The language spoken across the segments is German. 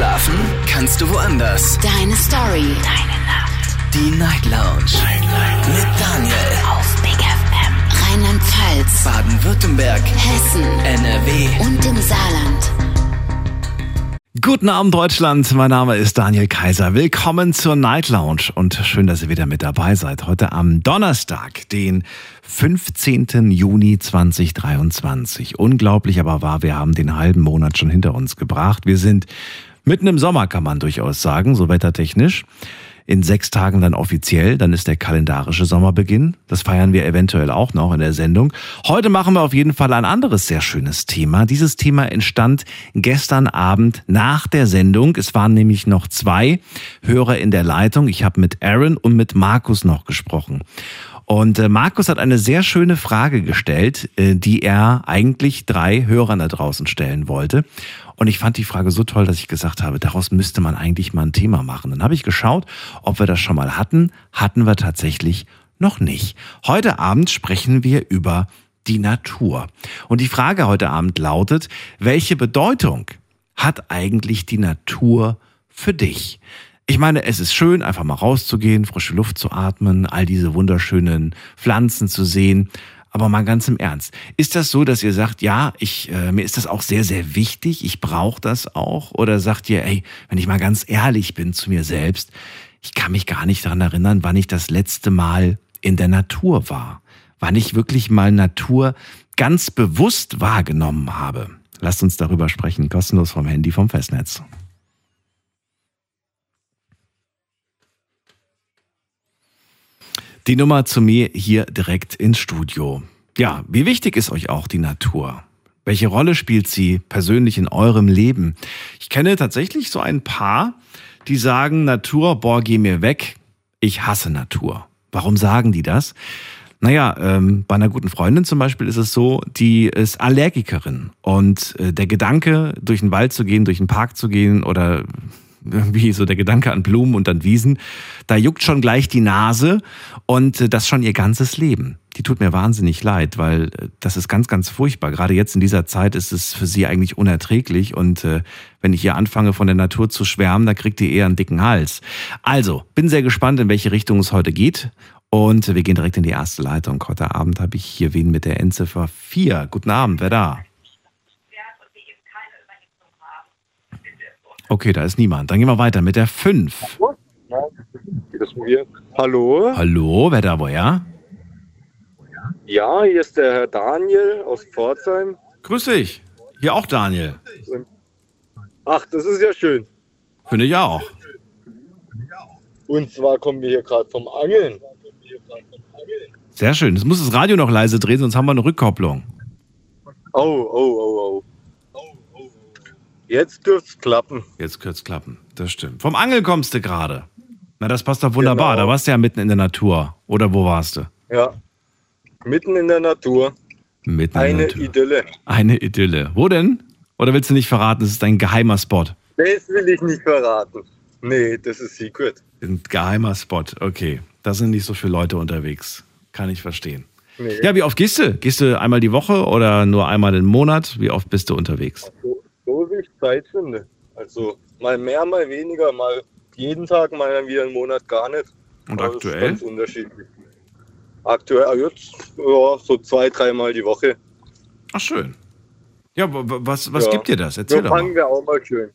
Schlafen kannst du woanders. Deine Story. Deine Nacht. Die Night Lounge. Night, Night. Mit Daniel. Auf Big FM. Rheinland-Pfalz. Baden-Württemberg. Hessen. NRW. Und im Saarland. Guten Abend Deutschland, mein Name ist Daniel Kaiser. Willkommen zur Night Lounge und schön, dass ihr wieder mit dabei seid. Heute am Donnerstag, den 15. Juni 2023. Unglaublich aber wahr, wir haben den halben Monat schon hinter uns gebracht. Wir sind mitten im Sommer, kann man durchaus sagen, so wettertechnisch in sechs Tagen dann offiziell. Dann ist der kalendarische Sommerbeginn. Das feiern wir eventuell auch noch in der Sendung. Heute machen wir auf jeden Fall ein anderes sehr schönes Thema. Dieses Thema entstand gestern Abend nach der Sendung. Es waren nämlich noch zwei Hörer in der Leitung. Ich habe mit Aaron und mit Markus noch gesprochen. Und äh, Markus hat eine sehr schöne Frage gestellt, äh, die er eigentlich drei Hörern da draußen stellen wollte. Und ich fand die Frage so toll, dass ich gesagt habe, daraus müsste man eigentlich mal ein Thema machen. Dann habe ich geschaut, ob wir das schon mal hatten. Hatten wir tatsächlich noch nicht. Heute Abend sprechen wir über die Natur. Und die Frage heute Abend lautet, welche Bedeutung hat eigentlich die Natur für dich? Ich meine, es ist schön, einfach mal rauszugehen, frische Luft zu atmen, all diese wunderschönen Pflanzen zu sehen. Aber mal ganz im Ernst, ist das so, dass ihr sagt, ja, ich, äh, mir ist das auch sehr, sehr wichtig, ich brauche das auch? Oder sagt ihr, ey, wenn ich mal ganz ehrlich bin zu mir selbst, ich kann mich gar nicht daran erinnern, wann ich das letzte Mal in der Natur war, wann ich wirklich mal Natur ganz bewusst wahrgenommen habe. Lasst uns darüber sprechen, kostenlos vom Handy vom Festnetz. Die Nummer zu mir hier direkt ins Studio. Ja, wie wichtig ist euch auch die Natur? Welche Rolle spielt sie persönlich in eurem Leben? Ich kenne tatsächlich so ein paar, die sagen, Natur, boah, geh mir weg. Ich hasse Natur. Warum sagen die das? Naja, ähm, bei einer guten Freundin zum Beispiel ist es so, die ist Allergikerin. Und äh, der Gedanke, durch den Wald zu gehen, durch den Park zu gehen oder irgendwie so der Gedanke an Blumen und an Wiesen, da juckt schon gleich die Nase und äh, das schon ihr ganzes Leben. Die tut mir wahnsinnig leid, weil äh, das ist ganz, ganz furchtbar. Gerade jetzt in dieser Zeit ist es für sie eigentlich unerträglich und äh, wenn ich hier anfange von der Natur zu schwärmen, dann kriegt die eher einen dicken Hals. Also, bin sehr gespannt, in welche Richtung es heute geht und wir gehen direkt in die erste Leitung. Heute Abend habe ich hier wen mit der Endziffer 4. Guten Abend, wer da? Okay, da ist niemand. Dann gehen wir weiter mit der 5. Hallo? Hallo, wer da woher? Ja, hier ist der Herr Daniel aus Pforzheim. Grüß dich. Hier auch Daniel. Ach, das ist ja schön. Finde ich auch. Und zwar kommen wir hier gerade vom Angeln. Sehr schön. Jetzt muss das Radio noch leise drehen, sonst haben wir eine Rückkopplung. Oh, oh, oh, oh. Jetzt dürft's klappen. Jetzt könnte es klappen. Das stimmt. Vom Angeln kommst du gerade. Na, das passt doch wunderbar. Genau. Da warst du ja mitten in der Natur. Oder wo warst du? Ja. Mitten in der Natur. Mitten in Eine der Natur. Idylle. Eine Idylle. Wo denn? Oder willst du nicht verraten, es ist ein geheimer Spot? Das will ich nicht verraten. Nee, das ist Secret. Ein geheimer Spot. Okay. Da sind nicht so viele Leute unterwegs. Kann ich verstehen. Nee. Ja, wie oft gehst du? Gehst du einmal die Woche oder nur einmal im Monat? Wie oft bist du unterwegs? So, wie ich Zeit finde. Also mal mehr, mal weniger, mal jeden Tag, mal dann wieder einen Monat gar nicht. Und Aber aktuell? ganz unterschiedlich. Aktuell ah, jetzt ja, so zwei, dreimal die Woche. Ach, schön. Ja, wa- wa- was, was Ja. gibt dir das? Erzähl Nur doch fangen mal. wir auch mal schön.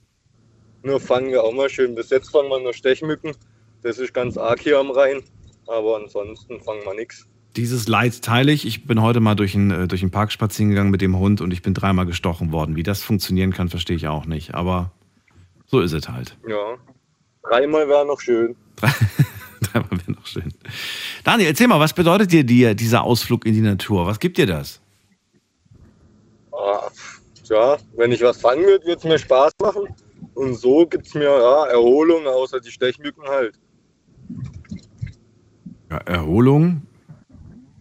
Nur fangen wir auch mal schön. Bis jetzt fangen wir nur Stechmücken. Das ist ganz arg hier am Rhein. Aber ansonsten fangen wir nichts. Dieses Leid teile ich. Ich bin heute mal durch den, äh, durch den Park spazieren gegangen mit dem Hund und ich bin dreimal gestochen worden. Wie das funktionieren kann, verstehe ich auch nicht. Aber so ist es halt. Ja. Dreimal wäre noch schön. Dreimal wäre noch schön. Daniel, erzähl mal, was bedeutet dir die, dieser Ausflug in die Natur? Was gibt dir das? Ah, ja, wenn ich was fangen würde, würde es mir Spaß machen. Und so gibt es mir ja, Erholung, außer die Stechmücken halt. Ja, Erholung?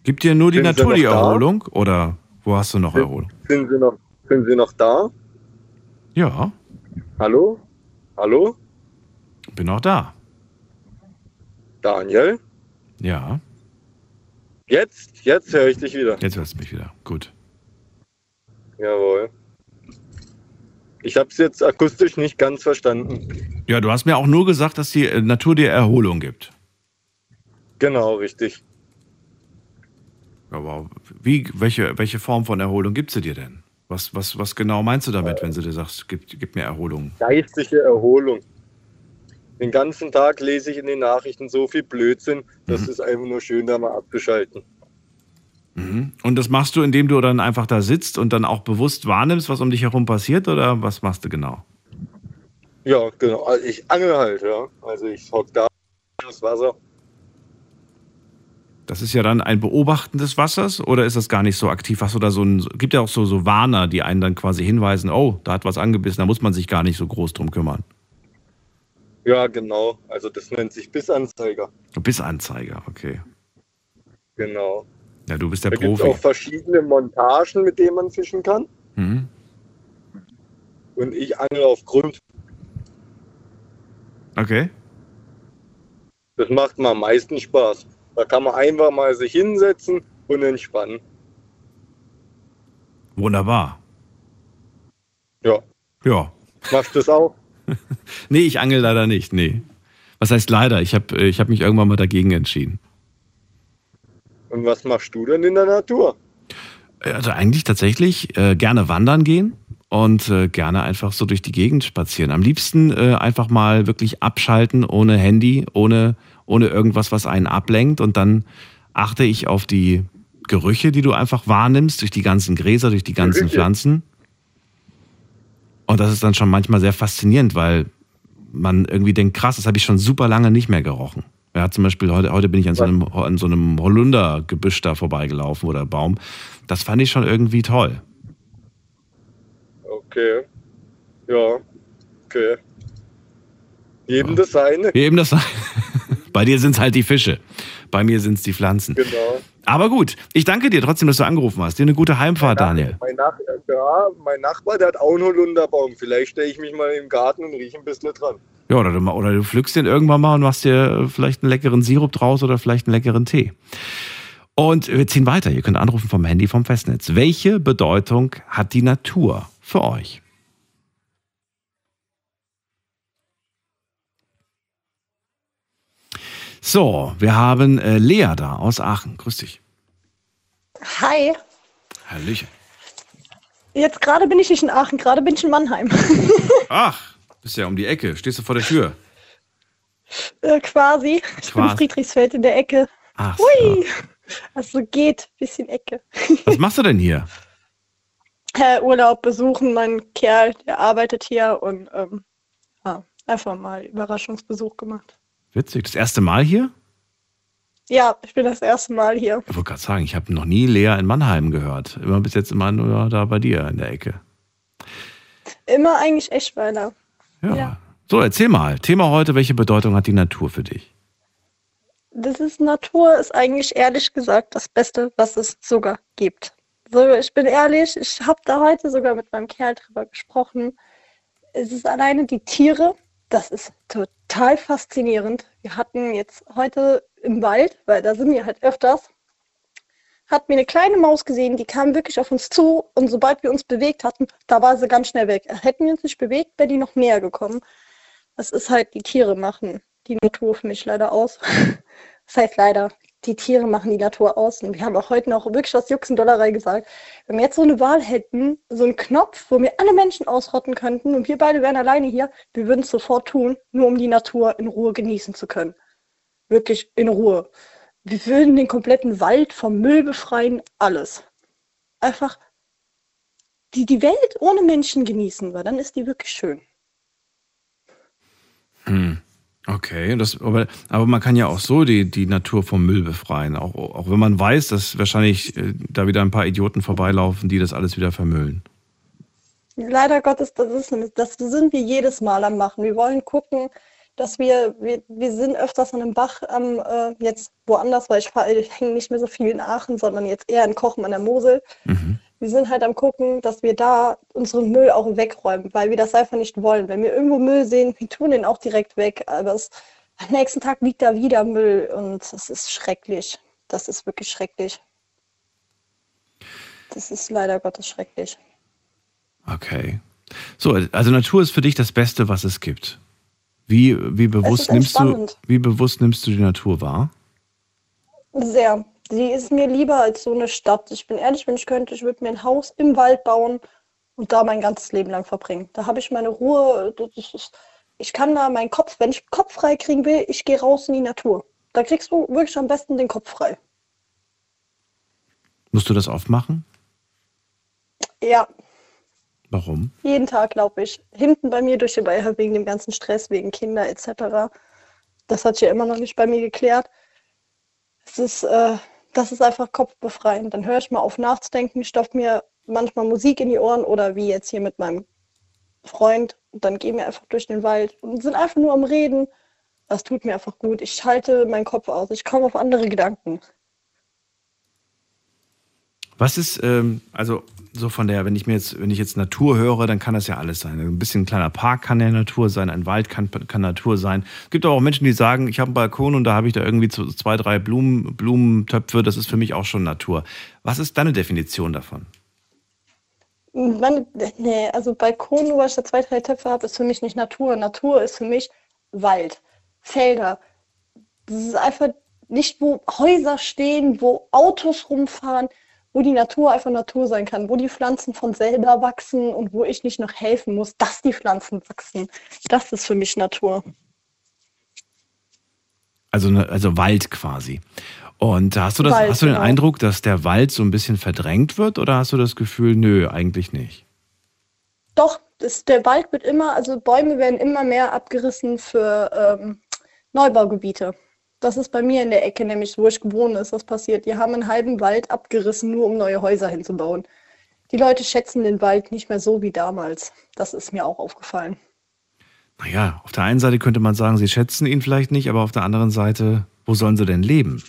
Gibt dir nur die Sind Natur die noch da? Erholung? Oder wo hast du noch Erholung? Sind Sie noch, sind Sie noch da? Ja, Hallo? Hallo? bin auch da. Daniel? Ja, Jetzt? Jetzt höre ich dich wieder. jetzt hörst du mich wieder. Gut. Jawohl. Ich habe es jetzt akustisch nicht ganz verstanden. Ja, du hast mir auch nur gesagt, dass die äh, Natur dir Erholung gibt. Genau, richtig. Aber wie, welche, welche Form von Erholung gibt sie dir denn? Was, was, was genau meinst du damit, wenn sie dir sagst, gib, gib mir Erholung? Geistige Erholung. Den ganzen Tag lese ich in den Nachrichten so viel Blödsinn, das Mhm. ist einfach nur schön, da mal abzuschalten. Mhm. Und das machst du, indem du dann einfach da sitzt und dann auch bewusst wahrnimmst, was um dich herum passiert, oder was machst du genau? Ja, genau. Also ich angel halt, ja. Also ich hock da das Wasser. Das ist ja dann ein Beobachten des Wassers oder ist das gar nicht so aktiv? Du da so ein, gibt ja auch so, so Warner, die einen dann quasi hinweisen, oh, da hat was angebissen, da muss man sich gar nicht so groß drum kümmern. Ja, genau. Also das nennt sich Bissanzeiger. Du bist Anzeiger, okay. Genau. Ja, du bist der Da gibt es Profi. auch verschiedene Montagen, mit denen man fischen kann. Mhm. Und ich angel auf Grund. Okay. Das macht mir am meisten Spaß. Da kann man einfach mal sich hinsetzen und entspannen. Wunderbar. Ja. Ja. Machst du das auch? Nee, ich angel leider nicht, nee. Was heißt leider? Ich habe ich hab mich irgendwann mal dagegen entschieden. Und was machst du denn in der Natur? Also eigentlich tatsächlich äh, gerne wandern gehen und äh, gerne einfach so durch die Gegend spazieren. Am liebsten äh, einfach mal wirklich abschalten, ohne Handy, ohne, ohne irgendwas, was einen ablenkt. Und dann achte ich auf die Gerüche, die du einfach wahrnimmst, durch die ganzen Gräser, durch die ganzen Gerüche? Pflanzen. Und das ist dann schon manchmal sehr faszinierend, weil man irgendwie denkt, krass, das habe ich schon super lange nicht mehr gerochen. Ja, zum Beispiel heute, heute bin ich an so einem, an so einem Holundergebüsch da vorbeigelaufen oder Baum. Das fand ich schon irgendwie toll. Okay. Ja. Okay. Jedem das seine. Eben das. Bei dir sind es halt die Fische. Bei mir sind es die Pflanzen. Genau. Aber gut, ich danke dir trotzdem, dass du angerufen hast. Dir eine gute Heimfahrt, Daniel. Mein, Nach ja, mein Nachbar, der hat auch einen Holunderbaum. Vielleicht stelle ich mich mal im Garten und rieche ein bisschen dran. Ja, oder du, oder du pflückst den irgendwann mal und machst dir äh, vielleicht einen leckeren Sirup draus oder vielleicht einen leckeren Tee. Und wir ziehen weiter. Ihr könnt anrufen vom Handy vom Festnetz. Welche Bedeutung hat die Natur für euch? So, wir haben äh, Lea da aus Aachen. Grüß dich. Hi. Hallöchen. Jetzt gerade bin ich nicht in Aachen, gerade bin ich in Mannheim. Ach, bist ja um die Ecke. Stehst du vor der Tür? äh, quasi. Ich bin Quasi. in Friedrichsfeld in der Ecke. Ach, Hui. so. Also geht, bisschen Ecke. Was machst du denn hier? Äh, Urlaub besuchen, mein Kerl, der arbeitet hier und ähm, ja, einfach mal Überraschungsbesuch gemacht. Witzig. Das erste Mal hier? Ja, ich bin das erste Mal hier. Ich wollte gerade sagen, ich habe noch nie Lea in Mannheim gehört. Immer bis jetzt immer nur da bei dir in der Ecke. Immer eigentlich Eschweiler. Ja. Ja. So, erzähl mal. Thema heute, welche Bedeutung hat die Natur für dich? Das ist Natur, ist eigentlich ehrlich gesagt das Beste, was es sogar gibt. So, ich bin ehrlich, ich habe da heute sogar mit meinem Kerl drüber gesprochen. Es ist alleine die Tiere, das ist total faszinierend. Wir hatten jetzt heute im Wald, weil da sind wir halt öfters, hat mir eine kleine Maus gesehen, die kam wirklich auf uns zu und sobald wir uns bewegt hatten, da war sie ganz schnell weg. Hätten wir uns nicht bewegt, wäre die noch näher gekommen. Das ist halt, die Tiere machen die Natur für mich leider aus. Das heißt leider, die Tiere machen die Natur aus. Und wir haben auch heute noch wirklich aus Juxendollerei gesagt, wenn wir jetzt so eine Wahl hätten, so einen Knopf, wo wir alle Menschen ausrotten könnten und wir beide wären alleine hier, wir würden es sofort tun, nur um die Natur in Ruhe genießen zu können. Wirklich in Ruhe. Wir würden den kompletten Wald vom Müll befreien, alles. Einfach die, die Welt ohne Menschen genießen, weil dann ist die wirklich schön. Hm. Okay, das, aber, aber man kann ja auch so die, die Natur vom Müll befreien. Auch, auch wenn man weiß, dass wahrscheinlich äh, da wieder ein paar Idioten vorbeilaufen, die das alles wieder vermüllen. Leider Gottes, das, ist, das sind wir jedes Mal am machen. Wir wollen gucken, dass wir, wir, wir sind öfters an einem Bach am, äh, jetzt woanders, weil ich, ich hänge nicht mehr so viel in Aachen, sondern jetzt eher in Kochen an der Mosel. Mhm. Wir sind halt am gucken, dass wir da unseren Müll auch wegräumen, weil wir das einfach nicht wollen. Wenn wir irgendwo Müll sehen, wir tun den auch direkt weg, aber es, am nächsten Tag liegt da wieder Müll und das ist schrecklich. Das ist wirklich schrecklich. Das ist leider Gottes schrecklich. Okay. So, also Natur ist für dich das Beste, was es gibt. Wie, wie, bewusst, nimmst du, wie bewusst nimmst du die Natur wahr? Sehr. Sie ist mir lieber als so eine Stadt. Ich bin ehrlich, wenn ich könnte, ich würde mir ein Haus im Wald bauen und da mein ganzes Leben lang verbringen. Da habe ich meine Ruhe. ich kann da meinen Kopf, wenn ich Kopf frei kriegen will, ich gehe raus in die Natur. Da kriegst du wirklich am besten den Kopf frei. Musst du das oft machen? Ja. Warum? Jeden Tag, glaube ich. Hinten bei mir durch die Beine wegen dem ganzen Stress, wegen Kinder etc. Das hat sich ja immer noch nicht bei mir geklärt. Es ist, äh, das ist einfach kopfbefreiend. Dann höre ich mal auf nachzudenken, stopf mir manchmal Musik in die Ohren oder wie jetzt hier mit meinem Freund. Und dann gehen wir einfach durch den Wald und sind einfach nur am Reden. Das tut mir einfach gut. Ich schalte meinen Kopf aus. Ich komme auf andere Gedanken. Was ist, ähm, also so von der, wenn ich mir jetzt, wenn ich jetzt Natur höre, dann kann das ja alles sein. Ein bisschen ein kleiner Park kann ja Natur sein, ein Wald kann, kann Natur sein. Es gibt aber auch Menschen, die sagen, ich habe einen Balkon und da habe ich da irgendwie zwei, drei Blumen, Blumentöpfe, das ist für mich auch schon Natur. Was ist deine Definition davon? Meine, nee, also Balkon, weil ich da zwei, drei Töpfe habe, ist für mich nicht Natur. Natur ist für mich Wald, Felder. Das ist einfach nicht, wo Häuser stehen, wo Autos rumfahren wo die Natur einfach Natur sein kann, wo die Pflanzen von selber wachsen und wo ich nicht noch helfen muss, dass die Pflanzen wachsen. Das ist für mich Natur. Also, ne, also Wald quasi. Und hast du, das, Wald, hast du den genau. Eindruck, dass der Wald so ein bisschen verdrängt wird oder hast du das Gefühl, nö, eigentlich nicht? Doch, das, der Wald wird immer, also Bäume werden immer mehr abgerissen für ähm, Neubaugebiete. Das ist bei mir in der Ecke, nämlich wo ich geboren ist, das passiert. Die haben einen halben Wald abgerissen, nur um neue Häuser hinzubauen. Die Leute schätzen den Wald nicht mehr so wie damals. Das ist mir auch aufgefallen. Naja, auf der einen Seite könnte man sagen, sie schätzen ihn vielleicht nicht, aber auf der anderen Seite, wo sollen sie denn leben?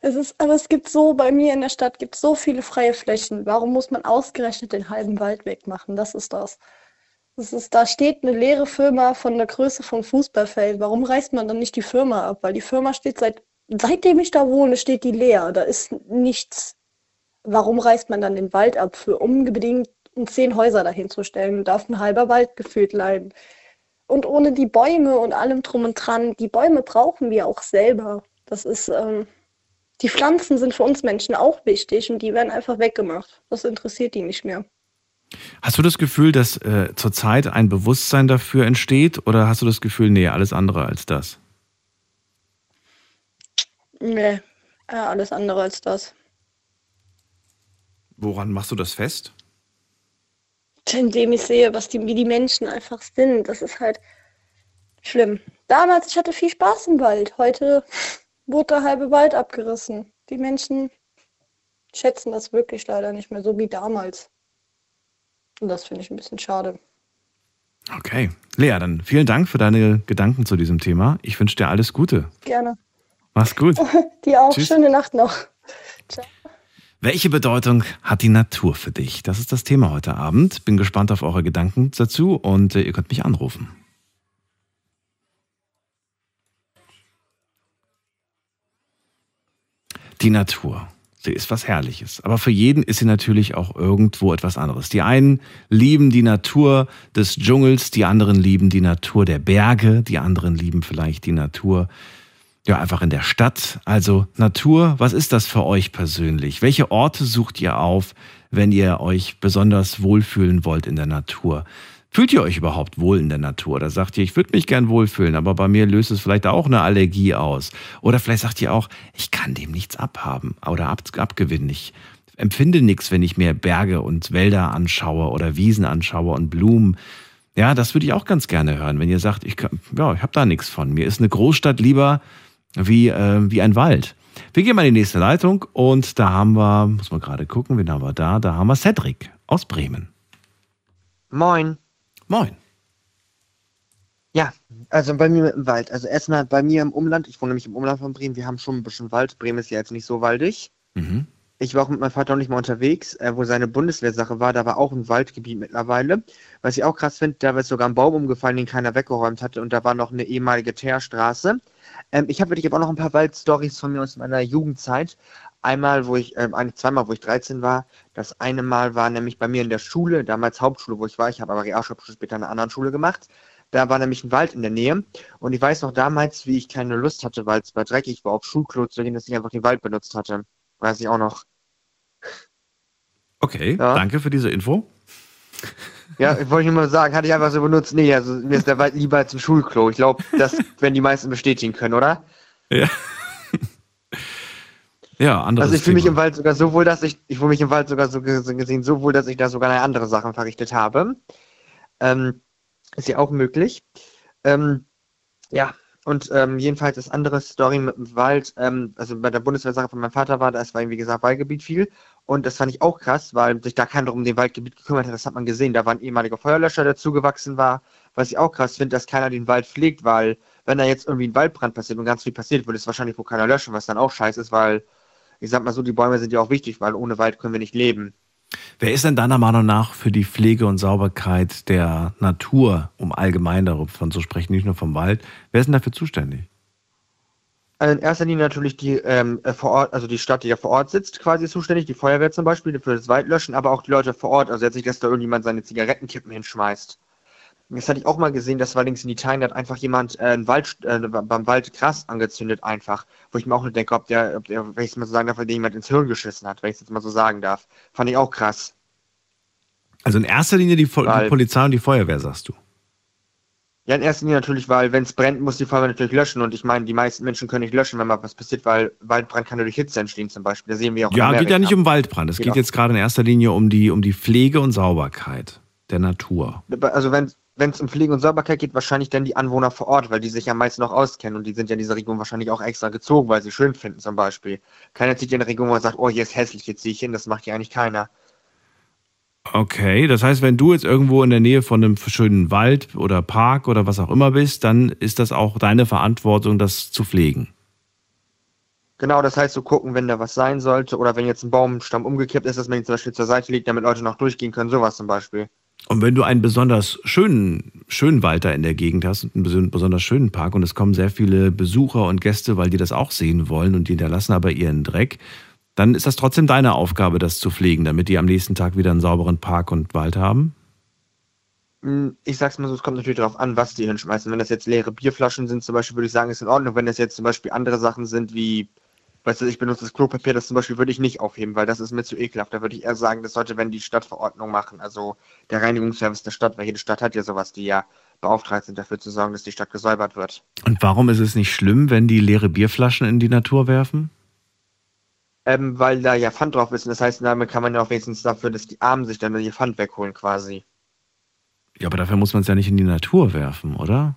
Es ist, aber es gibt so, bei mir in der Stadt gibt es so viele freie Flächen. Warum muss man ausgerechnet den halben Wald wegmachen? Das ist das. Das ist, da steht eine leere Firma von der Größe vom Fußballfeld. Warum reißt man dann nicht die Firma ab? Weil die Firma steht seit, seitdem ich da wohne, steht die leer. Da ist nichts. Warum reißt man dann den Wald ab? Für unbedingt zehn Häuser dahin zu stellen, darf ein halber Wald gefühlt leiden. Und ohne die Bäume und allem drum und dran, die Bäume brauchen wir auch selber. Das ist, ähm, die Pflanzen sind für uns Menschen auch wichtig und die werden einfach weggemacht. Das interessiert die nicht mehr. Hast du das Gefühl, dass äh, zurzeit ein Bewusstsein dafür entsteht oder hast du das Gefühl, nee, alles andere als das? Nee, äh, alles andere als das. Woran machst du das fest? Indem ich sehe, was die, wie die Menschen einfach sind. Das ist halt schlimm. Damals, ich hatte viel Spaß im Wald. Heute wurde der halbe Wald abgerissen. Die Menschen schätzen das wirklich leider nicht mehr so wie damals. Und das finde ich ein bisschen schade. Okay. Lea, dann vielen Dank für deine Gedanken zu diesem Thema. Ich wünsche dir alles Gute. Gerne. Mach's gut. Dir auch. Tschüss. Schöne Nacht noch. Ciao. Welche Bedeutung hat die Natur für dich? Das ist das Thema heute Abend. Bin gespannt auf eure Gedanken dazu und äh, ihr könnt mich anrufen. Die Natur. Sie ist was Herrliches. Aber für jeden ist sie natürlich auch irgendwo etwas anderes. Die einen lieben die Natur des Dschungels, die anderen lieben die Natur der Berge, die anderen lieben vielleicht die Natur ja einfach in der Stadt. Also Natur, was ist das für euch persönlich? Welche Orte sucht ihr auf, wenn ihr euch besonders wohlfühlen wollt in der Natur? Fühlt ihr euch überhaupt wohl in der Natur? Oder sagt ihr, ich würde mich gern wohlfühlen, aber bei mir löst es vielleicht auch eine Allergie aus? Oder vielleicht sagt ihr auch, ich kann dem nichts abhaben oder ab, abgewinnen. Ich empfinde nichts, wenn ich mir Berge und Wälder anschaue oder Wiesen anschaue und Blumen. Ja, das würde ich auch ganz gerne hören, wenn ihr sagt, ich, ja, ich habe da nichts von. Mir ist eine Großstadt lieber wie, äh, wie ein Wald. Wir gehen mal in die nächste Leitung und da haben wir, muss man gerade gucken, wen haben wir da? Da haben wir Cedric aus Bremen. Moin. Moin. Ja, also bei mir im Wald. Also erstmal bei mir im Umland, ich wohne nämlich im Umland von Bremen, wir haben schon ein bisschen Wald. Bremen ist ja jetzt nicht so waldig. Mhm. ich war auch mit meinem Vater noch nicht mal unterwegs, äh, wo seine Bundeswehrsache war. Da war auch ein Waldgebiet mittlerweile. Was ich auch krass finde, da ist sogar ein Baum umgefallen, den keiner weggeräumt hatte. Und da war noch eine ehemalige Teerstraße. Ähm, ich habe wirklich aber auch noch ein paar Waldstories von mir aus meiner Jugendzeit. Einmal, wo ich, ähm, ein, zweimal, wo ich 13 war. Das eine Mal war nämlich bei mir in der Schule, damals Hauptschule, wo ich war. Ich habe aber Realschulabschluss später in einer anderen Schule gemacht. Da war nämlich ein Wald in der Nähe. Und ich weiß noch damals, wie ich keine Lust hatte, weil es war dreckig war, auf Schulklo zu gehen, dass ich einfach den Wald benutzt hatte. Weiß ich auch noch. Okay, Ja. danke für diese Info. Ja, ich wollte nur mal sagen, hatte ich einfach so benutzt. Nee, also mir ist der Wald lieber als ein Schulklo. Ich glaube, das werden die meisten bestätigen können, oder? Ja. Ja, anderes Also ich fühle mich im Wald sogar so wohl, dass ich, ich fühle mich im Wald sogar so ge- gesehen so wohl, dass ich da sogar eine andere Sachen verrichtet habe. Ähm, ist ja auch möglich. Ähm, ja, und ähm, jedenfalls das andere Story mit dem Wald, ähm, also bei der Bundeswehrsache von meinem Vater war, das war, wie gesagt, Waldgebiet viel. Und das fand ich auch krass, weil sich da keiner um den Waldgebiet gekümmert hat. Das hat man gesehen. Da war ein ehemaliger Feuerlöscher, der zugewachsen war. Was ich auch krass finde, dass keiner den Wald pflegt, weil wenn da jetzt irgendwie ein Waldbrand passiert und ganz viel passiert, würde es wahrscheinlich wohl keiner löschen, was dann auch scheiße ist, weil ich sag mal so, die Bäume sind ja auch wichtig, weil ohne Wald können wir nicht leben. Wer ist denn deiner Meinung nach für die Pflege und Sauberkeit der Natur, um allgemein davon zu sprechen, nicht nur vom Wald, wer ist denn dafür zuständig? Also in erster Linie natürlich die ähm, äh, vor Ort, also die Stadt, die ja vor Ort sitzt, quasi zuständig, die Feuerwehr zum Beispiel für das Waldlöschen, aber auch die Leute vor Ort, also jetzt nicht, dass da irgendjemand seine Zigarettenkippen hinschmeißt. Das hatte ich auch mal gesehen, das war links in Italien, da hat einfach jemand äh, einen Wald, äh, beim Wald Gras angezündet einfach, wo ich mir auch nur denke, ob der, ob der, wenn ich es mal so sagen darf, der jemand ins Hirn geschissen hat, wenn ich es jetzt mal so sagen darf. Fand ich auch krass. Also in erster Linie die, Fo- die Weil- Polizei und die Feuerwehr, sagst du. Ja, in erster Linie natürlich, weil wenn es brennt, muss die Feuerwehr natürlich löschen und ich meine, die meisten Menschen können nicht löschen, wenn mal was passiert, weil Waldbrand kann durch Hitze entstehen zum Beispiel. Da sehen wir auch Ja, geht ja nicht um Waldbrand. Es Geht geht auch- jetzt gerade in erster Linie um die, um die Pflege und Sauberkeit der Natur. Also wenn es um Pflege und Sauberkeit geht, wahrscheinlich dann die Anwohner vor Ort, weil die sich ja meist noch auskennen und die sind ja in dieser Region wahrscheinlich auch extra gezogen, weil sie schön finden zum Beispiel. Keiner zieht ja in eine Region, wo man sagt, oh, hier ist hässlich, hier ziehe ich hin, das macht ja eigentlich keiner. Okay, das heißt, wenn du jetzt irgendwo in der Nähe von einem schönen Wald oder Park oder was auch immer bist, dann ist das auch deine Verantwortung, das zu pflegen. Genau, das heißt, so gucken, wenn da was sein sollte oder wenn jetzt ein Baumstamm umgekippt ist, dass man ihn zum Beispiel zur Seite legt, damit Leute noch durchgehen können, sowas zum Beispiel. Und wenn du einen besonders schönen, schönen Wald da in der Gegend hast einen beson- besonders schönen Park und es kommen sehr viele Besucher und Gäste, weil die das auch sehen wollen und die hinterlassen aber ihren Dreck, dann ist das trotzdem deine Aufgabe, das zu pflegen, damit die am nächsten Tag wieder einen sauberen Park und Wald haben. Hm, Ich sag's mal so, es kommt natürlich darauf an, was die hinschmeißen. Wenn das jetzt leere Bierflaschen sind, zum Beispiel, würde ich sagen, ist in Ordnung. Wenn das jetzt zum Beispiel andere Sachen sind, wie, weißt du, ich benutze das Klopapier, das zum Beispiel würde ich nicht aufheben, weil das ist mir zu ekelhaft. Da würde ich eher sagen, das sollte, wenn die Stadtverordnung machen, also der Reinigungsservice der Stadt, weil jede Stadt hat ja sowas, die ja beauftragt sind, dafür zu sorgen, dass die Stadt gesäubert wird. Und warum ist es nicht schlimm, wenn die leere Bierflaschen in die Natur werfen? Ähm, weil da ja Pfand drauf ist und das heißt, damit kann man ja auch wenigstens dafür, dass die Armen sich dann ihr Pfand wegholen quasi. Ja, aber dafür muss man es ja nicht in die Natur werfen, oder?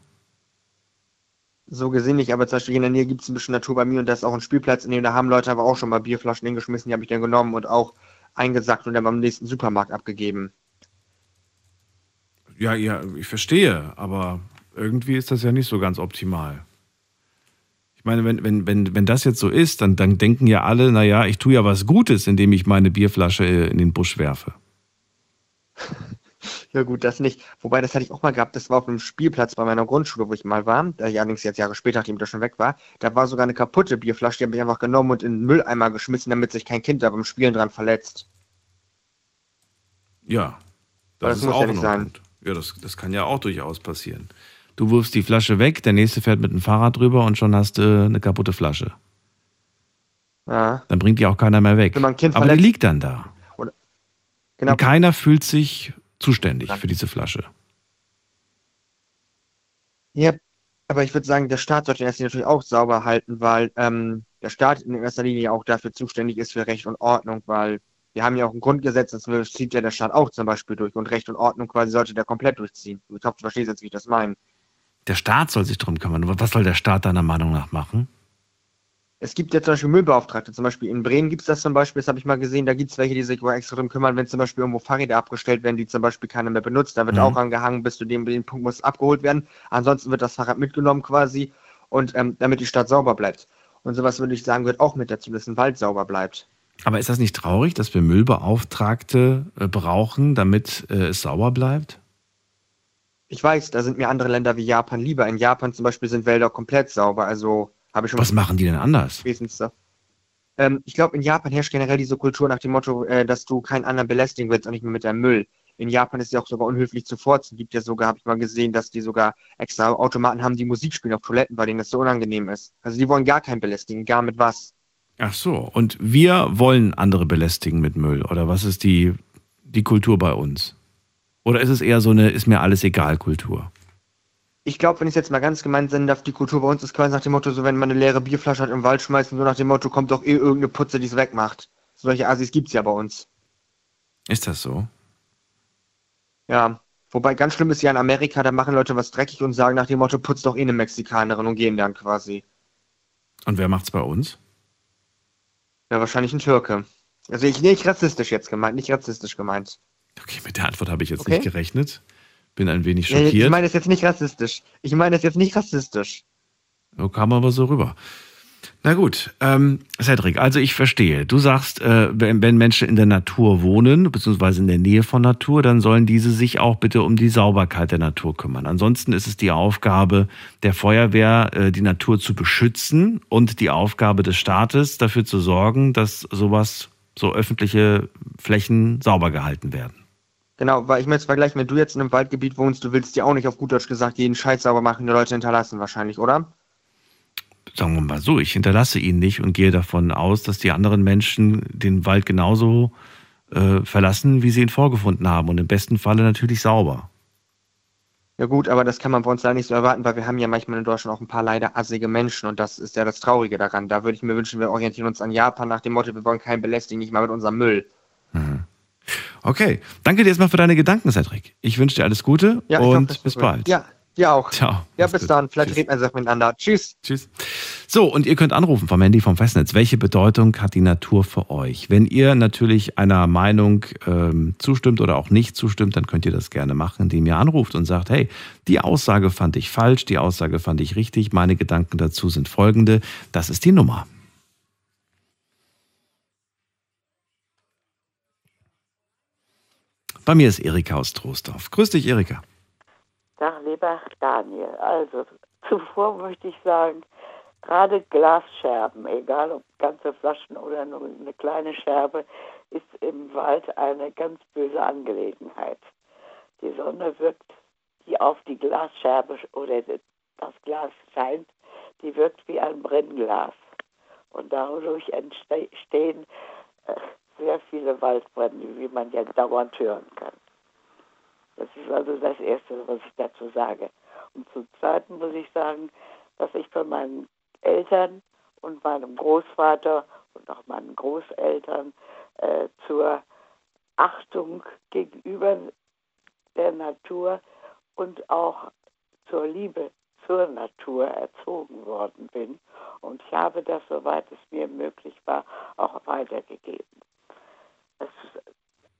So gesehen nicht, aber zum Beispiel in der Nähe gibt es ein bisschen Natur bei mir und da ist auch ein Spielplatz, in dem da haben Leute aber auch schon mal Bierflaschen hingeschmissen, die habe ich dann genommen und auch eingesackt und dann beim nächsten Supermarkt abgegeben. Ja, ja, ich verstehe, aber irgendwie ist das ja nicht so ganz optimal. Ich meine, wenn, wenn, wenn, wenn das jetzt so ist, dann, dann denken ja alle, naja, ich tue ja was Gutes, indem ich meine Bierflasche äh, in den Busch werfe. Ja gut, das nicht. Wobei, das hatte ich auch mal gehabt, das war auf einem Spielplatz bei meiner Grundschule, wo ich mal war, da ich allerdings jetzt Jahre später, nachdem ich da schon weg war, da war sogar eine kaputte Bierflasche, die habe ich einfach genommen und in den Mülleimer geschmissen, damit sich kein Kind da beim Spielen dran verletzt. Ja, das, das ist muss auch ja nicht sein. gut. Ja, das, das kann ja auch durchaus passieren. Du wirfst die Flasche weg, der nächste fährt mit dem Fahrrad drüber und schon hast du eine kaputte Flasche. Ja, Dann bringt die auch keiner mehr weg. Aber die liegt dann da. genau. Und keiner fühlt sich zuständig für diese Flasche. Ja, aber ich würde sagen, der Staat sollte das natürlich auch sauber halten, weil ähm, der Staat in erster Linie auch dafür zuständig ist für Recht und Ordnung, weil wir haben ja auch ein Grundgesetz, das zieht ja der Staat auch zum Beispiel durch und Recht und Ordnung quasi sollte der komplett durchziehen. Ich hoffe, du verstehst jetzt, wie ich das meine. Der Staat soll sich darum kümmern. Aber Was soll der Staat deiner Meinung nach machen? Es gibt ja zum Beispiel Müllbeauftragte, zum Beispiel in Bremen gibt es das zum Beispiel, das habe ich mal gesehen, da gibt es welche, die sich wohl extra darum kümmern, wenn zum Beispiel irgendwo Fahrräder abgestellt werden, die zum Beispiel keiner mehr benutzt, da wird Mhm. auch angehangen, bis zu dem, dem Punkt muss abgeholt werden. Ansonsten wird das Fahrrad mitgenommen quasi und ähm, damit die Stadt sauber bleibt. Und sowas würde ich sagen, gehört auch mit dazu, dass ein Wald sauber bleibt. Aber ist das nicht traurig, dass wir Müllbeauftragte äh, brauchen, damit äh, es sauber bleibt? Ich weiß, da sind mir andere Länder wie Japan lieber. In Japan zum Beispiel sind Wälder komplett sauber, also habe ich schon Was machen die denn anders? Wesentlichste. Ähm, ich glaube, in Japan herrscht generell diese Kultur nach dem Motto, äh, dass du keinen anderen belästigen willst und nicht mehr mit deinem Müll. In Japan ist es ja auch sogar unhöflich zu furzen. Gibt ja sogar, habe ich mal gesehen, dass die sogar extra Automaten haben, die Musik spielen auf Toiletten, weil denen das so unangenehm ist. Also die wollen gar keinen belästigen, gar mit was. Ach so, und wir wollen andere belästigen mit Müll, oder was ist die, die Kultur bei uns? Oder ist es eher so eine ist mir alles egal Kultur? Ich glaube, wenn ich es jetzt mal ganz gemein senden darf, die Kultur bei uns ist quasi nach dem Motto, so wenn man eine leere Bierflasche hat im Wald schmeißen, so nach dem Motto, kommt doch eh irgendeine Putze, die es wegmacht. Solche Assis gibt's ja bei uns. Ist das so? Ja. Wobei ganz schlimm ist ja in Amerika, da machen Leute was dreckig und sagen nach dem Motto, putzt doch eh eine Mexikanerin und gehen dann quasi. Und wer macht's bei uns? Ja, wahrscheinlich ein Türke. Also ich nicht rassistisch jetzt gemeint, nicht rassistisch gemeint. Okay, mit der Antwort habe ich jetzt Okay. nicht gerechnet. Bin ein wenig Nee, schockiert. ich meine es jetzt nicht rassistisch. Ich meine es jetzt nicht rassistisch. So kam aber so rüber. Na gut, ähm, Cedric, also ich verstehe. Du sagst, äh, wenn, wenn Menschen in der Natur wohnen, beziehungsweise in der Nähe von Natur, dann sollen diese sich auch bitte um die Sauberkeit der Natur kümmern. Ansonsten ist es die Aufgabe der Feuerwehr, äh, die Natur zu beschützen und die Aufgabe des Staates, dafür zu sorgen, dass sowas, so öffentliche Flächen sauber gehalten werden. Genau, weil ich mir jetzt vergleichen, wenn du jetzt in einem Waldgebiet wohnst, du willst dir auch nicht auf gut Deutsch gesagt jeden Scheiß sauber machen, die Leute hinterlassen wahrscheinlich, oder? sagen wir mal so, ich hinterlasse ihn nicht und gehe davon aus, dass die anderen Menschen den Wald genauso äh, verlassen, wie sie ihn vorgefunden haben. Und im besten Falle natürlich sauber. Ja gut, aber das kann man bei uns leider nicht so erwarten, weil wir haben ja manchmal in Deutschland auch ein paar leider assige Menschen und das ist ja das Traurige daran. Da würde ich mir wünschen, wir orientieren uns an Japan nach dem Motto, wir wollen keinen belästigen, nicht mal mit unserem Müll. Okay, danke dir erstmal für deine Gedanken, Cedric. Ich wünsche dir alles Gute Ja, hoffe, und das bis bald. Ja, dir auch. Ciao. Ja, bis gut. dann. Vielleicht Tschüss. reden wir einfach miteinander. Tschüss. Tschüss. So, und ihr könnt anrufen vom Handy vom Festnetz. Welche Bedeutung hat die Natur für euch? Wenn ihr natürlich einer Meinung ähm, zustimmt oder auch nicht zustimmt, dann könnt ihr das gerne machen, indem ihr anruft und sagt, hey, die Aussage fand ich falsch, die Aussage fand ich richtig, meine Gedanken dazu sind folgende. Das ist die Nummer. Bei mir ist Erika aus Troisdorf. Grüß dich, Erika. Tag, lieber Daniel. Also, zuvor möchte ich sagen, gerade Glasscherben, egal ob ganze Flaschen oder nur eine kleine Scherbe, ist im Wald eine ganz böse Angelegenheit. Die Sonne wirkt, die auf die Glasscherbe oder das Glas scheint, die wirkt wie ein Brennglas. Und dadurch entstehen äh, sehr viele Waldbrände, wie man ja dauernd hören kann. Das ist also das Erste, was ich dazu sage. Und zum Zweiten muss ich sagen, dass ich von meinen Eltern und meinem Großvater und auch meinen Großeltern äh, zur Achtung gegenüber der Natur und auch zur Liebe zur Natur erzogen worden bin. Und ich habe das, soweit es mir möglich war, auch weitergegeben. Es,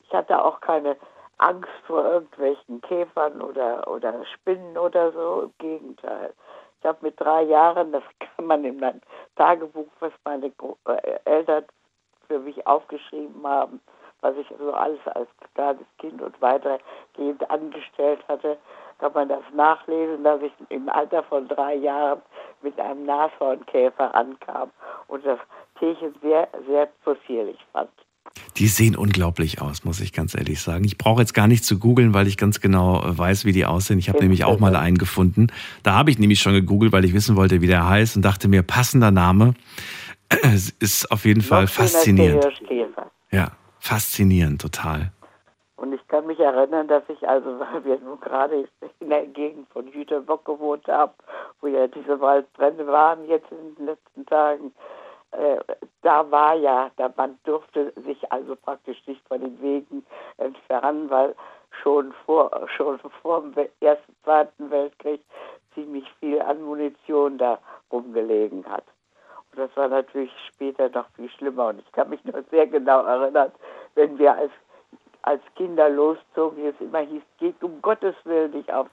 ich hatte auch keine Angst vor irgendwelchen Käfern oder, oder Spinnen oder so. Im Gegenteil. Ich habe mit drei Jahren, das kann man in meinem Tagebuch, was meine äh, Eltern für mich aufgeschrieben haben, was ich so alles als kleines Kind und weitergehend angestellt hatte, kann man das nachlesen, dass ich im Alter von drei Jahren mit einem Nashornkäfer ankam und das Tierchen sehr, sehr possierlich fand. Die sehen unglaublich aus, muss ich ganz ehrlich sagen. Ich brauche jetzt gar nicht zu googeln, weil ich ganz genau äh, weiß, wie die aussehen. Ich habe nämlich auch mal einen gefunden. Da habe ich nämlich schon gegoogelt, weil ich wissen wollte, wie der heißt und dachte mir, passender Name. Es ist auf jeden Fall faszinierend. Ja, faszinierend, total. Und ich kann mich erinnern, dass ich also, weil wir nun gerade in der Gegend von Jüterbock gewohnt haben, wo ja diese Waldbrände waren jetzt in den letzten Tagen, äh, da war ja, da man durfte sich also praktisch nicht von den Wegen entfernen, weil schon vor schon vor dem ersten, zweiten Weltkrieg ziemlich viel an Munition da rumgelegen hat. Und das war natürlich später noch viel schlimmer. Und ich kann mich noch sehr genau erinnern, wenn wir als als Kinder loszogen, es immer hieß, geht um Gottes Willen nicht auf,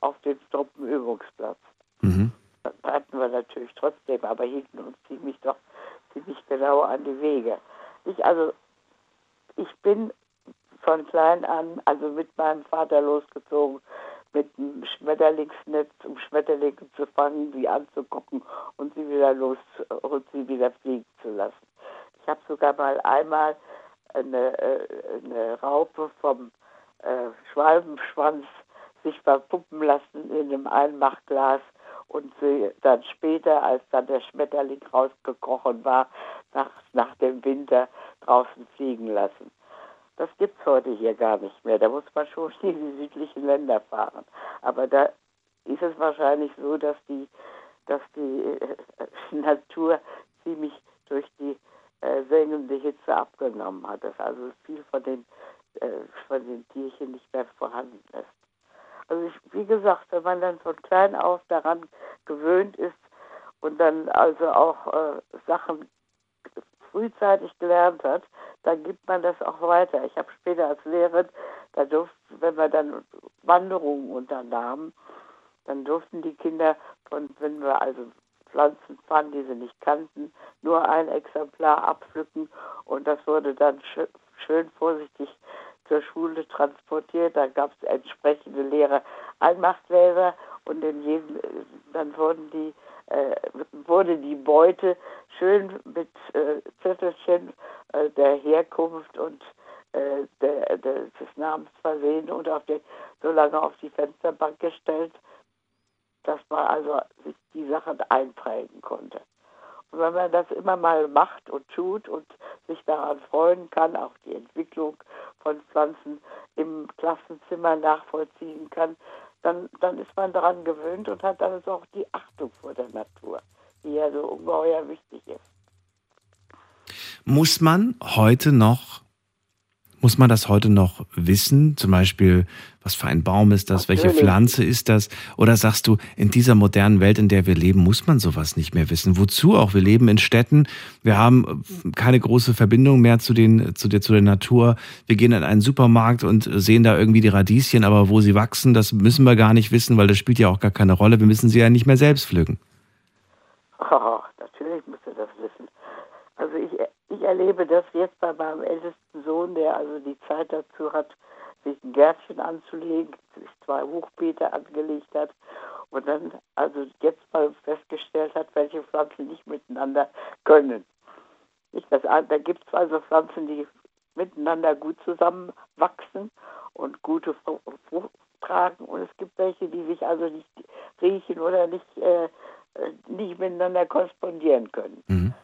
auf den Truppenübungsplatz. Mhm. Das hatten wir natürlich trotzdem, aber hielten uns ziemlich doch ziemlich genau an die Wege. Ich, also, ich bin von klein an, also mit meinem Vater losgezogen, mit einem Schmetterlingsnetz, um Schmetterlinge zu fangen, sie anzugucken und sie wieder los und sie wieder fliegen zu lassen. Ich habe sogar mal einmal eine, äh, eine Raupe vom äh, Schwalbenschwanz sich verpuppen lassen in einem Einmachglas und sie dann später, als dann der Schmetterling rausgekrochen war, nach, nach dem Winter draußen fliegen lassen. Das gibt es heute hier gar nicht mehr. Da muss man schon in die südlichen Länder fahren. Aber da ist es wahrscheinlich so, dass die, dass die äh, Natur ziemlich durch die äh, sengende Hitze abgenommen hat, dass also viel von den, äh, von den Tierchen nicht mehr vorhanden ist. Also ich, wie gesagt, wenn man dann von klein auf daran gewöhnt ist und dann also auch äh, Sachen frühzeitig gelernt hat, dann gibt man das auch weiter. Ich habe später als Lehrerin, da durften, wenn wir dann Wanderungen unternahmen, dann durften die Kinder von, wenn wir also Pflanzen fanden, die sie nicht kannten, nur ein Exemplar abpflücken und das wurde dann schön, schön vorsichtig zur Schule transportiert. Da gab es entsprechende leere Einmachtgläser und in jedem, dann wurden die, äh, wurde die Beute schön mit äh, Zettelchen äh, der Herkunft und äh, der, der, des Namens versehen und auf den, so lange auf die Fensterbank gestellt, dass man also sich die Sachen einprägen konnte. Wenn man das immer mal macht und tut und sich daran freuen kann, auch die Entwicklung von Pflanzen im Klassenzimmer nachvollziehen kann, dann, dann ist man daran gewöhnt und hat also auch die Achtung vor der Natur, die ja so ungeheuer wichtig ist. Muss man heute noch muss man das heute noch wissen? Zum Beispiel, was für ein Baum ist das? Natürlich. Welche Pflanze ist das? Oder sagst du, in dieser modernen Welt, in der wir leben, muss man sowas nicht mehr wissen? Wozu auch? Wir leben in Städten. Wir haben keine große Verbindung mehr zu, den, zu, der, zu der Natur. Wir gehen in einen Supermarkt und sehen da irgendwie die Radieschen, aber wo sie wachsen, das müssen wir gar nicht wissen, weil das spielt ja auch gar keine Rolle. Wir müssen sie ja nicht mehr selbst pflücken. Oh, natürlich müsst ihr das wissen. Also ich erlebe das jetzt bei meinem ältesten Sohn, der also die Zeit dazu hat, sich ein Gärtchen anzulegen, sich zwei Hochbeete angelegt hat und dann also jetzt mal festgestellt hat, welche Pflanzen nicht miteinander können. Nicht das, da gibt es also Pflanzen, die miteinander gut zusammenwachsen und gute Frucht tragen und es gibt welche, die sich also nicht riechen oder nicht, äh, nicht miteinander korrespondieren können. Mhm.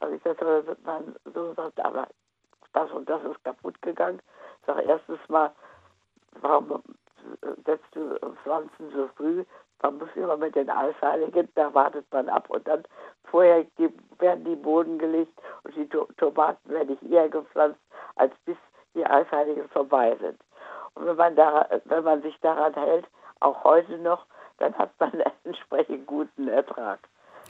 Also ich sagte, mein Sohn sagt, aber das und das ist kaputt gegangen. Ich sage erstens mal, warum setzt du Pflanzen so früh? Man muss immer mit den Eisheiligen, da wartet man ab und dann vorher werden die Boden gelegt und die to Tomaten werden nicht eher gepflanzt, als bis die Eisheiligen vorbei sind. Und wenn man, da, wenn man sich daran hält, auch heute noch, dann hat man einen entsprechend guten Ertrag.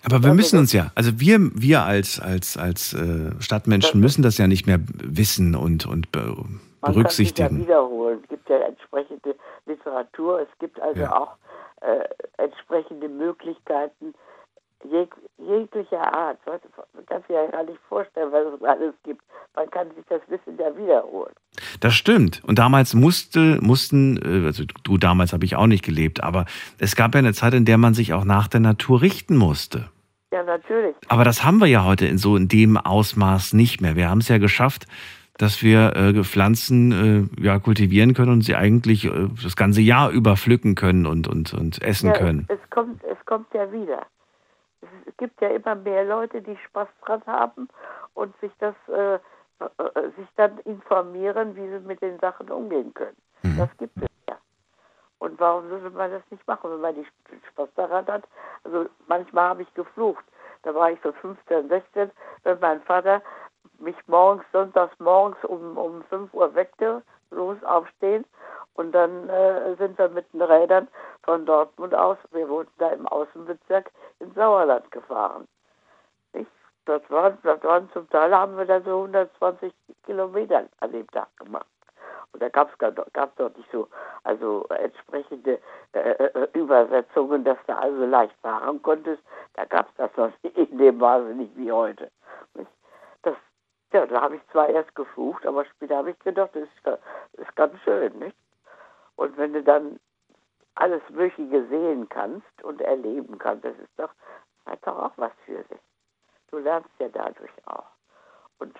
Aber wir müssen uns ja, also wir, wir als, als, als äh, Stadtmenschen müssen das ja nicht mehr wissen und, und be berücksichtigen. Man kann ja wiederholen. Es gibt ja entsprechende Literatur, es gibt also ja. auch äh, entsprechende Möglichkeiten jeg jeglicher Art. Man kann sich ja gar nicht vorstellen, was es alles gibt. Man kann sich das Wissen ja wiederholen. Das stimmt. Und damals musste, mussten, äh, also du damals habe ich auch nicht gelebt, aber es gab ja eine Zeit, in der man sich auch nach der Natur richten musste. Ja, natürlich. Aber das haben wir ja heute in so in dem Ausmaß nicht mehr. Wir haben es ja geschafft, dass wir äh, Pflanzen äh, ja, kultivieren können und sie eigentlich äh, das ganze Jahr über pflücken können und, und, und essen ja, können. Es, kommt, es kommt ja wieder. Es gibt ja immer mehr Leute, die Spaß dran haben und sich das äh, äh, sich dann informieren, wie sie mit den Sachen umgehen können. Mhm. Das gibt es ja. Und warum sollte man das nicht machen, wenn man die Spaß daran hat? Also manchmal habe ich geflucht. Da war ich so 15, 16, wenn mein Vater mich morgens, sonntags morgens um, um 5 Uhr weckte, los aufstehen. Und dann äh, sind wir mit den Rädern von Dortmund aus, wir wohnten da im Außenbezirk, ins Sauerland gefahren. Das waren, das waren zum Teil haben wir da so 120 Kilometer an dem Tag gemacht. Und da gab es dort nicht so also entsprechende äh, äh, Übersetzungen, dass du also leicht fahren konntest. Da gab es das noch in dem Maße nicht wie heute. Ja, da habe ich zwar erst geflucht, aber später habe ich gedacht, das ist, das ist ganz schön, nicht? Und wenn du dann alles Mögliche sehen kannst und erleben kannst, das ist doch, hat doch auch was für sich. Du lernst ja dadurch auch. Und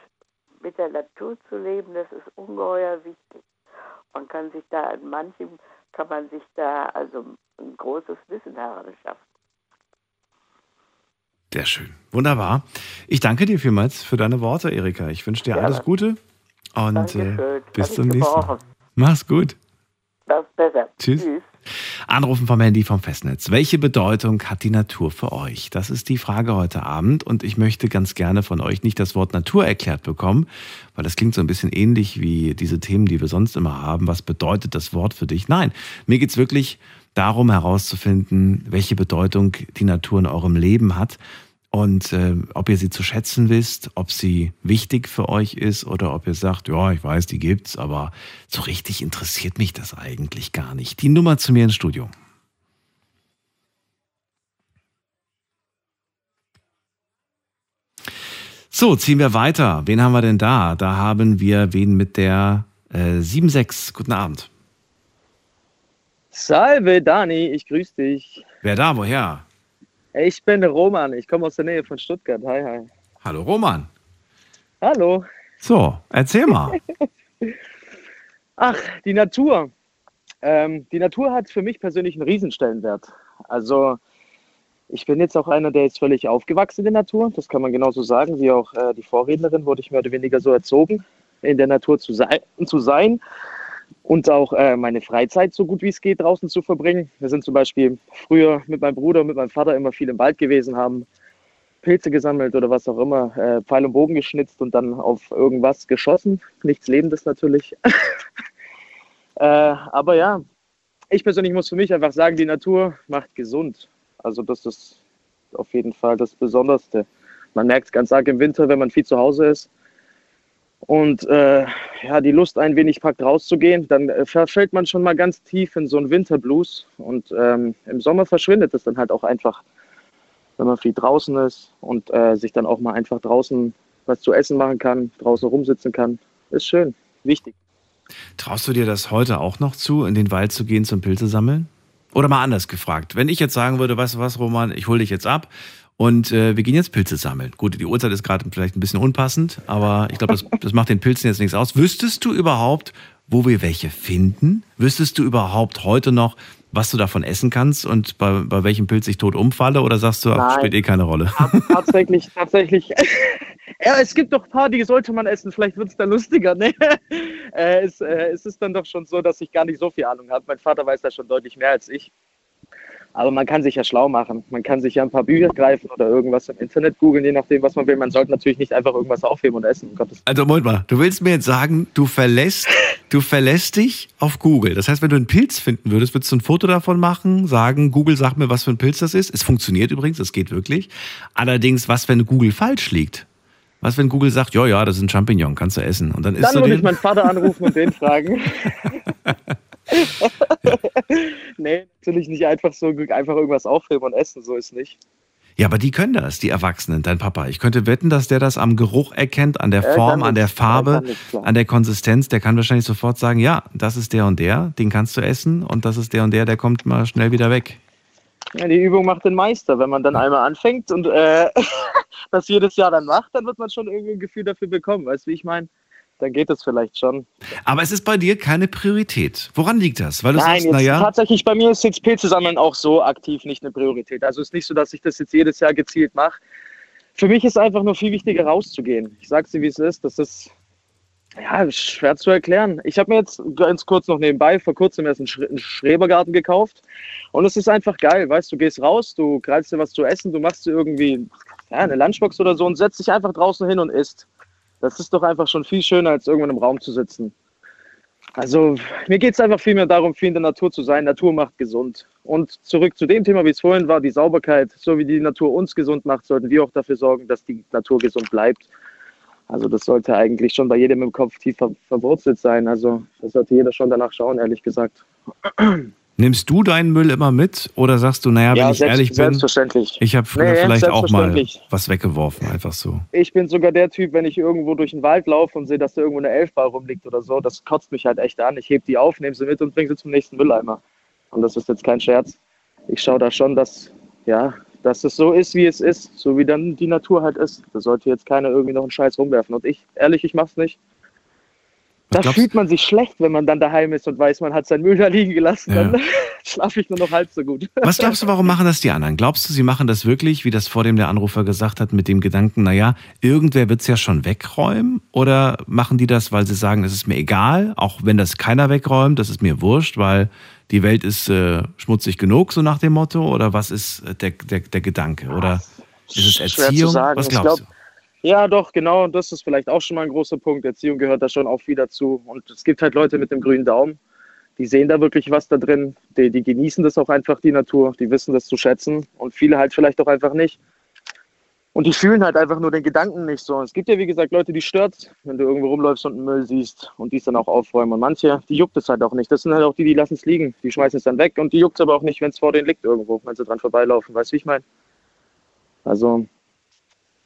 mit der Natur zu leben, das ist ungeheuer wichtig. Man kann sich da an manchem, kann man sich da also ein großes Wissen heranschaffen. Sehr schön. Wunderbar. Ich danke dir vielmals für deine Worte, Erika. Ich wünsche dir Gerne. alles Gute und äh, bis zum nächsten Mal. Mach's gut. Besser. Tschüss. Anrufen vom Handy vom Festnetz. Welche Bedeutung hat die Natur für euch? Das ist die Frage heute Abend und ich möchte ganz gerne von euch nicht das Wort Natur erklärt bekommen, weil das klingt so ein bisschen ähnlich wie diese Themen, die wir sonst immer haben. Was bedeutet das Wort für dich? Nein, mir geht's wirklich darum herauszufinden, welche Bedeutung die Natur in eurem Leben hat und äh, ob ihr sie zu schätzen wisst, ob sie wichtig für euch ist oder ob ihr sagt, ja, ich weiß, die gibt's, aber so richtig interessiert mich das eigentlich gar nicht. Die Nummer zu mir ins Studio. So, ziehen wir weiter. Wen haben wir denn da? Da haben wir wen mit der äh, 7-6. Guten Abend. Salve, Dani, ich grüße dich. Wer da? Woher? Ich bin Roman, ich komme aus der Nähe von Stuttgart. Hi, hi. Hallo Roman. Hallo. So, erzähl mal. Ach, die Natur. Ähm, die Natur hat für mich persönlich einen Riesenstellenwert. Also, ich bin jetzt auch einer, der ist völlig aufgewachsen in der Natur. Das kann man genauso sagen, wie auch äh, die Vorrednerin, wurde ich mehr oder weniger so erzogen, in der Natur zu sein, zu sein und auch äh, meine Freizeit so gut wie es geht draußen zu verbringen. Wir sind zum Beispiel früher mit meinem Bruder und mit meinem Vater immer viel im Wald gewesen, haben Pilze gesammelt oder was auch immer, äh, Pfeil und Bogen geschnitzt und dann auf irgendwas geschossen. Nichts Lebendes natürlich. äh, aber ja, ich persönlich muss für mich einfach sagen, die Natur macht gesund. Also das ist auf jeden Fall das Besonderste. Man merkt es ganz arg im Winter, wenn man viel zu Hause ist und äh, ja, die Lust ein wenig packt rauszugehen, dann äh, verfällt man schon mal ganz tief in so einen Winterblues und ähm, im Sommer verschwindet es dann halt auch einfach, wenn man viel draußen ist und äh, sich dann auch mal einfach draußen was zu essen machen kann, draußen rumsitzen kann. Ist schön, wichtig. Traust du dir das heute auch noch zu, in den Wald zu gehen zum Pilze sammeln? Oder mal anders gefragt, wenn ich jetzt sagen würde, weißt du was, Roman, ich hole dich jetzt ab und äh, wir gehen jetzt Pilze sammeln. Gut, die Uhrzeit ist gerade vielleicht ein bisschen unpassend, aber ich glaube, das, das macht den Pilzen jetzt nichts aus. Wüsstest du überhaupt, wo wir welche finden? Wüsstest du überhaupt heute noch, was du davon essen kannst und bei, bei welchem Pilz ich tot umfalle? Oder sagst du, ach, spielt eh keine Rolle? Tatsächlich, tatsächlich. ja, es gibt doch ein paar, die sollte man essen. Vielleicht wird es dann lustiger. Ne? Äh, es, äh, es ist dann doch schon so, dass ich gar nicht so viel Ahnung habe. Mein Vater weiß da schon deutlich mehr als ich. Aber man kann sich ja schlau machen. Man kann sich ja ein paar Bücher greifen oder irgendwas im Internet googeln, je nachdem, was man will. Man sollte natürlich nicht einfach irgendwas aufheben und essen. Um Gottes Also Moment mal, du willst mir jetzt sagen, du verlässt, du verlässt dich auf Google. Das heißt, wenn du einen Pilz finden würdest, würdest du ein Foto davon machen, sagen, Google sagt mir, was für ein Pilz das ist. Es funktioniert übrigens, es geht wirklich. Allerdings, was, wenn Google falsch liegt? Was, wenn Google sagt, ja, ja, das ist ein Champignon, kannst du essen. Und dann isst Dann du würde ich meinen Vater anrufen und den fragen. nee, natürlich nicht einfach so einfach irgendwas aufheben und essen, so ist nicht. Ja, aber die können das, die Erwachsenen, dein Papa. Ich könnte wetten, dass der das am Geruch erkennt, an der Er Form, an der er Farbe, an der Konsistenz. Der kann wahrscheinlich sofort sagen, ja, das ist der und der, den kannst du essen. Und das ist der und der, der kommt mal schnell wieder weg. Ja, die Übung macht den Meister. Wenn man dann einmal anfängt und äh, das jedes Jahr dann macht, dann wird man schon irgendwie ein Gefühl dafür bekommen. Weißt du, wie ich meine? Dann geht das vielleicht schon. Aber es ist bei dir keine Priorität. Woran liegt das? Weil du Nein, sagst, jetzt, naja, tatsächlich bei mir ist jetzt Pilze sammeln auch so aktiv nicht eine Priorität. Also es ist nicht so, dass ich das jetzt jedes Jahr gezielt mache. Für mich ist einfach nur viel wichtiger rauszugehen. Ich sag's dir, wie es ist. Das ist ja schwer zu erklären. Ich habe mir jetzt ganz kurz noch nebenbei vor kurzem erst einen, Schre einen Schrebergarten gekauft und es ist einfach geil, weißt du, gehst raus, du greifst dir was zu essen, du machst dir irgendwie ja, eine Lunchbox oder so und setzt dich einfach draußen hin und isst. Das ist doch einfach schon viel schöner, als irgendwann im Raum zu sitzen. Also mir geht es einfach viel mehr darum, viel in der Natur zu sein. Natur macht gesund. Und zurück zu dem Thema, wie es vorhin war, die Sauberkeit. So wie die Natur uns gesund macht, sollten wir auch dafür sorgen, dass die Natur gesund bleibt. Also das sollte eigentlich schon bei jedem im Kopf tief ver verwurzelt sein. Also das sollte jeder schon danach schauen, ehrlich gesagt. Nimmst du deinen Müll immer mit oder sagst du, naja, wenn Ja, ich selbst- ehrlich bin, selbstverständlich. ich habe früher Nee, vielleicht auch mal was weggeworfen, einfach so. Ich bin sogar der Typ, wenn ich irgendwo durch den Wald laufe und sehe, dass da irgendwo eine Elfbar rumliegt oder so, das kotzt mich halt echt an. Ich heb die auf, nehme sie mit und bringe sie zum nächsten Mülleimer. Und das ist jetzt kein Scherz. Ich schaue da schon, dass, ja, dass es so ist, wie es ist, so wie dann die Natur halt ist. Da sollte jetzt keiner irgendwie noch einen Scheiß rumwerfen. Und ich, ehrlich, ich mach's nicht. Was Da fühlt man sich schlecht, wenn man dann daheim ist und weiß, man hat sein Müll da liegen gelassen. Ja. Dann schlafe ich nur noch halb so gut. Was glaubst du, warum machen das die anderen? Glaubst du, sie machen das wirklich, wie das vor dem der Anrufer gesagt hat, mit dem Gedanken, naja, irgendwer wird es ja schon wegräumen? Oder machen die das, weil sie sagen, es ist mir egal, auch wenn das keiner wegräumt, das ist mir wurscht, weil die Welt ist äh, schmutzig genug, so nach dem Motto? Oder was ist äh, der, der, der Gedanke? Oder ist es Erziehung? sagen. Was Ich glaubst glaub, Ja, doch, genau. Und das ist vielleicht auch schon mal ein großer Punkt. Erziehung gehört da schon auch viel dazu. Und es gibt halt Leute mit dem grünen Daumen, die sehen da wirklich was da drin. Die, die genießen das auch einfach, die Natur. Die wissen das zu schätzen. Und viele halt vielleicht auch einfach nicht. Und die fühlen halt einfach nur den Gedanken nicht so. Es gibt ja, wie gesagt, Leute, die stört, wenn du irgendwo rumläufst und einen Müll siehst und die es dann auch aufräumen. Und manche, die juckt es halt auch nicht. Das sind halt auch die, die lassen es liegen. Die schmeißen es dann weg und die juckt es aber auch nicht, wenn es vor denen liegt irgendwo, wenn sie dran vorbeilaufen. Weißt du, wie ich meine? Also,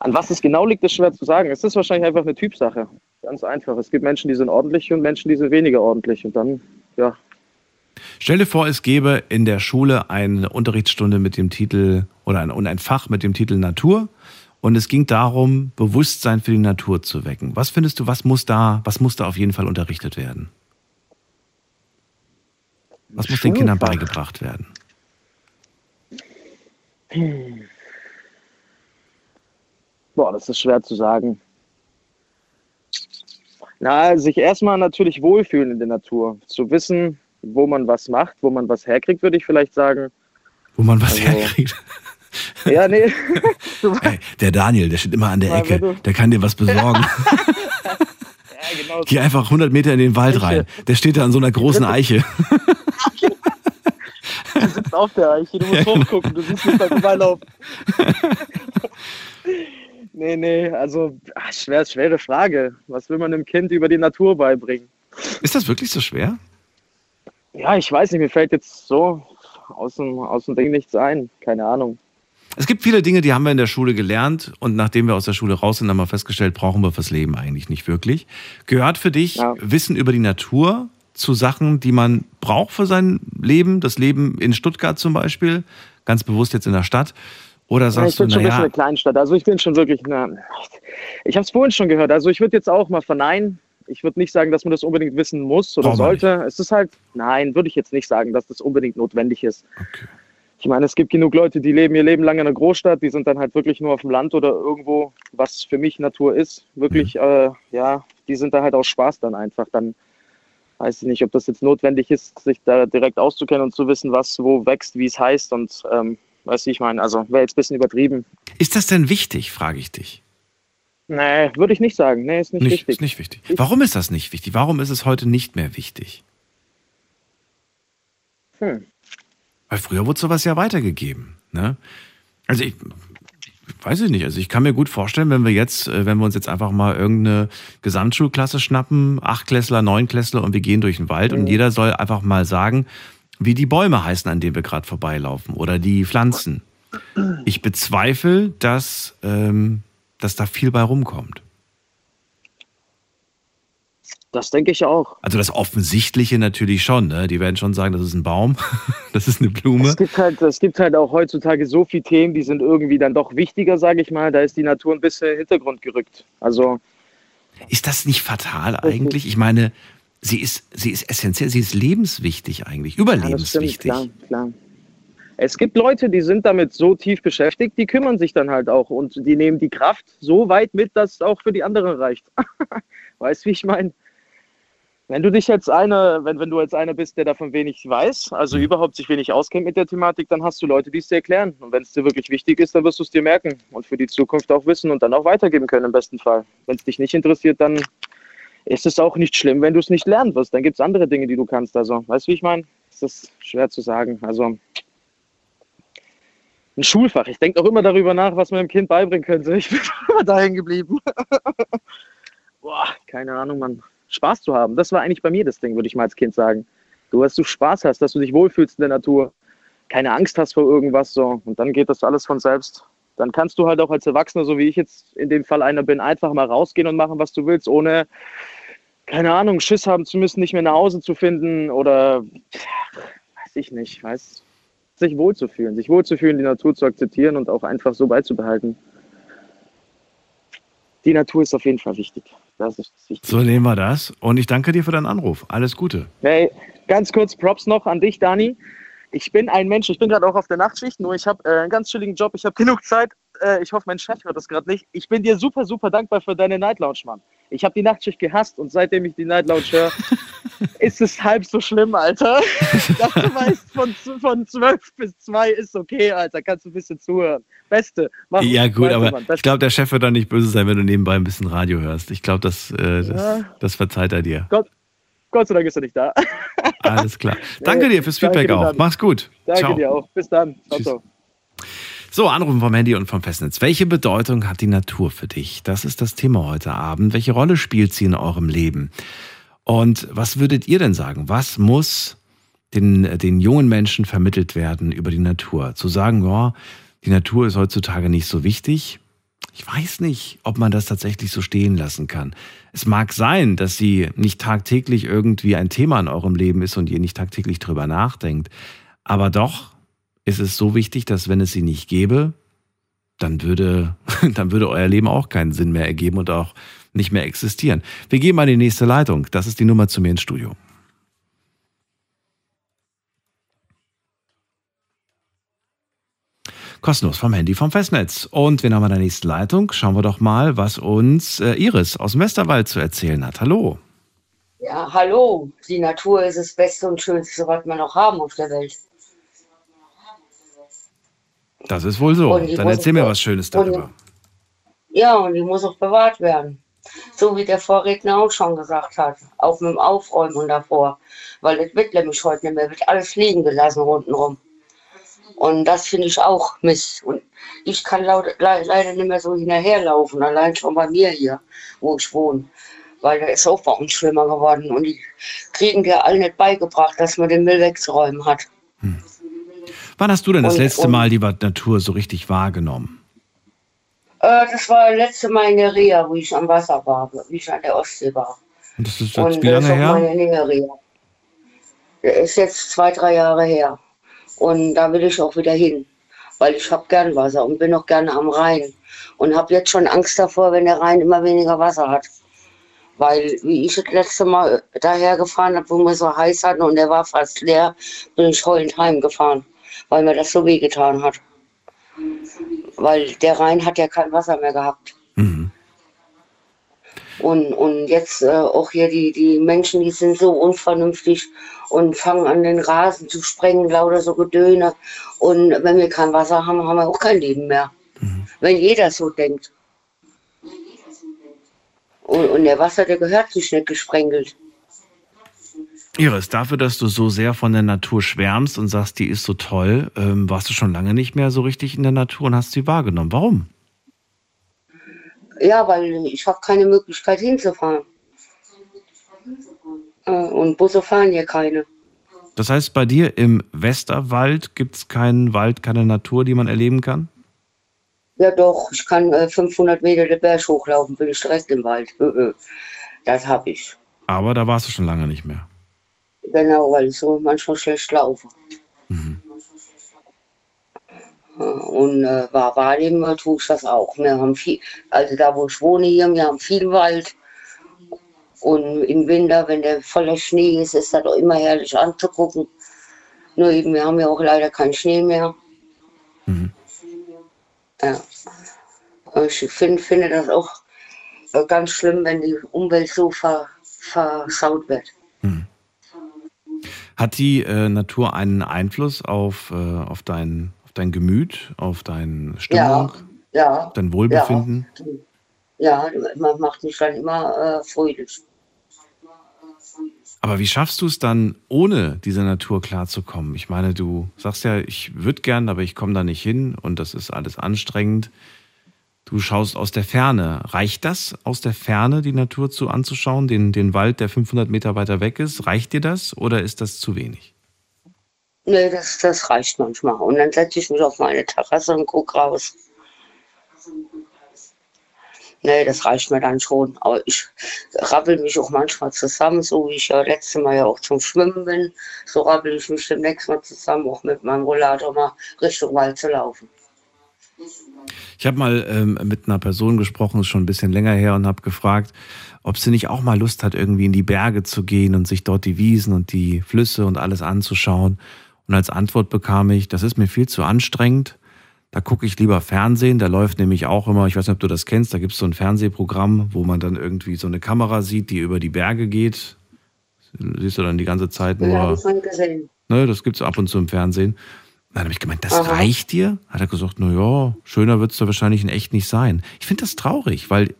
an was es genau liegt, ist schwer zu sagen. Es ist wahrscheinlich einfach eine Typsache. Ganz einfach. Es gibt Menschen, die sind ordentlich und Menschen, die sind weniger ordentlich. Und dann, ja, Stell dir vor, es gäbe in der Schule eine Unterrichtsstunde mit dem Titel oder ein, und ein Fach mit dem Titel Natur und es ging darum, Bewusstsein für die Natur zu wecken. Was findest du, was muss da, was muss da auf jeden Fall unterrichtet werden? Was muss den Kindern beigebracht werden? Boah, das ist schwer zu sagen. Na, sich erstmal natürlich wohlfühlen in der Natur. Zu wissen, wo man was macht, wo man was herkriegt, würde ich vielleicht sagen. Wo man was Also- herkriegt. Ja, nee. Hey, der Daniel, der steht immer an der Mal, Ecke, du- der kann dir was besorgen. ja, genau. Geh einfach 100 Meter in den Wald rein. Der steht da an so einer großen Eiche. Du sitzt auf der Eiche, du musst Ja, genau. hochgucken, du siehst mich beim Vorbeilaufen. Nee, nee, also ach, schwer, schwere Frage. Was will man einem Kind über die Natur beibringen? Ist das wirklich so schwer? Ja, ich weiß nicht, mir fällt jetzt so aus dem, aus dem Ding nichts ein. Keine Ahnung. Es gibt viele Dinge, die haben wir in der Schule gelernt und nachdem wir aus der Schule raus sind, haben wir festgestellt, brauchen wir fürs Leben eigentlich nicht wirklich. Gehört für dich Ja. Wissen über die Natur zu Sachen, die man braucht für sein Leben, das Leben in Stuttgart zum Beispiel, ganz bewusst jetzt in der Stadt? Oder Ja, sagst ich bin du, schon ein bisschen naja, eine Kleinstadt. Also ich bin schon wirklich, na, ich habe es vorhin schon gehört. Also ich würde jetzt auch mal verneinen. Ich würde nicht sagen, dass man das unbedingt wissen muss oder man sollte. Es ist halt, nein, würde ich jetzt nicht sagen, dass das unbedingt notwendig ist. Okay. Ich meine, es gibt genug Leute, die leben ihr Leben lang in einer Großstadt, die sind dann halt wirklich nur auf dem Land oder irgendwo, was für mich Natur ist. Wirklich, äh, ja, die sind da halt aus Spaß dann einfach. Dann weiß ich nicht, ob das jetzt notwendig ist, sich da direkt auszukennen und zu wissen, was wo wächst, wie es heißt und ähm, weißt du, ich meine, also wäre jetzt ein bisschen übertrieben. ist das denn wichtig, frage ich dich. Nee, würde ich nicht sagen. Nee, ist nicht, Nicht, wichtig. ist nicht wichtig. Warum ist das nicht wichtig? Warum ist es heute nicht mehr wichtig? Hm. Weil früher wurde sowas ja weitergegeben. Ne? Also ich weiß ich nicht. Also ich kann mir gut vorstellen, wenn wir jetzt, äh, wenn wir uns jetzt einfach mal irgendeine Gesamtschulklasse schnappen, Achtklässler, Neunklässler und wir gehen durch den Wald und jeder soll einfach mal sagen, wie die Bäume heißen, an denen wir gerade vorbeilaufen oder die Pflanzen. Ich bezweifle, dass, ähm, dass da viel bei rumkommt. Das denke ich auch. Also das Offensichtliche natürlich schon. Ne? Die werden schon sagen, das ist ein Baum, das ist eine Blume. Es gibt halt, es gibt halt auch heutzutage so viele Themen, die sind irgendwie dann doch wichtiger, sage ich mal. Da ist die Natur ein bisschen in den Hintergrund gerückt. Also Ist das nicht fatal eigentlich? Ich meine, sie ist, sie ist essentiell, sie ist lebenswichtig eigentlich, Ja, das stimmt, überlebenswichtig. klar, klar. Es gibt Leute, die sind damit so tief beschäftigt, die kümmern sich dann halt auch und die nehmen die Kraft so weit mit, dass es auch für die anderen reicht. weißt du, wie ich meine? Wenn du dich jetzt einer, wenn, wenn du jetzt einer bist, der davon wenig weiß, also überhaupt sich wenig auskennt mit der Thematik, dann hast du Leute, die es dir erklären. Und wenn es dir wirklich wichtig ist, dann wirst du es dir merken und für die Zukunft auch wissen und dann auch weitergeben können im besten Fall. Wenn es dich nicht interessiert, dann ist es auch nicht schlimm, wenn du es nicht lernen wirst. Dann gibt es andere Dinge, die du kannst. Also, weißt du, wie ich meine? Das ist schwer zu sagen. Also, ein Schulfach. Ich denke auch immer darüber nach, was man dem Kind beibringen könnte. Ich bin immer dahin geblieben. Boah, keine Ahnung, Mann. Spaß zu haben. Das war eigentlich bei mir das Ding, würde ich mal als Kind sagen. Du, dass du Spaß hast, dass du dich wohlfühlst in der Natur, keine Angst hast vor irgendwas so und dann geht das alles von selbst. Dann kannst du halt auch als Erwachsener, so wie ich jetzt in dem Fall einer bin, einfach mal rausgehen und machen, was du willst, ohne, keine Ahnung, Schiss haben zu müssen, nicht mehr nach Hause zu finden oder weiß ich nicht, weiß, sich wohlzufühlen, sich wohlzufühlen, die Natur zu akzeptieren und auch einfach so beizubehalten. Die Natur ist auf jeden Fall wichtig. Das ist wichtig. So nehmen wir das. Und ich danke dir für deinen Anruf. Alles Gute. Hey, ganz kurz Props noch an dich, Dani. Ich bin ein Mensch, ich bin gerade auch auf der Nachtschicht, nur ich habe äh, einen ganz chilligen Job, ich habe genug Zeit. Äh, ich hoffe, mein Chef hört das gerade nicht. Ich bin dir super, super dankbar für deine Night Lounge, Mann. Ich habe die Nachtschicht gehasst und seitdem ich die Night Lounge höre, ist es halb so schlimm, Alter. Dass du weißt, von, von 12 bis 2 ist okay, Alter. Kannst du ein bisschen zuhören. Beste. Mach Ja, gut, weiter, aber ich glaube, der Chef wird dann nicht böse sein, wenn du nebenbei ein bisschen Radio hörst. Ich glaube, das, äh, das, Ja. das verzeiht er dir. Gott, Gott sei Dank ist er nicht da. Alles klar. Danke dir fürs Feedback auch. Dann. Mach's gut. Danke Ciao. dir auch. Bis dann. Ciao, Tschüss. ciao. So, Anrufen vom Handy und vom Festnetz. Welche Bedeutung hat die Natur für dich? Das ist das Thema heute Abend. Welche Rolle spielt sie in eurem Leben? Und was würdet ihr denn sagen? Was muss den, den jungen Menschen vermittelt werden über die Natur? Zu sagen, ja, die Natur ist heutzutage nicht so wichtig. Ich weiß nicht, ob man das tatsächlich so stehen lassen kann. Es mag sein, dass sie nicht tagtäglich irgendwie ein Thema in eurem Leben ist und ihr nicht tagtäglich drüber nachdenkt. Aber doch ist es so wichtig, dass wenn es sie nicht gäbe, dann würde, dann würde euer Leben auch keinen Sinn mehr ergeben und auch nicht mehr existieren. Wir gehen mal in die nächste Leitung. Das ist die Nummer zu mir ins Studio. Kostenlos vom Handy vom Festnetz. Und wen haben wir in der nächsten Leitung? Schauen wir doch mal, was uns äh, Iris aus dem Westerwald zu erzählen hat. Hallo. Ja, hallo. Die Natur ist das Beste und Schönste, was wir noch haben auf der Welt. Das ist wohl so. Dann erzähl mir was Schönes darüber. Ja, und die muss auch bewahrt werden. So wie der Vorredner auch schon gesagt hat. Auch mit dem Aufräumen und davor. Weil das wird nämlich heute nicht mehr. Wird alles liegen gelassen rundherum. Und das finde ich auch Mist. Und ich kann laut, le leider nicht mehr so hinterherlaufen. Allein schon bei mir hier, wo ich wohne. Weil da ist auch bei uns schlimmer geworden. Und die kriegen dir alle nicht beigebracht, dass man den Müll wegzuräumen hat. Wann hast du denn das Und- letzte und- Mal die Natur so richtig wahrgenommen? Äh, das war das letzte Mal in der Reha, wo ich am Wasser war, wie ich an der Ostsee war. Und das ist Und jetzt wie das lange auch her? meine Nähe. Der ist jetzt zwei, drei Jahre her. Und da will ich auch wieder hin, weil ich habe gern Wasser und bin auch gerne am Rhein. Und habe jetzt schon Angst davor, wenn der Rhein immer weniger Wasser hat. Weil, wie ich das letzte Mal daher gefahren habe, wo wir so heiß hatten und der war fast leer, bin ich heulend heimgefahren, weil mir das so wehgetan hat. Weil der Rhein hat ja kein Wasser mehr gehabt. Mhm. Und, und jetzt äh, auch hier die, die Menschen, die sind so unvernünftig und fangen an, den Rasen zu sprengen, lauter so Gedöne. Und wenn wir kein Wasser haben, haben wir auch kein Leben mehr. Wenn jeder so denkt. Und, und der Wasser, der gehört sich nicht gesprengelt. Iris, dafür, dass du so sehr von der Natur schwärmst und sagst, die ist so toll, ähm, warst du schon lange nicht mehr so richtig in der Natur und hast sie wahrgenommen. Warum? Ja, weil ich habe keine Möglichkeit hinzufahren. Äh, Und Busse fahren hier keine. Das heißt, bei dir im Westerwald gibt es keinen Wald, keine Natur, die man erleben kann? Ja doch, ich kann äh, 500 Meter den Berg hochlaufen, bin ich direkt im Wald. Äh, äh. Das habe ich. Aber da warst du schon lange nicht mehr. Genau, weil ich so manchmal schlecht laufe. Mhm. Und äh, war wahrnehmen tue ich das auch. Wir haben viel, also da wo ich wohne hier, wir haben viel Wald. Und im Winter, wenn der voller Schnee ist, ist das auch immer herrlich anzugucken. Nur eben, wir haben ja auch leider keinen Schnee mehr. Mhm. Ja. Ich find, finde das auch äh, ganz schlimm, wenn die Umwelt so ver, versaut wird. Hat die äh, Natur einen Einfluss auf, äh, auf, dein, auf dein Gemüt, auf deine Stimmung, Ja, dein Wohlbefinden? ja, man macht mich dann immer äh, fröhlich. Aber wie schaffst du es dann, ohne diese Natur klarzukommen? Ich meine, du sagst ja, ich würde gern, aber ich komme da nicht hin und das ist alles anstrengend. Du schaust aus der Ferne. Reicht das, aus der Ferne die Natur zu anzuschauen, den, den Wald, der 500 Meter weiter weg ist? Reicht dir das oder ist das zu wenig? Nee, das, das reicht manchmal. Und dann setze ich mich auf meine Terrasse und gucke raus. Nee, das reicht mir dann schon. Aber ich rabbel mich auch manchmal zusammen, so wie ich ja letztes Mal ja auch zum Schwimmen bin. So rabbel ich mich demnächst mal zusammen, auch mit meinem Rollator mal Richtung Wald zu laufen. Ich habe mal ähm, mit einer Person gesprochen, ist schon ein bisschen länger her, und habe gefragt, ob sie nicht auch mal Lust hat, irgendwie in die Berge zu gehen und sich dort die Wiesen und die Flüsse und alles anzuschauen. Und als Antwort bekam ich, das ist mir viel zu anstrengend. Da gucke ich lieber Fernsehen. Da läuft nämlich auch immer, ich weiß nicht, ob du das kennst, da gibt es so ein Fernsehprogramm, wo man dann irgendwie so eine Kamera sieht, die über die Berge geht. Siehst du dann die ganze Zeit nur. Ja, das gesehen. Ne, das gibt es ab und zu im Fernsehen. Dann habe ich gemeint, das Aha. reicht dir? Hat er gesagt, na ja, schöner wird es da wahrscheinlich in echt nicht sein. Ich finde das traurig, weil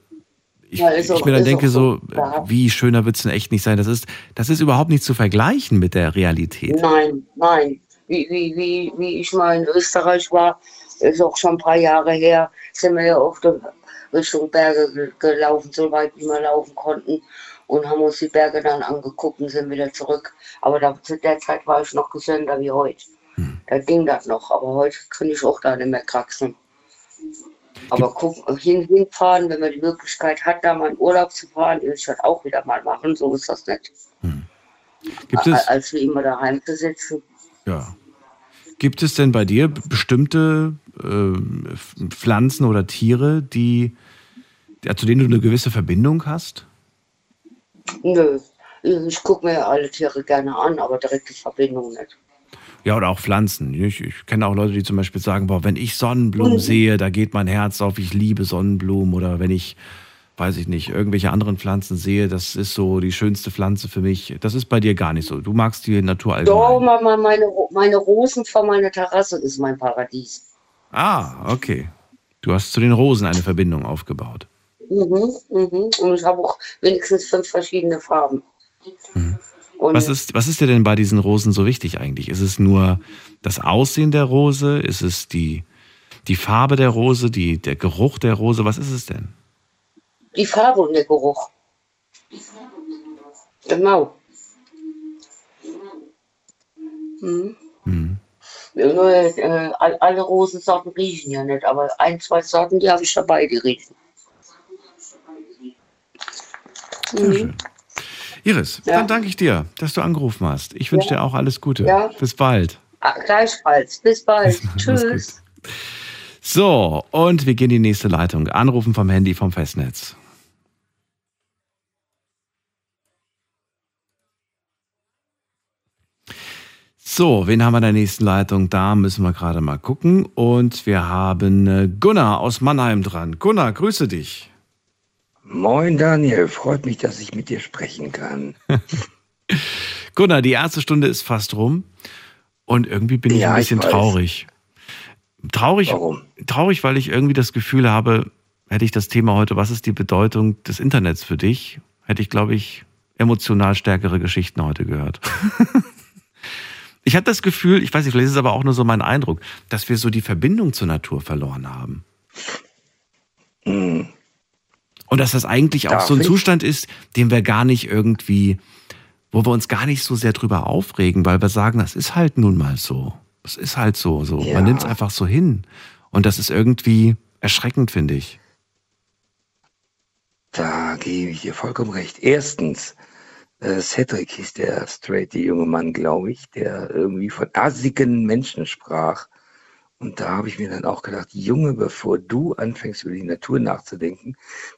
ich, Ja, ich auch- mir dann denke so, so. Ja. wie schöner wird es in echt nicht sein. Das ist, das ist überhaupt nicht zu vergleichen mit der Realität. Nein, nein. Wie, wie, wie, wie ich mal in Österreich war, ist auch schon ein paar Jahre her, sind wir ja der Richtung Berge ge- gelaufen, so weit wie wir laufen konnten. Und haben uns die Berge dann angeguckt und sind wieder zurück. Aber da, zu der Zeit war ich noch gesünder wie heute. Da ging das noch, aber heute kann ich auch da nicht mehr kraxeln. Aber guck, hin, hinfahren, wenn man die Möglichkeit hat, da mal in Urlaub zu fahren, will ich das auch wieder mal machen. So ist das nicht. Gibt es, Als wir immer daheim zu sitzen. ja. Gibt es denn bei dir bestimmte F- Pflanzen oder Tiere, die, ja, zu denen du eine gewisse Verbindung hast? Nö, ich gucke mir alle Tiere gerne an, aber direkte Verbindung nicht. Ja, oder auch Pflanzen. Ich, ich kenne auch Leute, die zum Beispiel sagen, boah, wenn ich Sonnenblumen sehe, da geht mein Herz auf, ich liebe Sonnenblumen. Oder wenn ich, weiß ich nicht, irgendwelche anderen Pflanzen sehe, das ist so die schönste Pflanze für mich. Das ist bei dir gar nicht so. Du magst die Natur Doch, allgemein. Mama, meine, meine Rosen vor meiner Terrasse ist mein Paradies. Ah, okay. Du hast zu den Rosen eine Verbindung aufgebaut. Mhm, mhm. Und ich habe auch wenigstens fünf verschiedene Farben. Und Was ist, was ist dir denn bei diesen Rosen so wichtig eigentlich? Ist es nur das Aussehen der Rose? Ist es die, die Farbe der Rose, die, der Geruch der Rose? Was ist es denn? die Farbe und der Geruch. Genau. Mhm. Hm. Äh, all- alle Rosensorten riechen ja nicht, aber ein, zwei Sorten, die habe ich dabei, die riechen. Mhm. Iris, Ja. dann danke ich dir, dass du angerufen hast. Ich wünsche Ja. dir auch alles Gute. Ja. Bis bald. Ah, gleichfalls. Bis bald. Tschüss. So, und wir gehen in die nächste Leitung. Anrufen vom Handy vom Festnetz. So, wen haben wir in der nächsten Leitung? Da müssen wir gerade mal gucken. Und wir haben äh, Gunnar aus Mannheim dran. Gunnar, grüße dich. Moin Daniel, freut mich, dass ich mit dir sprechen kann. Gunnar, die erste Stunde ist fast rum. Und irgendwie bin ich Ja, ein ich bisschen weiß. traurig. Traurig, Warum? traurig, weil ich irgendwie das Gefühl habe, hätte ich das Thema heute, was ist die Bedeutung des Internets für dich, hätte ich, glaube ich, emotional stärkere Geschichten heute gehört. ich habe das Gefühl, ich weiß nicht, vielleicht ist es aber auch nur so mein Eindruck, dass wir so die Verbindung zur Natur verloren haben. Hm. Und dass das eigentlich auch Darf so ein ich? Zustand ist, den wir gar nicht irgendwie, wo wir uns gar nicht so sehr drüber aufregen, weil wir sagen, das ist halt nun mal so. Das ist halt so. so. Ja. Man nimmt es einfach so hin. Und das ist irgendwie erschreckend, finde ich. Da gebe ich dir vollkommen recht. Erstens, äh, Cedric hieß der straight, junge Mann, glaube ich, der irgendwie von assigen Menschen sprach. Und da habe ich mir dann auch gedacht, Junge, bevor du anfängst, über die Natur nachzudenken,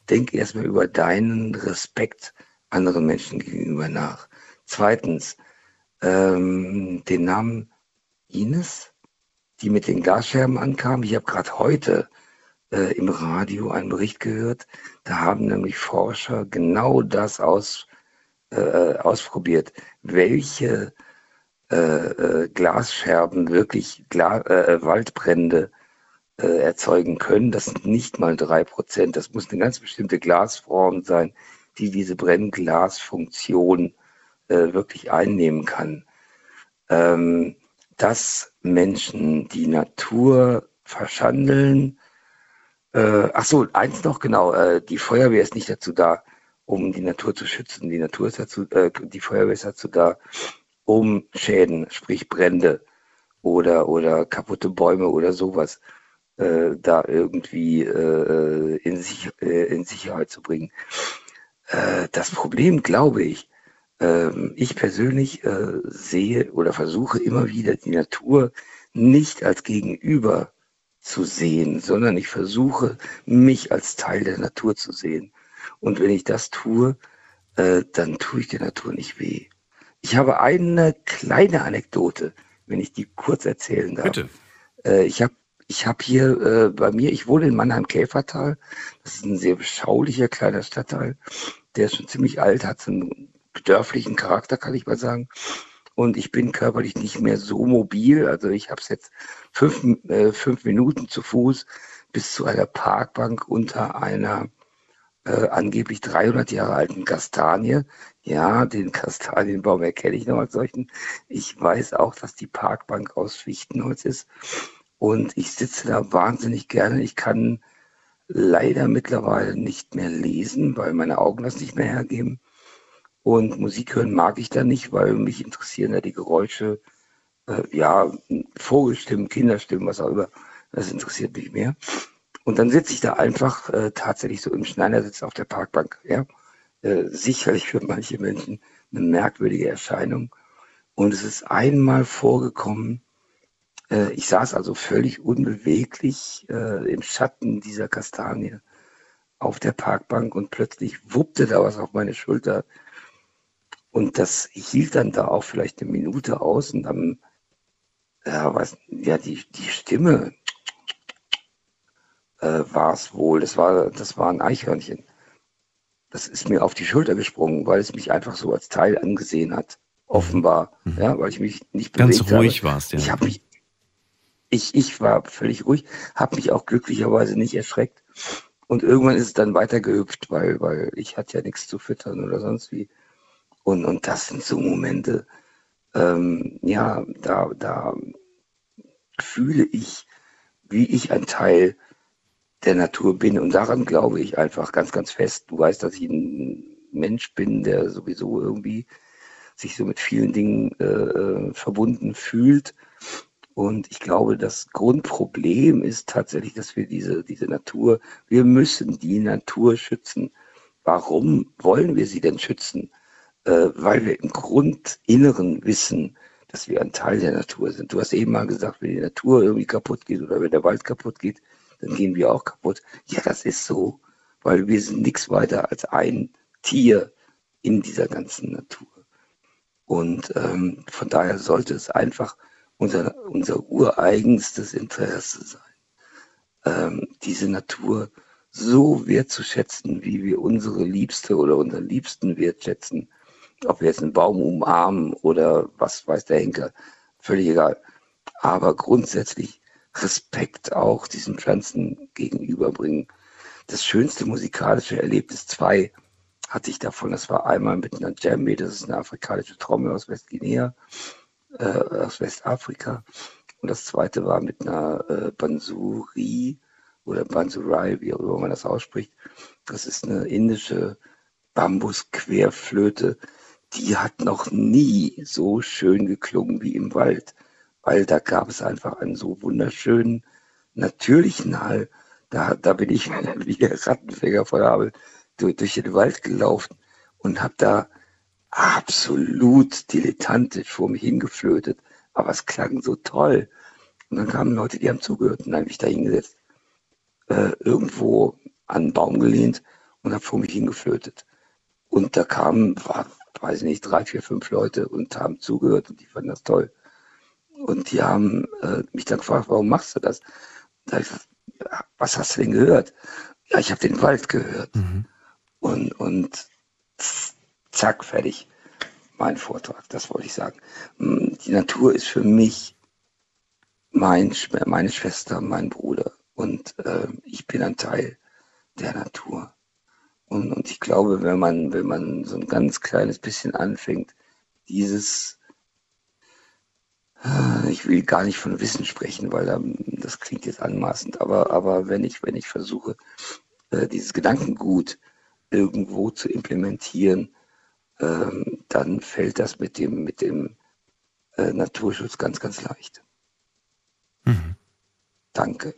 denk erstmal über deinen Respekt anderen Menschen gegenüber nach. Zweitens, ähm, den Namen Ines, die mit den Glasscherben ankam. Ich habe gerade heute äh, im Radio einen Bericht gehört. Da haben nämlich Forscher genau das aus, äh, ausprobiert, welche äh, äh, Glasscherben wirklich Gla äh, Waldbrände äh, erzeugen können. Das sind nicht mal drei Prozent. Das muss eine ganz bestimmte Glasform sein, die diese Brennglasfunktion äh, wirklich einnehmen kann. Ähm, dass Menschen die Natur verschandeln, Äh, ach so, eins noch genau. Äh, die Feuerwehr ist nicht dazu da, um die Natur zu schützen. Die Natur ist dazu, äh, die Feuerwehr ist dazu da, um Schäden, sprich Brände oder oder kaputte Bäume oder sowas äh, da irgendwie äh, in, sich, äh, in Sicherheit zu bringen. Äh, das Problem, glaube ich, ähm, ich persönlich äh, sehe oder versuche immer wieder die Natur nicht als Gegenüber zu sehen, sondern ich versuche mich als Teil der Natur zu sehen. Und wenn ich das tue, äh, dann tue ich der Natur nicht weh. Ich habe eine kleine Anekdote, wenn ich die kurz erzählen darf. Bitte. Äh, ich habe ich habe hier äh, bei mir, ich wohne in Mannheim-Käfertal. Das ist ein sehr beschaulicher kleiner Stadtteil. Der ist schon ziemlich alt, hat so einen dörflichen Charakter, kann ich mal sagen. Und ich bin körperlich nicht mehr so mobil. Also ich habe es jetzt fünf, äh, fünf Minuten zu Fuß bis zu einer Parkbank unter einer äh, angeblich 300 Jahre alten Kastanie. Ja, den Kastanienbaum erkenne ich noch als solchen. Ich weiß auch, dass die Parkbank aus Fichtenholz ist. Und ich sitze da wahnsinnig gerne. Ich kann leider mittlerweile nicht mehr lesen, weil meine Augen das nicht mehr hergeben. Und Musik hören mag ich da nicht, weil mich interessieren ja die Geräusche, äh, ja, Vogelstimmen, Kinderstimmen, was auch immer. Das interessiert mich mehr. Und dann sitze ich da einfach äh, tatsächlich so im Schneidersitz auf der Parkbank. Ja? Äh, sicherlich für manche Menschen eine merkwürdige Erscheinung. Und es ist einmal vorgekommen, äh, ich saß also völlig unbeweglich äh, im Schatten dieser Kastanie auf der Parkbank und plötzlich wuppte da was auf meine Schulter. Und das hielt dann da auch vielleicht eine Minute aus und dann, ja, was, ja, die, die Stimme äh, war es wohl. Das war, das war ein Eichhörnchen. Das ist mir auf die Schulter gesprungen, weil es mich einfach so als Teil angesehen hat. Offenbar, mhm. ja, weil ich mich nicht bewegt Ganz ruhig habe. warst, ja. Ich habe mich ich, ich war völlig ruhig, habe mich auch glücklicherweise nicht erschreckt. Und irgendwann ist es dann weitergehüpft, weil, weil ich hatte ja nichts zu füttern oder sonst wie. Und, und das sind so Momente, ähm, ja, da, da fühle ich, wie ich ein Teil der Natur bin. Und daran glaube ich einfach ganz, ganz fest. Du weißt, dass ich ein Mensch bin, der sowieso irgendwie sich so mit vielen Dingen äh, verbunden fühlt. Und ich glaube, das Grundproblem ist tatsächlich, dass wir diese, diese Natur, wir müssen die Natur schützen. Warum wollen wir sie denn schützen? Äh, weil wir im Grundinneren wissen, dass wir ein Teil der Natur sind. Du hast eben mal gesagt, wenn die Natur irgendwie kaputt geht oder wenn der Wald kaputt geht, dann gehen wir auch kaputt. Ja, das ist so, weil wir sind nichts weiter als ein Tier in dieser ganzen Natur. Und ähm, von daher sollte es einfach unser, unser ureigenstes Interesse sein, ähm, diese Natur so wertzuschätzen, wie wir unsere Liebste oder unseren Liebsten wertschätzen. Ob wir jetzt einen Baum umarmen oder was weiß der Henker, völlig egal. Aber grundsätzlich Respekt auch diesen Pflanzen gegenüberbringen. Das schönste musikalische Erlebnis zwei hatte ich davon. Das war einmal mit einer Djembe, das ist eine afrikanische Trommel aus Westguinea äh, aus Westafrika. Und das zweite war mit einer äh, Bansuri oder Bansurai, wie auch immer man das ausspricht. Das ist eine indische Bambusquerflöte. Die hat noch nie so schön geklungen wie im Wald, weil da gab es einfach einen so wunderschönen, natürlichen Hall. Da, da bin ich wie der Rattenfänger von Abel durch, durch den Wald gelaufen und habe da absolut dilettantisch vor mich hingeflötet, aber es klang so toll. Und dann kamen Leute, die haben zugehört und dann habe ich da hingesetzt, äh, irgendwo an einen Baum gelehnt und habe vor mich hingeflötet. Und da kamen, war, weiß nicht, drei, vier, fünf Leute und haben zugehört und die fanden das toll. Und die haben äh, mich dann gefragt, warum machst du das? Da ich was hast du denn gehört? Ja, ich habe den Wald gehört. Mhm. Und, und zack, fertig. Mein Vortrag, das wollte ich sagen. Mm, die Natur ist für mich mein, meine Schwester, mein Bruder. Und äh, ich bin ein Teil der Natur. Und, und ich glaube, wenn man, wenn man so ein ganz kleines bisschen anfängt, dieses ich will gar nicht von Wissen sprechen, weil das klingt jetzt anmaßend, aber, aber wenn ich, wenn ich versuche, äh, dieses Gedankengut irgendwo zu implementieren, ähm, dann fällt das mit dem, mit dem äh, Naturschutz ganz, ganz leicht. Mhm. Danke.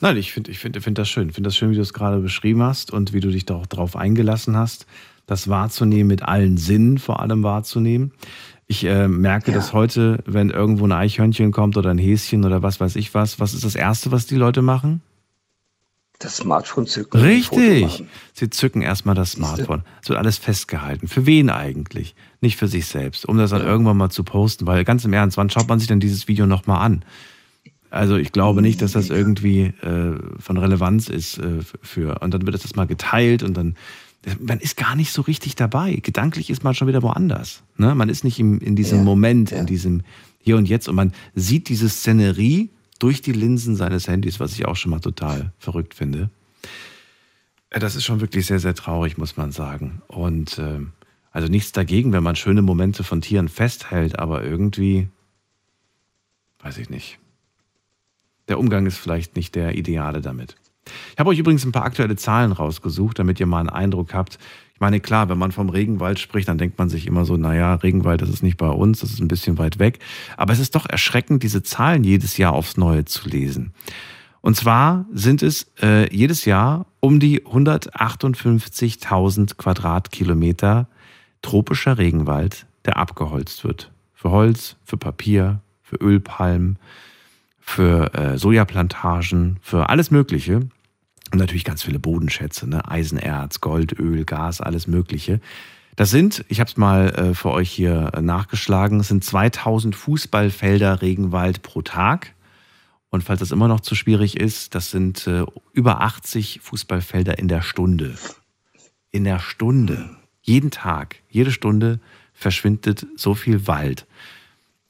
Nein, ich finde ich find, find das schön. Ich finde das schön, wie du es gerade beschrieben hast und wie du dich darauf eingelassen hast, das wahrzunehmen, mit allen Sinnen vor allem wahrzunehmen. Ich äh, merke, Ja. dass heute, wenn irgendwo ein Eichhörnchen kommt oder ein Häschen oder was weiß ich was, was ist das Erste, was die Leute machen? Das Smartphone zücken. Richtig. Sie zücken erstmal das Smartphone. Es wird alles festgehalten. Für wen eigentlich? Nicht für sich selbst, um das dann irgendwann mal zu posten, weil ganz im Ernst, wann schaut man sich denn dieses Video nochmal an? Also ich glaube nicht, dass das irgendwie äh, von Relevanz ist äh, für. Und dann wird das mal geteilt und dann. Man ist gar nicht so richtig dabei. Gedanklich ist man schon wieder woanders. Ne? Man ist nicht im, in diesem Ja, Moment, ja. in diesem Hier und Jetzt und man sieht diese Szenerie durch die Linsen seines Handys, was ich auch schon mal total verrückt finde. Äh, Das ist schon wirklich sehr, sehr traurig, muss man sagen. Und äh, also nichts dagegen, wenn man schöne Momente von Tieren festhält, aber irgendwie, weiß ich nicht. Der Umgang ist vielleicht nicht der ideale damit. Ich habe euch übrigens ein paar aktuelle Zahlen rausgesucht, damit ihr mal einen Eindruck habt. Ich meine, klar, wenn man vom Regenwald spricht, dann denkt man sich immer so, naja, Regenwald, das ist nicht bei uns, das ist ein bisschen weit weg. Aber es ist doch erschreckend, diese Zahlen jedes Jahr aufs Neue zu lesen. Und zwar sind es äh, jedes Jahr um die 158.000 Quadratkilometer tropischer Regenwald, der abgeholzt wird. Für Holz, für Papier, für Ölpalmen, für äh, Sojaplantagen, für alles Mögliche. Und natürlich ganz viele Bodenschätze, ne? Eisenerz, Gold, Öl, Gas, alles Mögliche. Das sind, ich habe es mal äh, für euch hier äh, nachgeschlagen, es sind 2000 Fußballfelder Regenwald pro Tag. Und falls das immer noch zu schwierig ist, das sind äh, über 80 Fußballfelder in der Stunde. In der Stunde. Jeden Tag, jede Stunde verschwindet so viel Wald.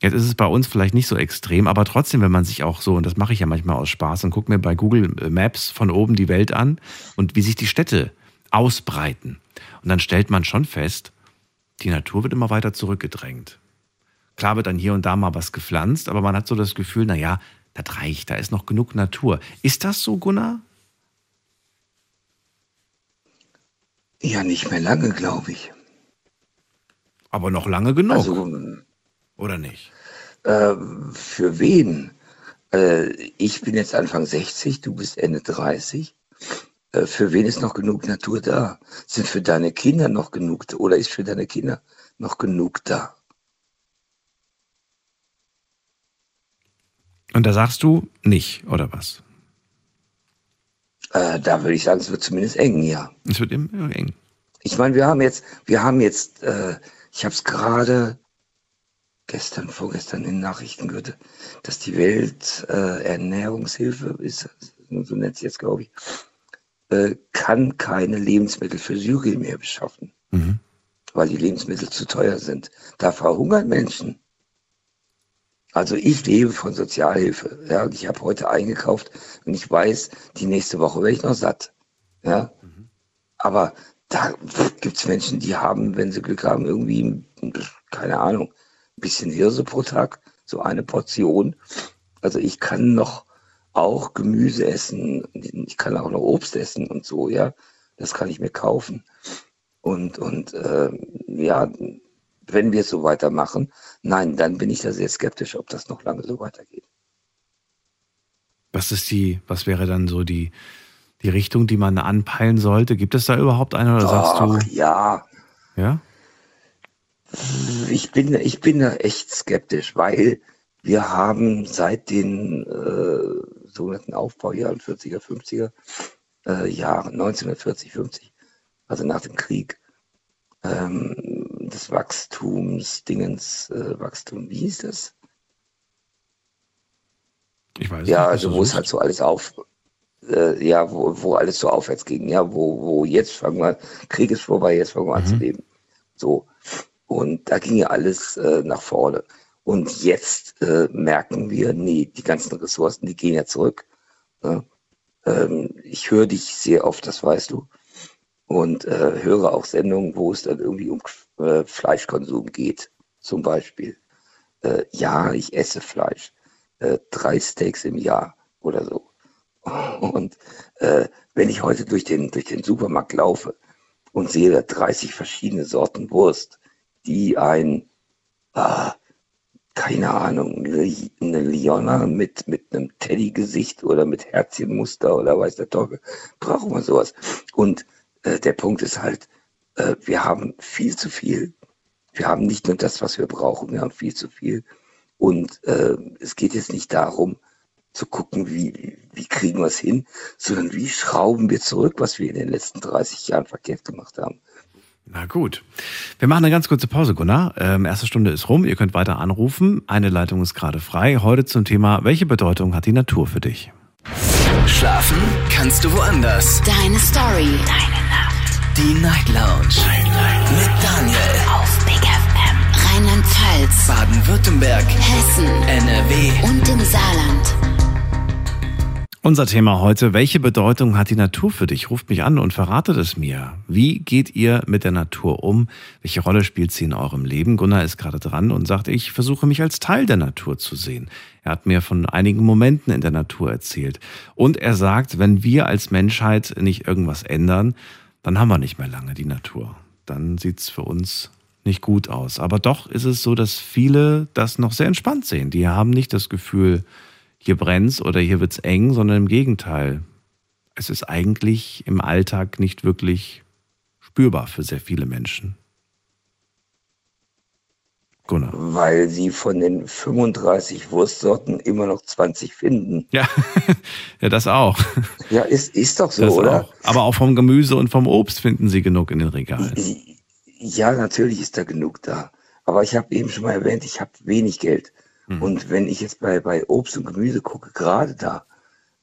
Jetzt ist es bei uns vielleicht nicht so extrem, aber trotzdem, wenn man sich auch so, und das mache ich ja manchmal aus Spaß, und gucke mir bei Google Maps von oben die Welt an und wie sich die Städte ausbreiten. Und dann stellt man schon fest, die Natur wird immer weiter zurückgedrängt. Klar wird dann hier und da mal was gepflanzt, aber man hat so das Gefühl, naja, das reicht, da ist noch genug Natur. Ist das so, Gunnar? Ja, nicht mehr lange, glaube ich. Aber noch lange genug, Also, oder nicht? äh, für wen? Äh, ich bin jetzt Anfang 60, du bist Ende 30. Äh, für wen ist noch genug Natur da? Sind für deine Kinder noch genug oder ist für deine Kinder noch genug da? Und da sagst du nicht, oder was? Äh, da würde ich sagen, es wird zumindest eng, ja. Es wird immer eng. Ich meine, wir haben jetzt, wir haben jetzt, äh, ich habe es gerade gestern, vorgestern in den Nachrichten gehört, dass die Welternährungshilfe, äh, Ernährungshilfe ist, so nennt sie jetzt, glaube ich, äh, kann keine Lebensmittel für Syrien mehr beschaffen, Mhm. weil die Lebensmittel zu teuer sind. Da verhungern Menschen. Also ich lebe von Sozialhilfe. Ja, ich habe heute eingekauft und ich weiß, die nächste Woche werde ich noch satt. Ja, aber da gibt es Menschen, die haben, wenn sie Glück haben, irgendwie, keine Ahnung, bisschen Hirse pro Tag, so eine Portion. Also ich kann noch auch Gemüse essen, ich kann auch noch Obst essen und so, ja. Das kann ich mir kaufen. Und, und äh, ja, wenn wir es so weitermachen, nein, dann bin ich da sehr skeptisch, ob das noch lange so weitergeht. Was ist die, was wäre dann so die, die Richtung, die man anpeilen sollte? Gibt es da überhaupt eine oder sagst Ach, du, ja, ja? Ich bin, ich bin da echt skeptisch, weil wir haben seit den äh, sogenannten Aufbaujahren 40er, 50er äh, Jahren, 1940, 50, also nach dem Krieg, ähm, des Wachstums, Dingens, äh, Wachstum, wie hieß das? Ich weiß Ja, nicht. also wo es halt so alles auf, äh, ja, wo, wo alles so aufwärts ging, ja, wo, wo jetzt fangen wir, Krieg ist vorbei, jetzt fangen wir an zu Mhm. leben. So. Und da ging ja alles äh, nach vorne. Und jetzt äh, merken wir, nee, die ganzen Ressourcen, die gehen ja zurück. Ne? Ähm, ich höre dich sehr oft, das weißt du. Und äh, höre auch Sendungen, wo es dann irgendwie um äh, Fleischkonsum geht, zum Beispiel. Äh, ja, ich esse Fleisch. Äh, drei Steaks im Jahr oder so. Und äh, wenn ich heute durch den, durch den Supermarkt laufe und sehe da 30 verschiedene Sorten Wurst, die ein, ah, keine Ahnung, eine Liona mit, mit einem Teddy-Gesicht oder mit Herzchenmuster oder weiß der Teufel, brauchen wir sowas. Und äh, der Punkt ist halt, äh, wir haben viel zu viel. Wir haben nicht nur das, was wir brauchen, wir haben viel zu viel. Und äh, es geht jetzt nicht darum, zu gucken, wie, wie kriegen wir es hin, sondern wie schrauben wir zurück, was wir in den letzten 30 Jahren verkehrt gemacht haben. Na gut. Wir machen eine ganz kurze Pause, Gunnar. Ähm, erste Stunde ist rum. Ihr könnt weiter anrufen. Eine Leitung ist gerade frei. Heute zum Thema, welche Bedeutung hat die Natur für dich? Schlafen kannst du woanders. Deine Story. Deine Nacht. Die Night Lounge. Night, Night. Mit Daniel. Auf Big FM. Rheinland-Pfalz. Baden-Württemberg. Hessen. NRW. Und im Saarland. Unser Thema heute, welche Bedeutung hat die Natur für dich? Ruft mich an und verratet es mir. Wie geht ihr mit der Natur um? Welche Rolle spielt sie in eurem Leben? Gunnar ist gerade dran und sagt, ich versuche mich als Teil der Natur zu sehen. Er hat mir von einigen Momenten in der Natur erzählt. Und er sagt, wenn wir als Menschheit nicht irgendwas ändern, dann haben wir nicht mehr lange die Natur. Dann sieht's für uns nicht gut aus. Aber doch ist es so, dass viele das noch sehr entspannt sehen. Die haben nicht das Gefühl, hier brennt's oder hier wird's eng, sondern im Gegenteil. Es ist eigentlich im Alltag nicht wirklich spürbar für sehr viele Menschen. Gunnar. Weil sie von den 35 Wurstsorten immer noch 20 finden. Ja, ja das auch. Ja, ist, ist doch so, Das oder? auch. Aber auch vom Gemüse und vom Obst finden sie genug in den Regalen. Ja, natürlich ist da genug da. Aber ich habe eben schon mal erwähnt, ich habe wenig Geld. Mhm. Und wenn ich jetzt bei, bei Obst und Gemüse gucke, gerade da,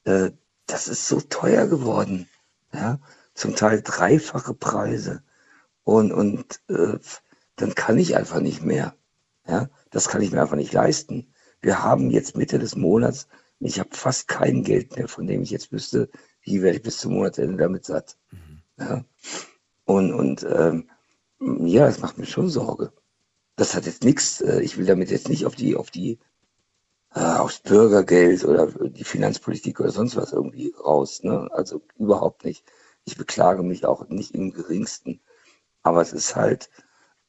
äh, das ist so teuer geworden. Ja, zum Teil dreifache Preise. Und, und äh, dann kann ich einfach nicht mehr. Ja, das kann ich mir einfach nicht leisten. Wir haben jetzt Mitte des Monats, ich habe fast kein Geld mehr, von dem ich jetzt wüsste, wie werde ich bis zum Monatsende damit satt. Ja. Und, und ähm, ja, das macht mir schon Sorge. Das hat jetzt nichts, äh, ich will damit jetzt nicht auf die, auf die, äh, aufs Bürgergeld oder die Finanzpolitik oder sonst was irgendwie raus. Ne? Also überhaupt nicht. Ich beklage mich auch nicht im geringsten. Aber es ist halt,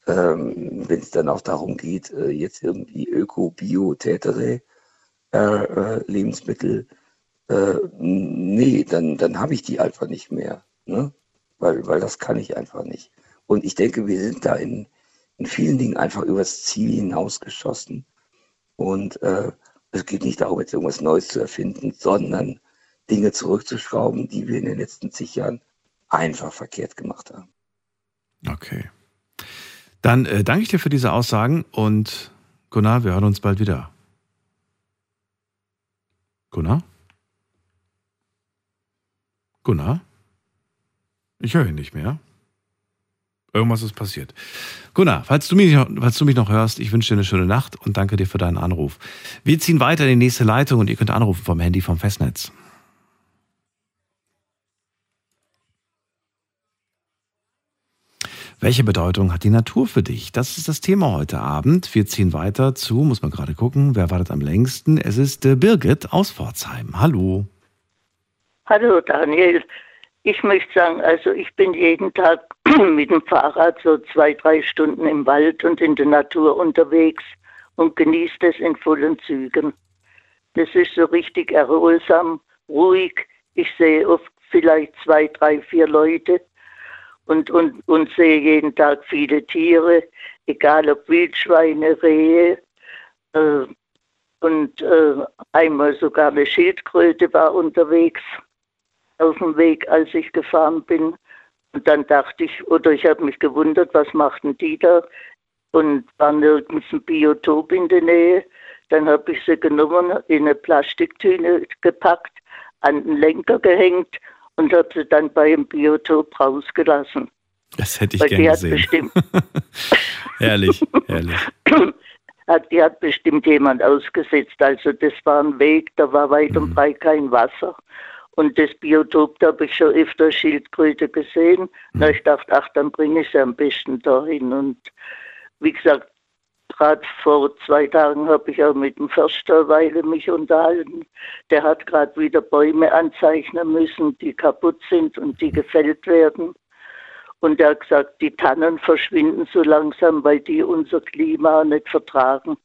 ähm, wenn es dann auch darum geht, äh, jetzt irgendwie Öko, Bio, Tätere, äh, äh, Lebensmittel, äh, nee, dann, dann habe ich die einfach nicht mehr. Ne? Weil, weil das kann ich einfach nicht. Und ich denke, wir sind da in, in vielen Dingen einfach übers Ziel hinausgeschossen. Und äh, es geht nicht darum, jetzt irgendwas Neues zu erfinden, sondern Dinge zurückzuschrauben, die wir in den letzten zig Jahren einfach verkehrt gemacht haben. Okay. Dann äh, danke ich dir für diese Aussagen und Gunnar, wir hören uns bald wieder. Gunnar? Gunnar? Ich höre ihn nicht mehr. Irgendwas ist passiert. Gunnar, falls du, mich, falls du mich noch hörst, ich wünsche dir eine schöne Nacht und danke dir für deinen Anruf. Wir ziehen weiter in die nächste Leitung und ihr könnt anrufen vom Handy vom Festnetz. Welche Bedeutung hat die Natur für dich? Das ist das Thema heute Abend. Wir ziehen weiter zu, muss man gerade gucken, wer wartet am längsten? Es ist äh, Birgit aus Pforzheim. Hallo. Hallo Daniel. Ich möchte sagen, also ich bin jeden Tag mit dem Fahrrad so zwei, drei Stunden im Wald und in der Natur unterwegs und genieße das in vollen Zügen. Das ist so richtig erholsam, ruhig. Ich sehe oft vielleicht zwei, drei, vier Leute und, und, und sehe jeden Tag viele Tiere, egal ob Wildschweine, Rehe. Äh, und äh, einmal sogar eine Schildkröte war unterwegs auf dem Weg, als ich gefahren bin. Und dann dachte ich, oder ich habe mich gewundert, was machten die da? Und war nirgends ein Biotop in der Nähe. Dann habe ich sie genommen, in eine Plastiktüte gepackt, an den Lenker gehängt und habe sie dann bei einem Biotop rausgelassen. Das hätte ich Weil gern die gesehen. bestimmt, herrlich, herrlich. hat, die hat bestimmt jemand ausgesetzt. Also das war ein Weg, da war weit Mhm. und breit kein Wasser. Und das Biotop, da habe ich schon öfter Schildkröte gesehen. Mhm. Na, ich dachte, ach, dann bringe ich sie am besten dahin. Und wie gesagt, gerade vor zwei Tagen habe ich auch mit dem Förster Weile mich unterhalten. Der hat gerade wieder Bäume anzeichnen müssen, die kaputt sind und die gefällt werden. Und er hat gesagt, die Tannen verschwinden so langsam, weil die unser Klima nicht vertragen.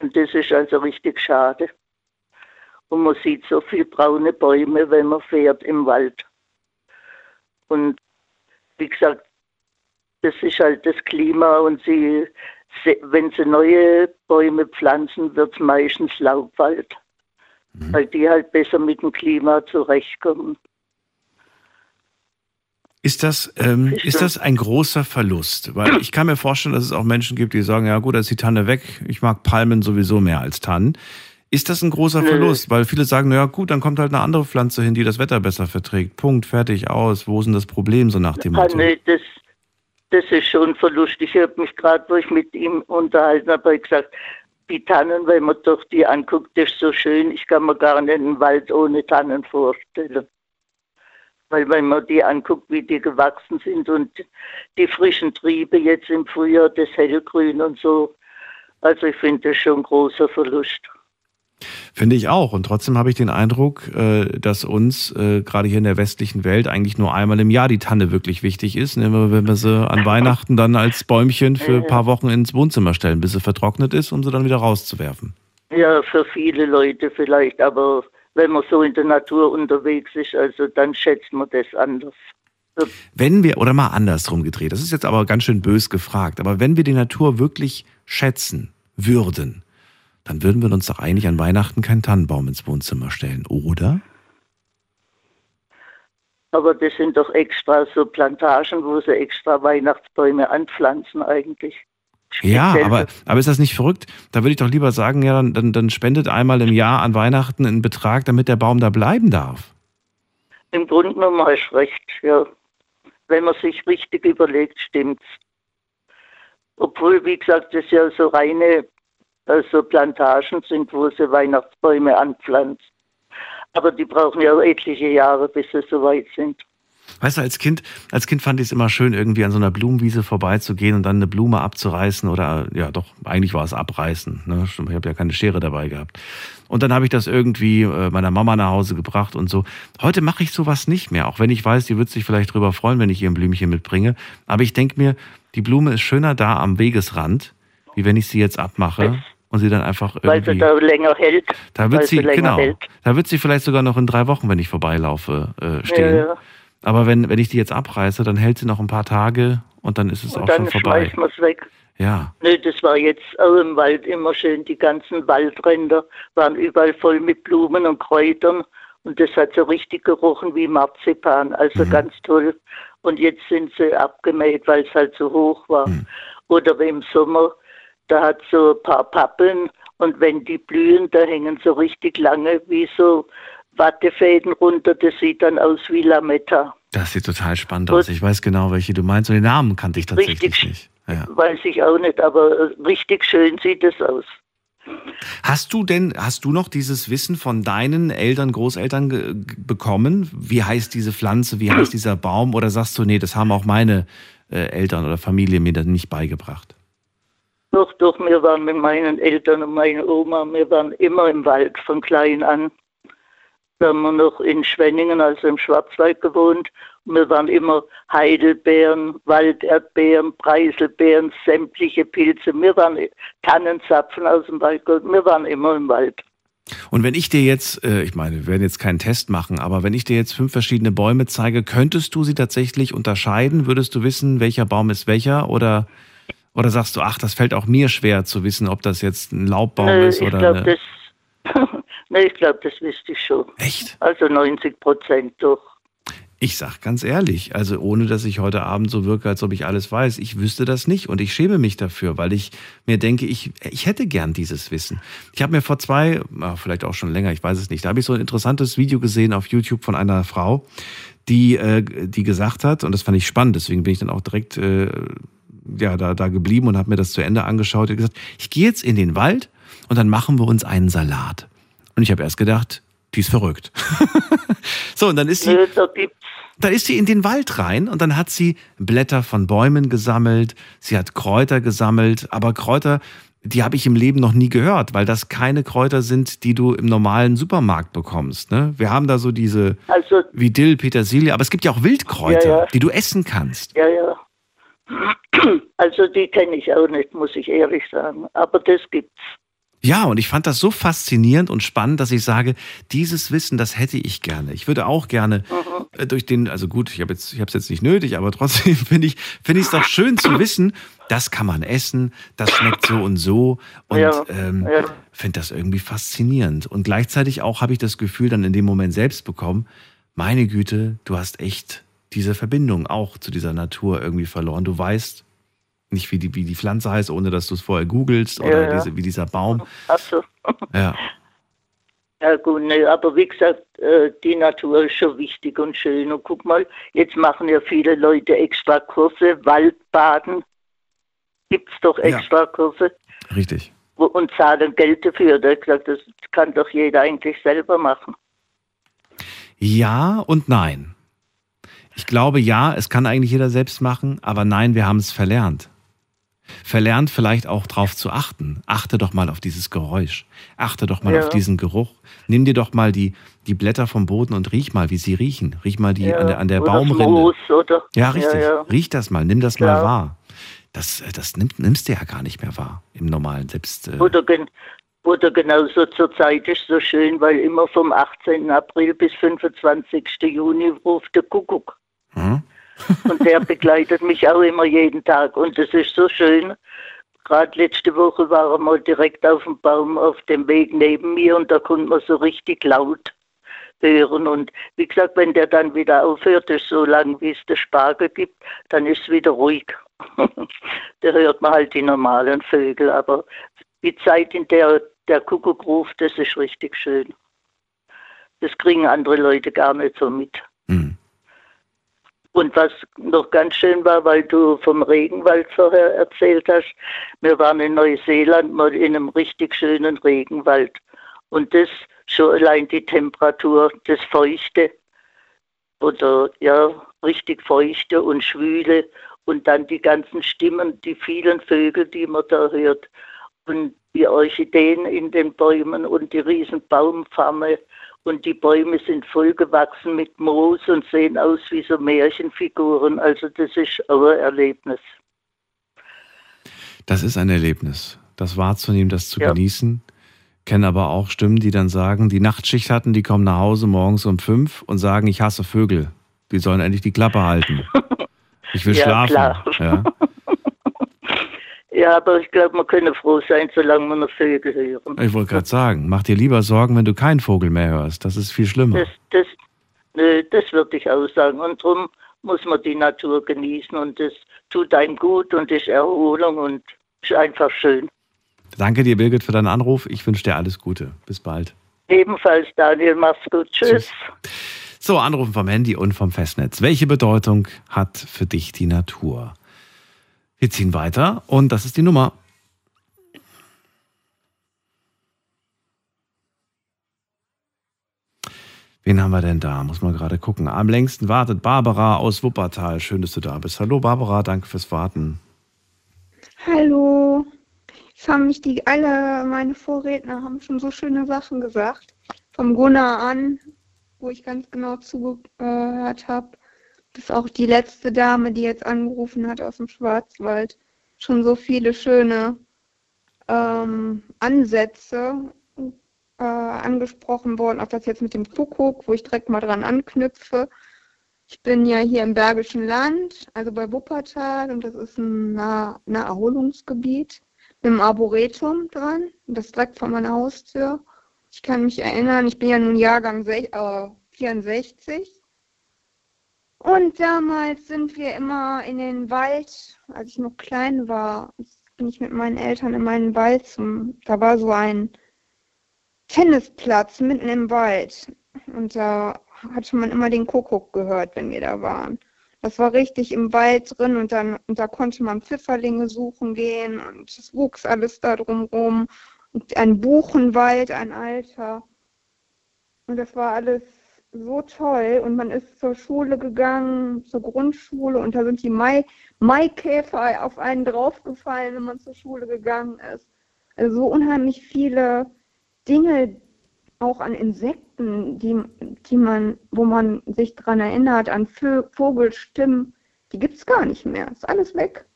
Und das ist also richtig schade. Und man sieht so viele braune Bäume, wenn man fährt im Wald. Und wie gesagt, das ist halt das Klima und sie, wenn sie neue Bäume pflanzen, wird es meistens Laubwald, mhm. weil die halt besser mit dem Klima zurechtkommen. Ist das, ähm, ist das ein großer Verlust? Weil ich kann mir vorstellen, dass es auch Menschen gibt, die sagen, ja gut, da ist die Tanne weg, ich mag Palmen sowieso mehr als Tannen. Ist das ein großer Verlust? Weil viele sagen, ja gut, dann kommt halt eine andere Pflanze hin, die das Wetter besser verträgt. Punkt, fertig, aus. Wo ist denn das Problem so nach dem ah, Motto? Nee, das, das ist schon ein Verlust. Ich habe mich gerade, wo ich mit ihm unterhalten habe, gesagt, die Tannen, wenn man doch die anguckt, das ist so schön. Ich kann mir gar nicht einen Wald ohne Tannen vorstellen. Weil wenn man die anguckt, wie die gewachsen sind und die frischen Triebe jetzt im Frühjahr, das Hellgrün und so. Also ich finde das schon ein großer Verlust. Finde ich auch. Und trotzdem habe ich den Eindruck, äh, dass uns äh, gerade hier in der westlichen Welt eigentlich nur einmal im Jahr die Tanne wirklich wichtig ist. Wenn wir sie an Weihnachten dann als Bäumchen für ein paar Wochen ins Wohnzimmer stellen, bis sie vertrocknet ist, um sie dann wieder rauszuwerfen. Ja, für viele Leute vielleicht, aber wenn man so in der Natur unterwegs ist, also dann schätzt man das anders. Wenn wir, oder mal andersrum gedreht, das ist jetzt aber ganz schön bös gefragt, aber wenn wir die Natur wirklich schätzen würden, dann würden wir uns doch eigentlich an Weihnachten keinen Tannenbaum ins Wohnzimmer stellen, oder? Aber das sind doch extra so Plantagen, wo sie extra Weihnachtsbäume anpflanzen eigentlich. Ja, aber, aber ist das nicht verrückt? Da würde ich doch lieber sagen, ja, dann, dann, dann spendet einmal im Jahr an Weihnachten einen Betrag, damit der Baum da bleiben darf. Im Grunde genommen hast du recht, ja. Wenn man sich richtig überlegt, stimmt's. Obwohl, wie gesagt, das ja so reine also Plantagen sind, wo sie Weihnachtsbäume anpflanzen. Aber die brauchen ja etliche Jahre, bis sie soweit sind. Weißt du, als Kind, als Kind fand ich es immer schön, irgendwie an so einer Blumenwiese vorbeizugehen und dann eine Blume abzureißen oder ja doch, eigentlich war es abreißen. Ne? Ich habe ja keine Schere dabei gehabt. Und dann habe ich das irgendwie äh, meiner Mama nach Hause gebracht und so. Heute mache ich sowas nicht mehr, auch wenn ich weiß, die wird sich vielleicht drüber freuen, wenn ich ihr ein Blümchen mitbringe. Aber ich denke mir, die Blume ist schöner da am Wegesrand, wie wenn ich sie jetzt abmache und sie dann einfach irgendwie. Weil sie da länger hält. Da wird sie, genau. Hält. Da wird sie vielleicht sogar noch in drei Wochen, wenn ich vorbeilaufe, äh, stehen. Ja, ja. Aber wenn, wenn ich die jetzt abreiße, dann hält sie noch ein paar Tage und dann ist es und auch schon vorbei. Dann schmeißt man es weg. Ja. Nö, das war jetzt auch im Wald immer schön. Die ganzen Waldränder waren überall voll mit Blumen und Kräutern. Und das hat so richtig gerochen wie Marzipan. Also mhm. ganz toll. Und jetzt sind sie abgemäht, weil es halt so hoch war. Mhm. Oder im Sommer da hat so ein paar Pappeln und wenn die blühen, da hängen so richtig lange wie so Wattefäden runter. Das sieht dann aus wie Lametta. Das sieht total spannend aus. Ich weiß genau, welche du meinst und den Namen kannte ich tatsächlich richtig, nicht. Ja. Weiß ich auch nicht, aber richtig schön sieht es aus. Hast du denn, hast du noch dieses Wissen von deinen Eltern, Großeltern bekommen? Wie heißt diese Pflanze, wie heißt dieser Baum? Oder sagst du, nee, das haben auch meine äh, Eltern oder Familie mir dann nicht beigebracht? Doch, doch, wir waren mit meinen Eltern und meiner Oma, wir waren immer im Wald von klein an. Da haben wir noch in Schwenningen, also im Schwarzwald gewohnt. Und wir waren immer Heidelbeeren, Walderdbeeren, Preiselbeeren, sämtliche Pilze. Wir waren Tannenzapfen aus dem Wald. Wir waren immer im Wald. Und wenn ich dir jetzt, äh, ich meine, wir werden jetzt keinen Test machen, aber wenn ich dir jetzt fünf verschiedene Bäume zeige, könntest du sie tatsächlich unterscheiden? Würdest du wissen, welcher Baum ist welcher? Oder oder sagst du, ach, das fällt auch mir schwer zu wissen, ob das jetzt ein Laubbaum Nö, ist oder. Ich glaub, eine... das, nee, ich glaube, das wüsste ich schon. Echt? Also 90 Prozent doch. Ich sag ganz ehrlich, also ohne dass ich heute Abend so wirke, als ob ich alles weiß, ich wüsste das nicht und ich schäme mich dafür, weil ich mir denke, ich, ich hätte gern dieses Wissen. Ich habe mir vor zwei, vielleicht auch schon länger, ich weiß es nicht, da habe ich so ein interessantes Video gesehen auf YouTube von einer Frau, die, äh, die gesagt hat, und das fand ich spannend, deswegen bin ich dann auch direkt äh, ja, da, da geblieben und habe mir das zu Ende angeschaut und gesagt, ich gehe jetzt in den Wald und dann machen wir uns einen Salat. Und ich habe erst gedacht, die ist verrückt. so, und dann ist sie. Da ist sie in den Wald rein und dann hat sie Blätter von Bäumen gesammelt, sie hat Kräuter gesammelt, aber Kräuter, die habe ich im Leben noch nie gehört, weil das keine Kräuter sind, die du im normalen Supermarkt bekommst. Ne? Wir haben da so diese Also, wie Dill, Petersilie, aber es gibt ja auch Wildkräuter, Ja, ja. die du essen kannst. ja, ja. Also die kenne ich auch nicht, muss ich ehrlich sagen. Aber das gibt's. Ja, und ich fand das so faszinierend und spannend, dass ich sage, dieses Wissen, das hätte ich gerne. Ich würde auch gerne äh, durch den, also gut, ich habe jetzt, ich habe es jetzt nicht nötig, aber trotzdem finde ich, finde ich es doch schön zu wissen, das kann man essen, das schmeckt so und so und Ja, ähm, ja. finde das irgendwie faszinierend. Und gleichzeitig auch habe ich das Gefühl dann in dem Moment selbst bekommen, meine Güte, du hast echt diese Verbindung auch zu dieser Natur irgendwie verloren. Du weißt nicht, wie die, wie die Pflanze heißt, ohne dass du es vorher googelst oder Ja, ja. Diese, wie dieser Baum. Ach so. Ja. Ja gut, ne, aber wie gesagt, äh, die Natur ist schon wichtig und schön. Und guck mal, jetzt machen ja viele Leute extra Kurse, Waldbaden. Gibt's doch Ja. extra Kurse Richtig. wo, und zahlen Geld dafür. Da gesagt, das kann doch jeder eigentlich selber machen. Ja und nein. Ich glaube, ja, es kann eigentlich jeder selbst machen, aber nein, wir haben es verlernt. Verlernt vielleicht auch darauf zu achten. Achte doch mal auf dieses Geräusch. Achte doch mal Ja. auf diesen Geruch. Nimm dir doch mal die, die Blätter vom Boden und riech mal, wie sie riechen. Riech mal die Ja, an der, an der oder Baumrinde. Moos, oder? Ja, richtig. Ja. Riech das mal, nimm das mal wahr. Das, äh, das nimm, nimmst du ja gar nicht mehr wahr im normalen Selbst. Äh, Oder, gen oder genauso zur Zeit ist so schön, weil immer vom 18. April bis 25. Juni ruft der Kuckuck. Und der begleitet mich auch immer jeden Tag. Und das ist so schön. Gerade letzte Woche war er mal direkt auf dem Baum auf dem Weg neben mir und da konnte man so richtig laut hören. Und wie gesagt, wenn der dann wieder aufhört, ist so lang wie es der Spargel gibt, dann ist es wieder ruhig. da hört man halt die normalen Vögel. Aber die Zeit, in der der Kuckuck ruft, das ist richtig schön. Das kriegen andere Leute gar nicht so mit. Und was noch ganz schön war, weil du vom Regenwald vorher erzählt hast, wir waren in Neuseeland mal in einem richtig schönen Regenwald. Und das schon allein die Temperatur, das Feuchte oder ja, richtig Feuchte und Schwüle und dann die ganzen Stimmen, die vielen Vögel, die man da hört und die Orchideen in den Bäumen und die riesen Baumfarme und die Bäume sind vollgewachsen mit Moos und sehen aus wie so Märchenfiguren. Also das ist ein Erlebnis. Das ist ein Erlebnis. Das wahrzunehmen, das zu Ja. genießen. Kenne aber auch Stimmen, die dann sagen, die Nachtschicht hatten, die kommen nach Hause morgens um fünf und sagen, ich hasse Vögel. Die sollen endlich die Klappe halten. Ich will Ja, schlafen. klar. Ja. Ja, aber ich glaube, man könne froh sein, solange man noch Vögel hören. Ich wollte gerade sagen, mach dir lieber Sorgen, wenn du keinen Vogel mehr hörst. Das ist viel schlimmer. Das, das, nö, das würde ich auch sagen. Und darum muss man die Natur genießen und das tut einem gut und ist Erholung und ist einfach schön. Danke dir, Birgit, für deinen Anruf. Ich wünsche dir alles Gute. Bis bald. Ebenfalls, Daniel, mach's gut. Tschüss. So, Anrufen vom Handy und vom Festnetz. Welche Bedeutung hat für dich die Natur? Wir ziehen weiter und das ist die Nummer. Wen haben wir denn da? Muss man gerade gucken. Am längsten wartet Barbara aus Wuppertal. Schön, dass du da bist. Hallo Barbara, danke fürs Warten. Hallo. Es haben mich die alle meine Vorredner haben schon so schöne Sachen gesagt. Vom Gunnar an, wo ich ganz genau zugehört habe, bis auch die letzte Dame, die jetzt angerufen hat aus dem Schwarzwald, schon so viele schöne ähm, Ansätze äh, angesprochen worden, auch das jetzt mit dem Kuckuck, wo ich direkt mal dran anknüpfe. Ich bin ja hier im Bergischen Land, also bei Wuppertal, und das ist ein Nah Naherholungsgebiet mit einem Arboretum dran. Das ist direkt vor meiner Haustür. Ich kann mich erinnern, ich bin ja nun Jahrgang sech- äh, 64. Und damals sind wir immer in den Wald, als ich noch klein war, bin ich mit meinen Eltern in meinen Wald zum, da war so ein Tennisplatz mitten im Wald. Und da hatte man immer den Kuckuck gehört, wenn wir da waren. Das war richtig im Wald drin und dann und da konnte man Pfifferlinge suchen gehen und es wuchs alles da drumrum. Und ein Buchenwald, ein alter. Und das war alles so toll und man ist zur Schule gegangen, zur Grundschule und da sind die Mai Maikäfer auf einen draufgefallen, wenn man zur Schule gegangen ist. Also so unheimlich viele Dinge, auch an Insekten, die, die man, wo man sich dran erinnert, an Vogelstimmen, die gibt es gar nicht mehr. Ist alles weg.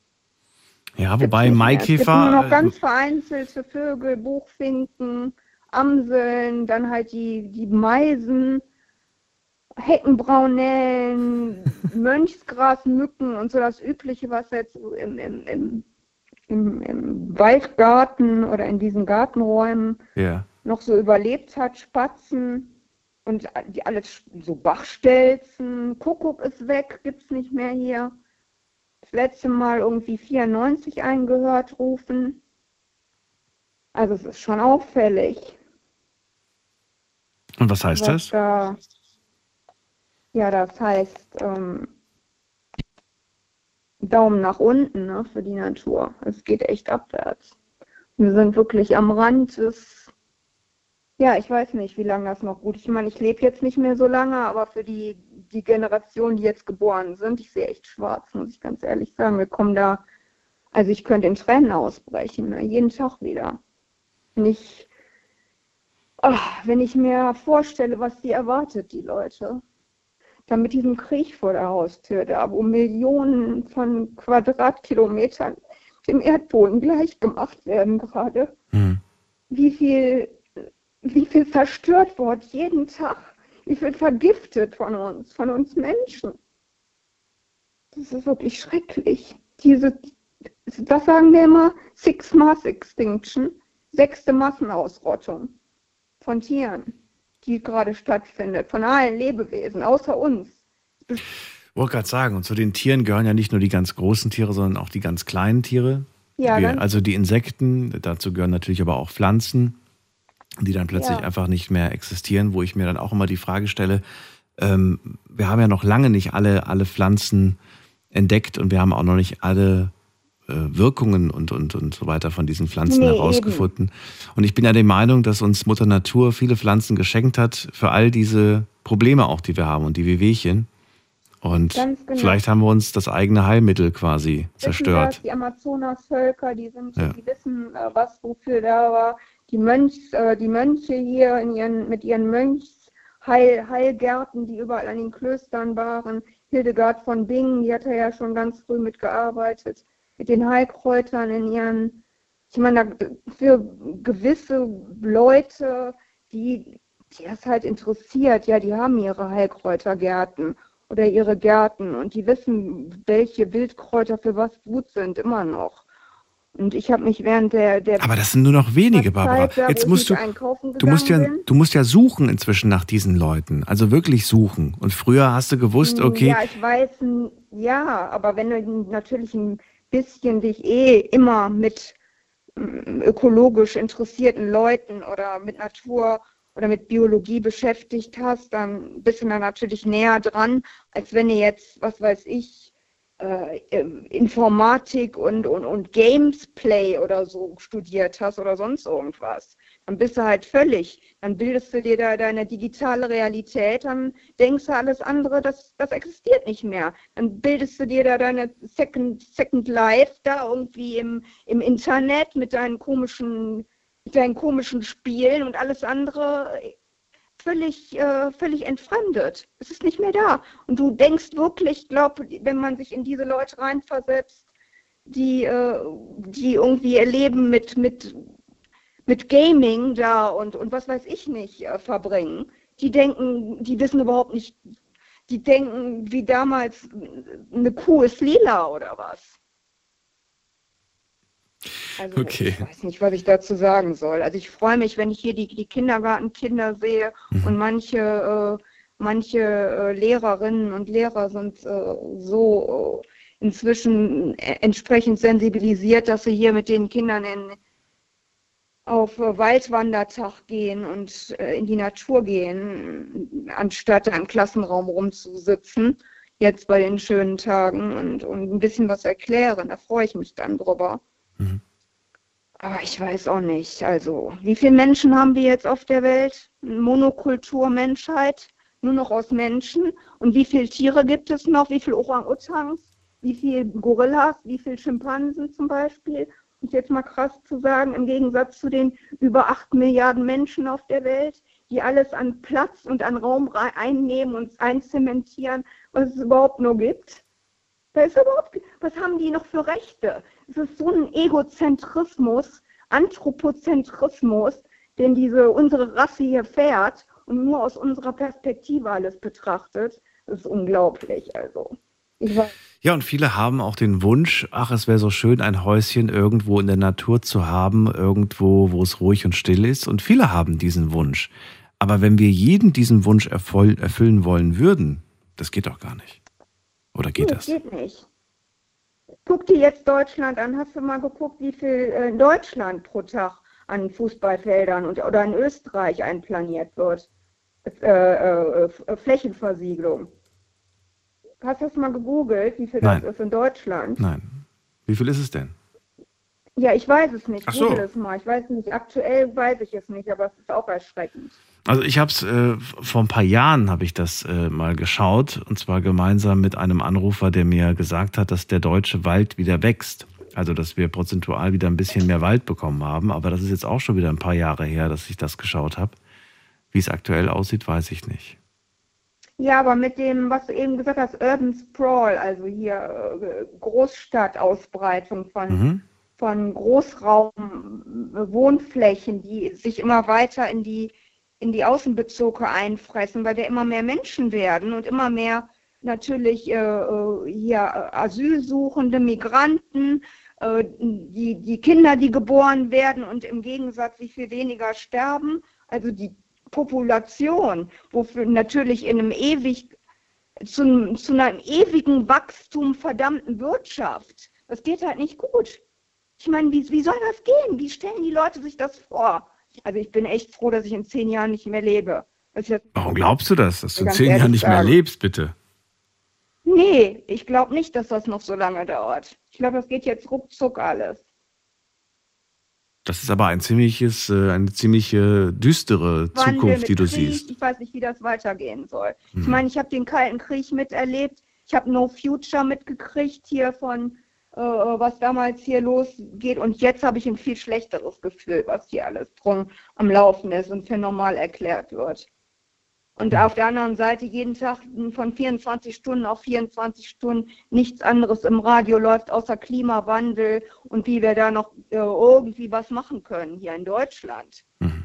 Ja, wobei Es gibt Maikäfer. nur noch äh, ganz vereinzelte Vögel, Buchfinken, Amseln, dann halt die, die Meisen, Heckenbraunellen, Mönchsgrasmücken und so das Übliche, was jetzt so im, im, im, im, im Waldgarten oder in diesen Gartenräumen ja. noch so überlebt hat, Spatzen und die alles so Bachstelzen, Kuckuck ist weg, gibt's nicht mehr hier. Das letzte Mal irgendwie 94 eingehört rufen. Also es ist schon auffällig. Und was heißt was das? Da, ja, das heißt ähm, Daumen nach unten ne, für die Natur. Es geht echt abwärts. Wir sind wirklich am Rand des, ja, ich weiß nicht, wie lange das noch gut ist. Ich meine, ich lebe jetzt nicht mehr so lange, aber für die, die Generation, die jetzt geboren sind, ich sehe echt schwarz, muss ich ganz ehrlich sagen. Wir kommen da, also ich könnte in Tränen ausbrechen, ne, jeden Tag wieder. Wenn ich, ah, wenn ich mir vorstelle, was die erwartet, die Leute. Da mit diesem Krieg vor der Haustür, da wo Millionen von Quadratkilometern dem Erdboden gleichgemacht werden gerade. Hm. Wie viel, wie viel zerstört wird jeden Tag, wie viel vergiftet von uns, von uns Menschen. Das ist wirklich schrecklich. Diese, was sagen wir immer? Six Mass Extinction, sechste Massenausrottung von Tieren, die gerade stattfindet, von allen Lebewesen, außer uns. Ich wollte gerade sagen, und zu den Tieren gehören ja nicht nur die ganz großen Tiere, sondern auch die ganz kleinen Tiere. Ja, Wir, also die Insekten, dazu gehören natürlich aber auch Pflanzen, die dann plötzlich Ja. einfach nicht mehr existieren, wo ich mir dann auch immer die Frage stelle, ähm, wir haben ja noch lange nicht alle, alle Pflanzen entdeckt und wir haben auch noch nicht alle Wirkungen und, und, und so weiter von diesen Pflanzen Nee, herausgefunden. Und ich bin ja der Meinung, dass uns Mutter Natur viele Pflanzen geschenkt hat für all diese Probleme auch, die wir haben und die Wehwehchen. Und genau. vielleicht haben wir uns das eigene Heilmittel quasi Wissen das, zerstört. die Amazonasvölker, die sind, Ja. die wissen, äh, was wofür da war. Die Mönchs, äh, die Mönche hier in ihren, mit ihren Mönchsheil, Heilgärten, die überall an den Klöstern waren. Hildegard von Bingen, die hat ja schon ganz früh mitgearbeitet, mit den Heilkräutern in ihren, ich meine, für gewisse Leute, die, die das halt interessiert, ja, die haben ihre Heilkräutergärten oder ihre Gärten und die wissen, welche Wildkräuter für was gut sind, immer noch. Und ich habe mich während der, der Aber das sind nur noch wenige, Barbara. Zeit, da, wo Jetzt musst du, du musst ja, bin. du musst ja suchen inzwischen nach diesen Leuten. Also wirklich suchen. Und früher hast du gewusst, okay, Ja, ich weiß, ja, aber wenn du natürlich ein bisschen dich eh immer mit mm, ökologisch interessierten Leuten oder mit Natur oder mit Biologie beschäftigt hast, dann bist du da natürlich näher dran, als wenn du jetzt, was weiß ich, äh, Informatik und, und, und Gamesplay oder so studiert hast oder sonst irgendwas. Dann bist du halt völlig, dann bildest du dir da deine digitale Realität, dann denkst du alles andere, das, das existiert nicht mehr. Dann bildest du dir da deine Second, Second Life da irgendwie im, im Internet mit deinen komischen, mit deinen komischen Spielen und alles andere völlig, äh, völlig entfremdet. Es ist nicht mehr da. Und du denkst wirklich, glaub, wenn man sich in diese Leute reinversetzt, die, äh, die irgendwie ihr Leben mit, mit, mit Gaming da und, und was weiß ich nicht äh, verbringen, die denken, die wissen überhaupt nicht, die denken wie damals, eine Kuh ist lila oder was. Also Okay. ich weiß nicht, was ich dazu sagen soll. Also ich freue mich, wenn ich hier die, die Kindergartenkinder sehe Mhm. und manche, äh, manche äh, Lehrerinnen und Lehrer sind äh, so äh, inzwischen äh, entsprechend sensibilisiert, dass sie hier mit den Kindern in, auf äh, Waldwandertag gehen und äh, in die Natur gehen, anstatt da im Klassenraum rumzusitzen, jetzt bei den schönen Tagen und, und ein bisschen was erklären. Da freue ich mich dann drüber. Aber ich weiß auch nicht. Also, wie viele Menschen haben wir jetzt auf der Welt? Monokultur Menschheit? nur noch aus Menschen. Und wie viele Tiere gibt es noch? Wie viele Orang-Utans? Wie viele Gorillas? Wie viele Schimpansen zum Beispiel? Und jetzt mal krass zu sagen, im Gegensatz zu den über 8 Milliarden Menschen auf der Welt, die alles an Platz und an Raum einnehmen und einzementieren, was es überhaupt nur gibt. Da ist überhaupt, was haben die noch für Rechte? Es ist so ein Egozentrismus, Anthropozentrismus, den diese unsere Rasse hier fährt und nur aus unserer Perspektive alles betrachtet. Das ist unglaublich. Also. Ja, und viele haben auch den Wunsch, ach, es wäre so schön, ein Häuschen irgendwo in der Natur zu haben, irgendwo, wo es ruhig und still ist. Und viele haben diesen Wunsch. Aber wenn wir jeden diesen Wunsch erfüllen wollen würden, das geht doch gar nicht. Oder geht nee, das? Geht nicht. Guck dir jetzt Deutschland an. Hast du mal geguckt, wie viel äh, in Deutschland pro Tag an Fußballfeldern und, oder in Österreich einplaniert wird? Äh, äh, äh, Flächenversiegelung. Hast du das mal gegoogelt, wie viel Nein. das ist in Deutschland? Nein. Wie viel ist es denn? Ja, ich weiß es nicht. Ach so. Google es mal. Ich weiß nicht. Aktuell weiß ich es nicht, aber es ist auch erschreckend. Also ich habe es äh, vor ein paar Jahren habe ich das äh, mal geschaut und zwar gemeinsam mit einem Anrufer, der mir gesagt hat, dass der deutsche Wald wieder wächst. Also dass wir prozentual wieder ein bisschen mehr Wald bekommen haben. Aber das ist jetzt auch schon wieder ein paar Jahre her, dass ich das geschaut habe. Wie es aktuell aussieht, weiß ich nicht. Ja, aber mit dem, was du eben gesagt hast, Urban Sprawl, also hier äh, Großstadtausbreitung von, mhm. von Großraumwohnflächen, die sich immer weiter in die in die Außenbezirke einfressen, weil wir immer mehr Menschen werden und immer mehr natürlich äh, äh hier äh, Asylsuchende, Migranten, äh, die, die Kinder, die geboren werden und im Gegensatz wie viel weniger sterben. Also die Population, wofür natürlich in einem ewig zu, zu einem ewigen Wachstum verdammten Wirtschaft. Das geht halt nicht gut. Ich meine, wie, wie soll das gehen? Wie stellen die Leute sich das vor? Also ich bin echt froh, dass ich in zehn Jahren nicht mehr lebe. Warum glaubst du das, dass du in zehn Jahren nicht sagen. mehr lebst, bitte? Nee, ich glaube nicht, dass das noch so lange dauert. Ich glaube, das geht jetzt ruckzuck alles. Das ist aber ein ziemliches, äh, eine ziemliche düstere Wandel Zukunft, die du Krieg. siehst. Ich weiß nicht, wie das weitergehen soll. Hm. Ich meine, ich habe den Kalten Krieg miterlebt. Ich habe No Future mitgekriegt hier von äh, was damals hier losgeht. Und jetzt habe ich ein viel schlechteres Gefühl, was hier alles drum am Laufen ist und für normal erklärt wird. Und auf der anderen Seite jeden Tag von 24 Stunden auf 24 Stunden nichts anderes im Radio läuft außer Klimawandel und wie wir da noch äh, irgendwie was machen können hier in Deutschland mhm.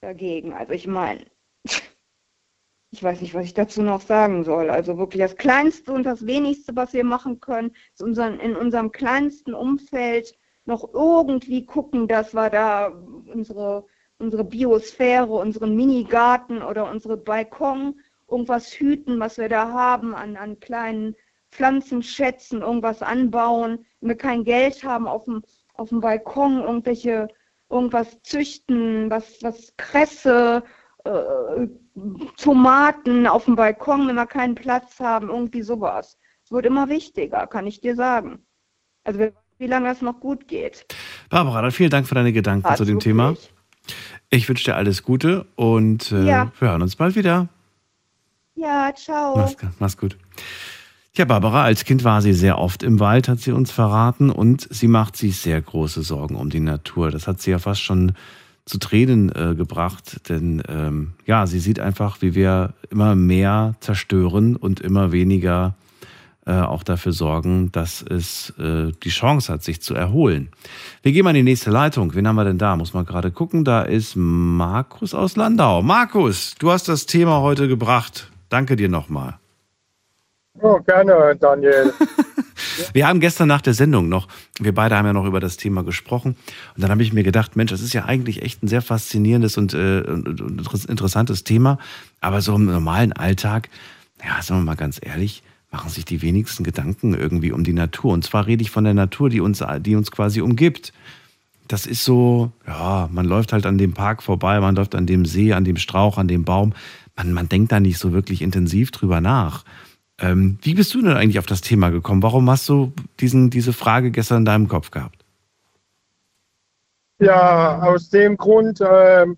dagegen. Also ich meine, ich weiß nicht, was ich dazu noch sagen soll. Also wirklich das Kleinste und das Wenigste, was wir machen können, ist unseren, in unserem kleinsten Umfeld noch irgendwie gucken, dass wir da unsere, unsere Biosphäre, unseren Minigarten oder unsere Balkon irgendwas hüten, was wir da haben an, an kleinen Pflanzenschätzen, irgendwas anbauen. Wenn wir kein Geld haben auf dem, auf dem Balkon, irgendwelche, irgendwas züchten, was, was Kresse, äh, Tomaten auf dem Balkon, wenn wir keinen Platz haben, irgendwie sowas. Es wird immer wichtiger, kann ich dir sagen. Also wie lange das noch gut geht. Barbara, dann vielen Dank für deine Gedanken War's zu dem? Thema. Ich wünsche dir alles Gute und äh, ja. wir hören uns bald wieder. Ja, ciao. Mach's, mach's gut. Ja, Barbara, als Kind war sie sehr oft im Wald, hat sie uns verraten, und sie macht sich sehr große Sorgen um die Natur. Das hat sie ja fast schon zu Tränen äh, gebracht, denn ähm, ja, sie sieht einfach, wie wir immer mehr zerstören und immer weniger auch dafür sorgen, dass es äh, die Chance hat, sich zu erholen. Wir gehen mal in die nächste Leitung. Wen haben wir denn da? Muss man gerade gucken. Da ist Markus aus Landau. Markus, du hast das Thema heute gebracht. Danke dir nochmal. Oh, gerne, Daniel. Wir haben gestern nach der Sendung noch, wir beide haben ja noch über das Thema gesprochen. Und dann habe ich mir gedacht, Mensch, das ist ja eigentlich echt ein sehr faszinierendes und, äh, und interessantes Thema. Aber so im normalen Alltag, ja, sagen wir mal ganz ehrlich, machen sich die wenigsten Gedanken irgendwie um die Natur. Und zwar rede ich von der Natur, die uns, die uns quasi umgibt. Das ist so, ja, man läuft halt an dem Park vorbei, man läuft an dem See, an dem Strauch, an dem Baum. Man, man denkt da nicht so wirklich intensiv drüber nach. Ähm, wie bist du denn eigentlich auf das Thema gekommen? Warum hast du diesen, diese Frage gestern in deinem Kopf gehabt? Ja, aus dem Grund, ähm,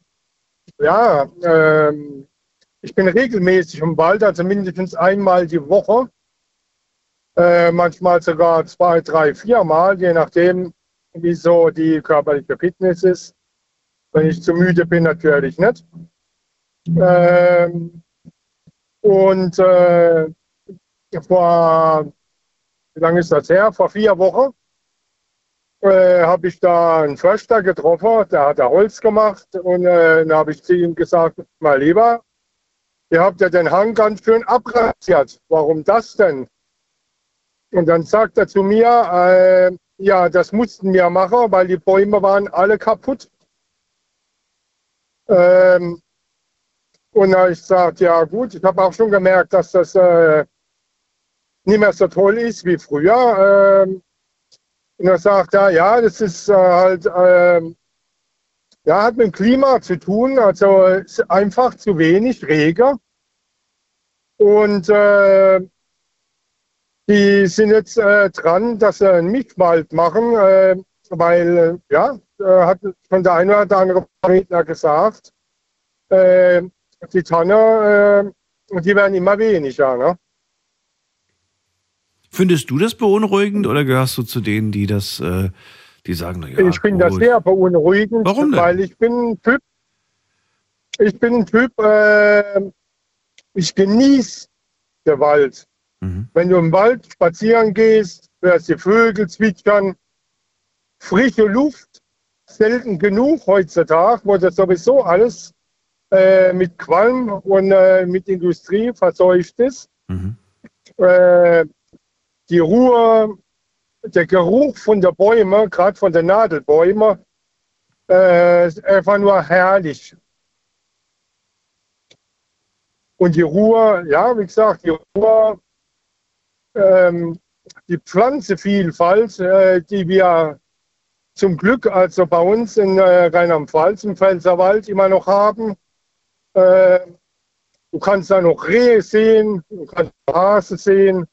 ja, ähm, ich bin regelmäßig im Wald, also mindestens einmal die Woche. Äh, manchmal sogar zwei, drei, vier Mal, je nachdem, wie so die körperliche Fitness ist. Wenn ich zu müde bin, natürlich nicht. Ähm, und äh, vor, wie lange ist das her? Vor vier Wochen äh, habe ich da einen Förster getroffen, der hat da Holz gemacht und äh, dann habe ich zu ihm gesagt, mal lieber, ihr habt ja den Hang ganz schön abrasiert. Warum das denn? Und dann sagt er zu mir, äh, ja, das mussten wir machen, weil die Bäume waren alle kaputt. Ähm, und da ich gesagt, ja gut, ich habe auch schon gemerkt, dass das äh, nicht mehr so toll ist wie früher. Ähm, und er sagt er, ja, das ist äh, halt, äh, ja, hat mit dem Klima zu tun, also einfach zu wenig Regen. Und äh, die sind jetzt äh, dran, dass sie einen Mischwald machen, äh, weil, äh, ja, hat schon der eine oder andere Redner gesagt, die Tanne, die werden immer weniger. Ne? Findest du das beunruhigend oder gehörst du zu denen, die das, äh, die sagen, ja, Ich finde das sehr beunruhigend, Warum denn? weil ich bin ein Typ, ich bin ein Typ, äh, ich genieße den Wald. Mhm. Wenn du im Wald spazieren gehst, hörst die Vögel zwitschern, frische Luft, selten genug heutzutage, wo das sowieso alles äh, mit Qualm und äh, mit Industrie verseucht ist. Mhm. Äh, die Ruhe, der Geruch von der Bäume, gerade von den Nadelbäumen, äh, ist einfach nur herrlich. Und die Ruhe, ja, wie gesagt, die Ruhe, ähm, die Pflanzenvielfalt, äh, die wir zum Glück also bei uns in äh, Rheinland-Pfalz im Pfälzerwald immer noch haben. Äh, du kannst da noch Rehe sehen, du kannst Hase sehen,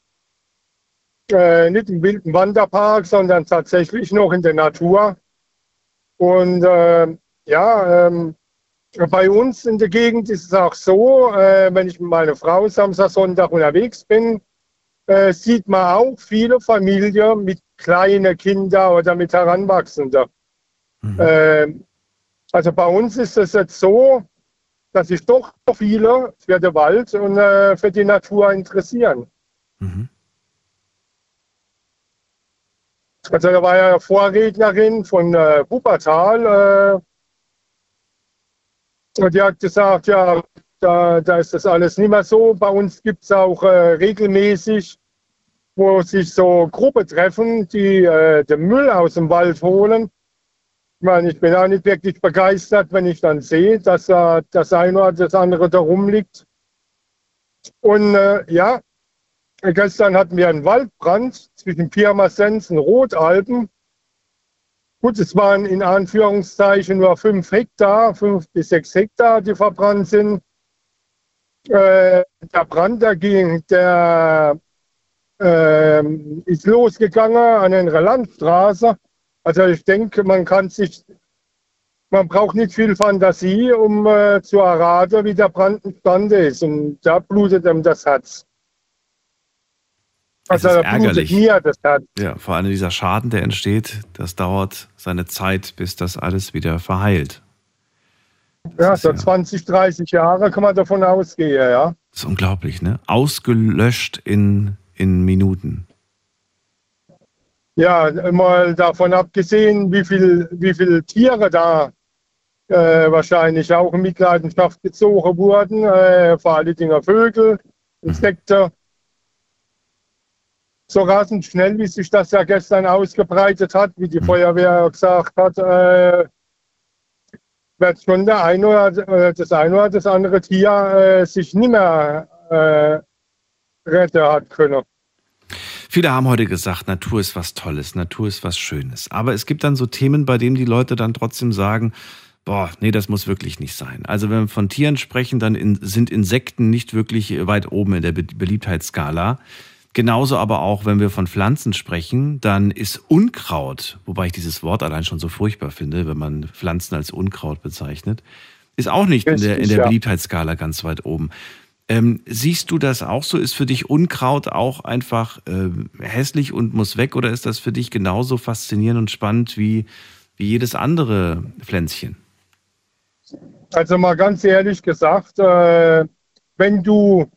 äh, nicht im wilden Wanderpark, sondern tatsächlich noch in der Natur. Und äh, ja, ähm, bei uns in der Gegend ist es auch so, äh, wenn ich mit meiner Frau Samstag, Sonntag unterwegs bin, äh, sieht man auch viele Familien mit kleinen Kindern oder mit Heranwachsenden. Äh, also bei uns ist es jetzt so, dass sich doch viele für den Wald und äh, für die Natur interessieren. Also da war ja eine Vorrednerin von äh, Wuppertal, äh, und die hat gesagt, ja, da, da ist das alles nicht mehr so. Bei uns gibt es auch äh, regelmäßig, wo sich so Gruppen treffen, die äh, den Müll aus dem Wald holen. Ich meine, ich bin auch nicht wirklich begeistert, wenn ich dann sehe, dass äh, das eine oder das andere da rumliegt. Und äh, ja, gestern hatten wir einen Waldbrand zwischen Pirmasens und Rotalpen. Gut, es waren in Anführungszeichen nur fünf Hektar, fünf bis sechs Hektar, die verbrannt sind. Äh, der Brand, der ging, der äh, ist losgegangen an einer Landstraße. Also ich denke, man kann sich, man braucht nicht viel Fantasie, um äh, zu erraten, wie der Brand entstanden ist. Und da blutet einem das Herz. Es Also ist da blutet ärgerlich. mir das Herz. Ja, vor allem dieser Schaden, der entsteht, das dauert seine Zeit, bis das alles wieder verheilt. Ja, so 20, 30 Jahre kann man davon ausgehen, ja. Das ist unglaublich, ne? Ausgelöscht in, in Minuten. Ja, mal davon abgesehen, wie viel, wie viel Tiere da äh, wahrscheinlich auch in Mitleidenschaft gezogen wurden, äh, vor allen Dingen Vögel, Insekten. So rasend schnell, wie sich das ja gestern ausgebreitet hat, wie die Feuerwehr gesagt hat, äh, wird schon der eine oder äh, das eine oder das andere Tier äh, sich nicht mehr äh, retten hat können. Viele haben heute gesagt, Natur ist was Tolles, Natur ist was Schönes. Aber es gibt dann so Themen, bei denen die Leute dann trotzdem sagen, boah, nee, das muss wirklich nicht sein. Also wenn wir von Tieren sprechen, dann in, sind Insekten nicht wirklich weit oben in der Be Beliebtheitsskala. Genauso aber auch, wenn wir von Pflanzen sprechen, dann ist Unkraut, wobei ich dieses Wort allein schon so furchtbar finde, wenn man Pflanzen als Unkraut bezeichnet, Ist auch nicht in der, in der. Beliebtheitsskala ganz weit oben. Ähm, siehst du das auch so? Ist für dich Unkraut auch einfach äh, hässlich und muss weg? Oder ist das für dich genauso faszinierend und spannend wie, wie jedes andere Pflänzchen? Also mal ganz ehrlich gesagt, äh, wenn du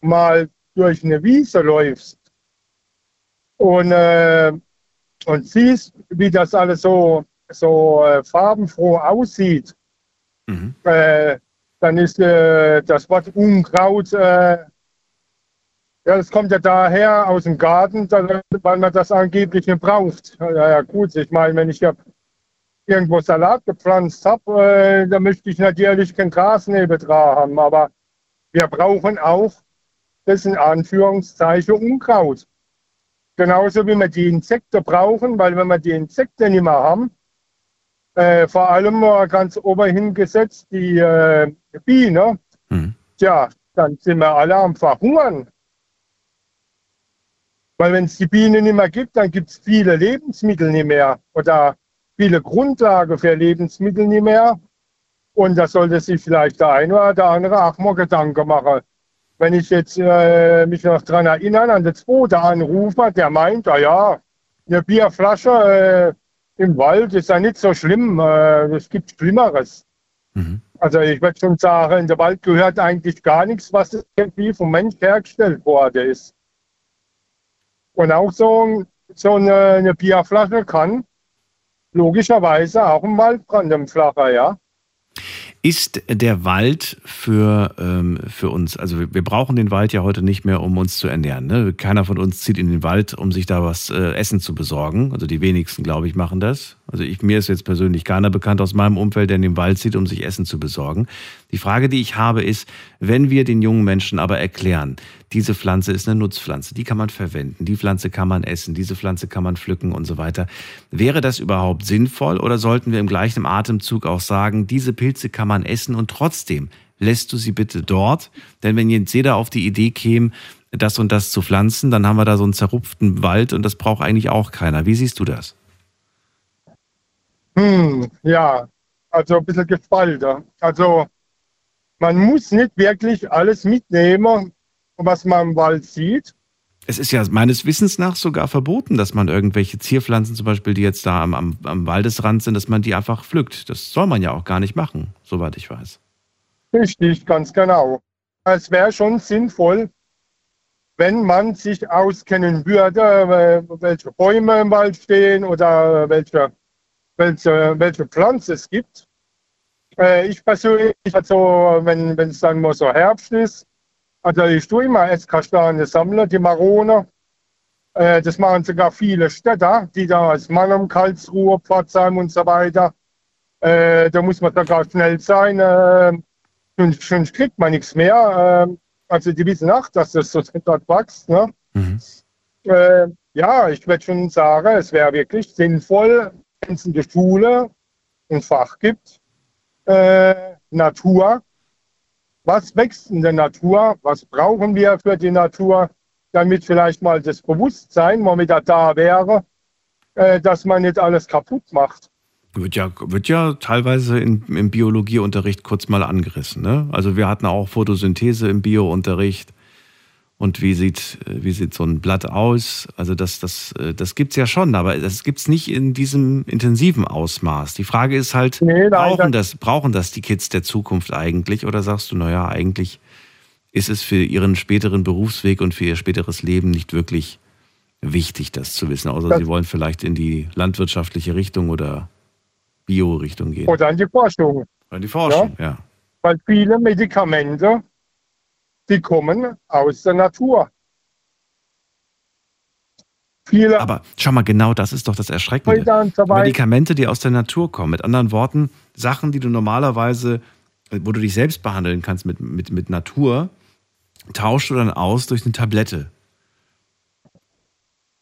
mal durch eine Wiese läufst und, äh, und siehst, wie das alles so, so äh, farbenfroh aussieht, äh, dann ist äh, das Wort Unkraut, äh, ja, das kommt ja daher aus dem Garten, weil man das angeblich nicht braucht. Ja, ja gut, ich meine, wenn ich ja irgendwo Salat gepflanzt habe, äh, da möchte ich natürlich kein Gras neben dran haben, aber wir brauchen auch das in Anführungszeichen Unkraut. Genauso wie wir die Insekten brauchen, weil wenn wir die Insekten nicht mehr haben, äh, vor allem ganz oberhin gesetzt die äh, Biene, tja, dann sind wir alle am Verhungern. Weil wenn es die Biene nicht mehr gibt, dann gibt es viele Lebensmittel nicht mehr oder viele Grundlagen für Lebensmittel nicht mehr. Und da sollte sich vielleicht der eine oder der andere auch mal Gedanken machen. Wenn ich jetzt äh, mich noch daran erinnern, an den zweiten Anrufer, der meint, ah ja, eine Bierflasche äh, im Wald ist ja nicht so schlimm, äh, es gibt Schlimmeres. Also ich würde schon sagen, in der Wald gehört eigentlich gar nichts, was irgendwie vom Mensch hergestellt worden ist. Und auch so, so eine, eine Bierflasche kann logischerweise auch im Waldbrand entflachen, ja. Ist der Wald für, ähm, für uns, also wir- brauchen den Wald ja heute nicht mehr, um uns zu ernähren. Ne? Keiner von uns zieht in den Wald, um sich da was äh, Essen zu besorgen. Also die wenigsten, glaube ich, machen das. Also ich, mir ist jetzt persönlich keiner bekannt aus meinem Umfeld, der in den Wald zieht, um sich Essen zu besorgen. Die Frage, die ich habe, ist, wenn wir den jungen Menschen aber erklären, diese Pflanze ist eine Nutzpflanze, die kann man verwenden, die Pflanze kann man essen, diese Pflanze kann man pflücken und so weiter. Wäre das überhaupt sinnvoll oder sollten wir im gleichen Atemzug auch sagen, diese Pilze kann man essen und trotzdem lässt du sie bitte dort? Denn wenn jetzt jeder auf die Idee käme, das und das zu pflanzen, dann haben wir da so einen zerrupften Wald und das braucht eigentlich auch keiner. Wie siehst du das? Hm, ja, also ein bisschen gespalten. Also man muss nicht wirklich alles mitnehmen, was man im Wald sieht. Es ist ja meines Wissens nach sogar verboten, dass man irgendwelche Zierpflanzen zum Beispiel, die jetzt da am, am, am Waldesrand sind, dass man die einfach pflückt. Das soll man ja auch gar nicht machen, soweit ich weiß. Richtig, ganz genau. Es wäre schon sinnvoll, wenn man sich auskennen würde, äh, welche Bäume im Wald stehen oder welche, welche, welche Pflanze es gibt. Äh, Ich persönlich, also wenn es dann mal so Herbst ist, also ich tue immer Esskastanien sammeln, die Marone. Äh, Das machen sogar viele Städter, die da aus Mannheim, Karlsruhe, Pforzheim und so weiter. Äh, Da muss man sogar schnell sein, äh, sonst, sonst kriegt man nichts mehr. Äh, Also die wissen auch, dass das so dort wächst. Ne? Äh, ja, ich würde schon sagen, es wäre wirklich sinnvoll, der Schule ein Fach gibt, äh, Natur. Was wächst in der Natur? Was brauchen wir für die Natur? Damit vielleicht mal das Bewusstsein mal wieder da wäre, äh, dass man nicht alles kaputt macht. Wird ja, wird ja teilweise in, im Biologieunterricht kurz mal angerissen. Ne? Also wir hatten auch Photosynthese im Biounterricht. Und wie sieht, wie sieht so ein Blatt aus? Also das, das, das gibt es ja schon, aber das gibt es nicht in diesem intensiven Ausmaß. Die Frage ist halt, brauchen, das, brauchen das die Kids der Zukunft eigentlich? Oder sagst du, naja, eigentlich ist es für ihren späteren Berufsweg und für ihr späteres Leben nicht wirklich wichtig, das zu wissen, außer Das- sie wollen vielleicht in die landwirtschaftliche Richtung oder Bio-Richtung gehen. Oder an die Forschung. Oder die Forschung, ja. Weil viele Medikamente, die kommen aus der Natur. Viele Aber schau mal, genau das ist doch das Erschreckende. Medikamente, die aus der Natur kommen. Mit anderen Worten, Sachen, die du normalerweise, äh, wo du dich selbst behandeln kannst mit, mit, mit Natur, tauschst du dann aus durch eine Tablette.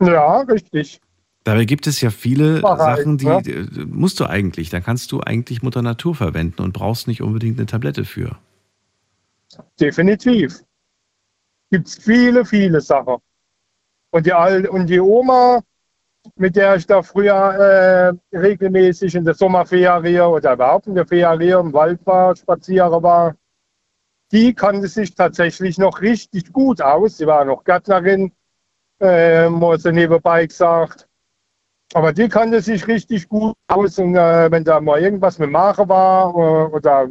Ja, richtig. Dabei gibt es ja viele Wahrheit, Sachen, die ja. äh, musst du eigentlich, da kannst du eigentlich Mutter Natur verwenden und brauchst nicht unbedingt eine Tablette für. Definitiv. Gibt es viele, viele Sachen. Und die, Al und die Oma, mit der ich da früher äh, regelmäßig in der Sommerferie oder überhaupt in der Ferie im Wald war, spazieren war, die kannte sich tatsächlich noch richtig gut aus. Sie war noch Gärtnerin, äh, muss nebenbei gesagt. Aber die kannte sich richtig gut aus und äh, wenn da mal irgendwas mit Mache war äh, oder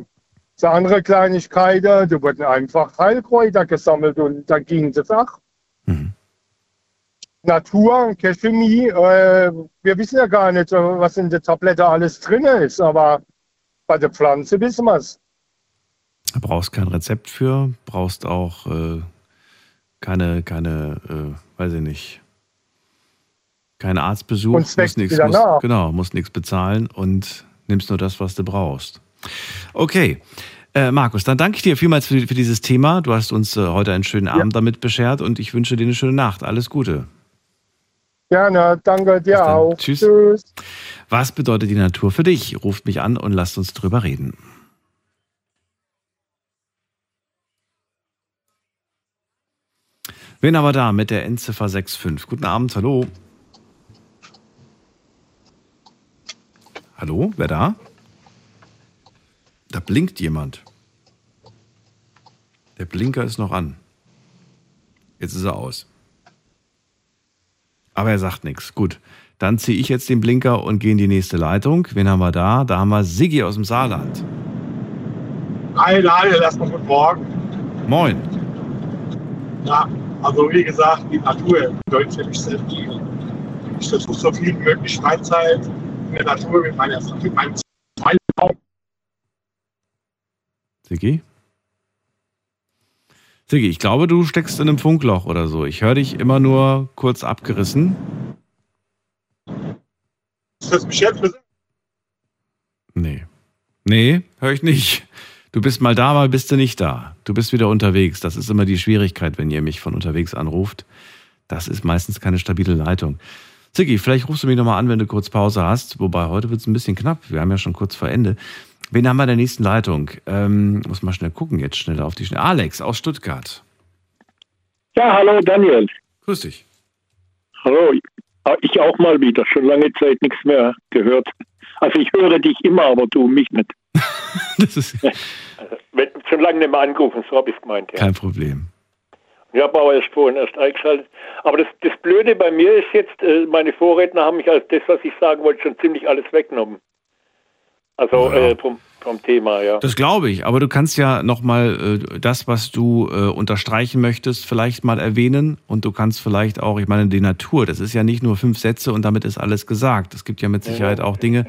so andere Kleinigkeiten, da wurden einfach Heilkräuter gesammelt und dann ging das auch. Natur, keine Chemie, äh, wir wissen ja gar nicht, was in der Tablette alles drin ist, aber bei der Pflanze wissen wir es. Da brauchst kein Rezept für, brauchst auch äh, keine, keine, äh, weiß ich nicht, keinen Arztbesuch, Und musst nichts, musst, genau, musst nichts bezahlen und nimmst nur das, was du brauchst. Okay. Äh, Markus, dann danke ich dir vielmals für, für dieses Thema. Du hast uns äh, heute einen schönen Abend damit beschert und ich wünsche dir eine schöne Nacht. Alles Gute. Gerne, danke dir auch. Tschüss. Tschüss. Was bedeutet die Natur für dich? Ruft mich an und lasst uns drüber reden. Wen aber da mit der Endziffer 65? Guten Abend, hallo. Hallo, wer da? Da blinkt jemand. Der Blinker ist noch an. Jetzt ist er aus. Aber er sagt nichts. Gut, dann ziehe ich jetzt den Blinker und gehe in die nächste Leitung. Wen haben wir da? Da haben wir Siggi aus dem Saarland. Hi Daniel, erstmal guten Morgen. Moin. Ja, also wie gesagt, die Natur bedeutet für mich sehr viel. Ich versuche so viel wie möglich Freizeit in der Natur mit, meiner, mit meinem Freund. Siggi? Siggi, ich glaube, du steckst in einem Funkloch oder so. Ich höre dich immer nur kurz abgerissen. Ist das mich jetzt? Nee. Nee, höre ich nicht. Du bist mal da, mal bist du nicht da. Du bist wieder unterwegs. Das ist immer die Schwierigkeit, wenn ihr mich von unterwegs anruft. Das ist meistens keine stabile Leitung. Siggi, vielleicht rufst du mich nochmal an, wenn du kurz Pause hast. Wobei heute wird es ein bisschen knapp. Wir haben ja schon kurz vor Ende. Wen haben wir in der nächsten Leitung? Ähm, muss mal schnell gucken, jetzt schnell auf die Schnelle. Alex aus Stuttgart. Ja, hallo Daniel. Grüß dich. Hallo. Ah, Ich auch mal wieder. Schon lange Zeit nichts mehr gehört. Also ich höre dich immer, aber du mich nicht. das ist Wenn, schon lange nicht mehr angerufen, so habe ich es gemeint. Ja. kein Problem. Ich habe aber erst vorhin erst eingeschaltet. Aber das, das Blöde bei mir ist jetzt, äh, meine Vorredner haben mich als das, was ich sagen wollte, schon ziemlich alles weggenommen. Also äh, vom, vom Thema, ja. Das glaube ich, aber du kannst ja nochmal äh, das, was du äh, unterstreichen möchtest, vielleicht mal erwähnen und du kannst vielleicht auch, ich meine, die Natur, das ist ja nicht nur fünf Sätze und damit ist alles gesagt. Es gibt ja mit Sicherheit auch Dinge,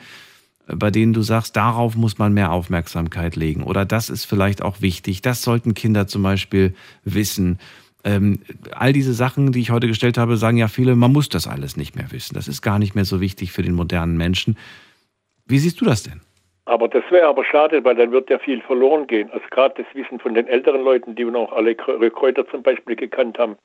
äh, bei denen du sagst, darauf muss man mehr Aufmerksamkeit legen oder das ist vielleicht auch wichtig. Das sollten Kinder zum Beispiel wissen. Ähm, all diese Sachen, die ich heute gestellt habe, sagen ja viele, man muss das alles nicht mehr wissen. Das ist gar nicht mehr so wichtig für den modernen Menschen. Wie siehst du das denn? Aber das wäre aber schade, weil dann wird ja viel verloren gehen. Also gerade das Wissen von den älteren Leuten, die noch alle Krä- Kräuter zum Beispiel gekannt haben.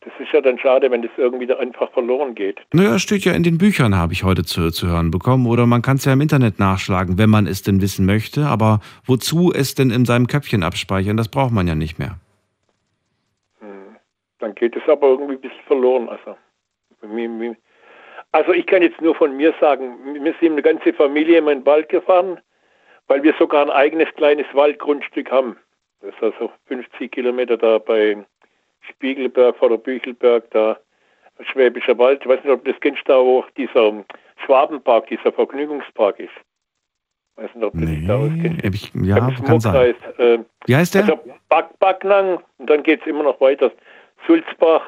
Das ist ja dann schade, wenn das irgendwie da einfach verloren geht. Naja, steht ja in den Büchern, habe ich heute zu, zu hören bekommen. Oder man kann es ja im Internet nachschlagen, wenn man es denn wissen möchte. Aber wozu es denn in seinem Köpfchen abspeichern, das braucht man ja nicht mehr. Dann geht es aber irgendwie ein bisschen verloren. Also, also ich kann jetzt nur von mir sagen, wir sind eine ganze Familie in den Wald gefahren, weil wir sogar ein eigenes kleines Waldgrundstück haben. Das ist also 50 Kilometer da bei Spiegelberg vor der Büchelberg, da Schwäbischer Wald. Ich weiß nicht, ob du das kennst, da wo auch dieser Schwabenpark, dieser Vergnügungspark ist. Ich weiß nicht, ob du dich da auskennst. Hab Ich, ja, kann sein. Äh, Wie heißt der? Also Back, Backnang und dann geht es immer noch weiter. Sulzbach,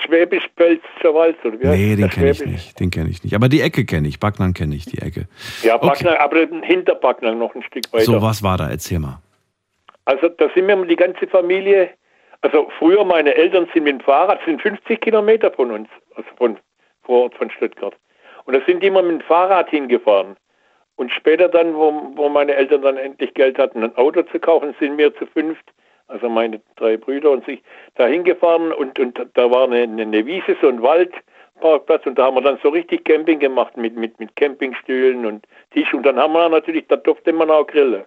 Schwäbisch-Pelzer Wald, oder wie Nee, den kenne ich nicht. Den kenne ich nicht. Aber die Ecke kenne ich. Backnang kenne ich, die Ecke. Ja, Okay. Backnang, aber hinter Backnang noch ein Stück weiter. So, was war da? Erzähl mal. Also da sind wir die ganze Familie, also früher meine Eltern sind mit dem Fahrrad, sind 50 Kilometer von uns, also von Vorort von Stuttgart. Und da sind die immer mit dem Fahrrad hingefahren. Und später dann, wo, wo meine Eltern dann endlich Geld hatten, ein Auto zu kaufen, sind wir zu fünft, also meine drei Brüder und sich, da hingefahren und, und da war eine, eine Wiese, so ein Waldparkplatz und da haben wir dann so richtig Camping gemacht mit, mit, mit Campingstühlen und Tisch und dann haben wir natürlich, da durfte man auch grillen.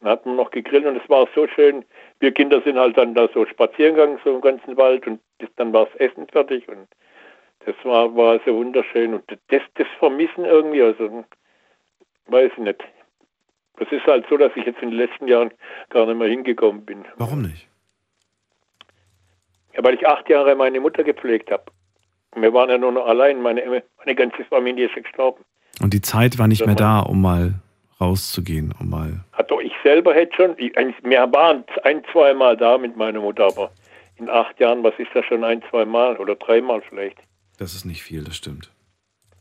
Dann hat man noch gegrillt und es war so schön. Wir Kinder sind halt dann da so spazieren gegangen, so im ganzen Wald und dann war das Essen fertig und Das war, war so wunderschön und das, das Vermissen irgendwie, also weiß ich nicht. Das ist halt so, dass ich jetzt in den letzten Jahren gar nicht mehr hingekommen bin. Warum nicht? Ja, weil ich acht Jahre meine Mutter gepflegt habe. Wir waren ja nur noch allein, meine, meine ganze Familie ist gestorben. Und die Zeit war nicht mehr da, um mal rauszugehen, um mal. Also ich selber hätte schon, wir waren ein, zwei Mal da mit meiner Mutter, aber in acht Jahren, was ist das schon ein, zwei Mal oder dreimal vielleicht? Das ist nicht viel, das stimmt.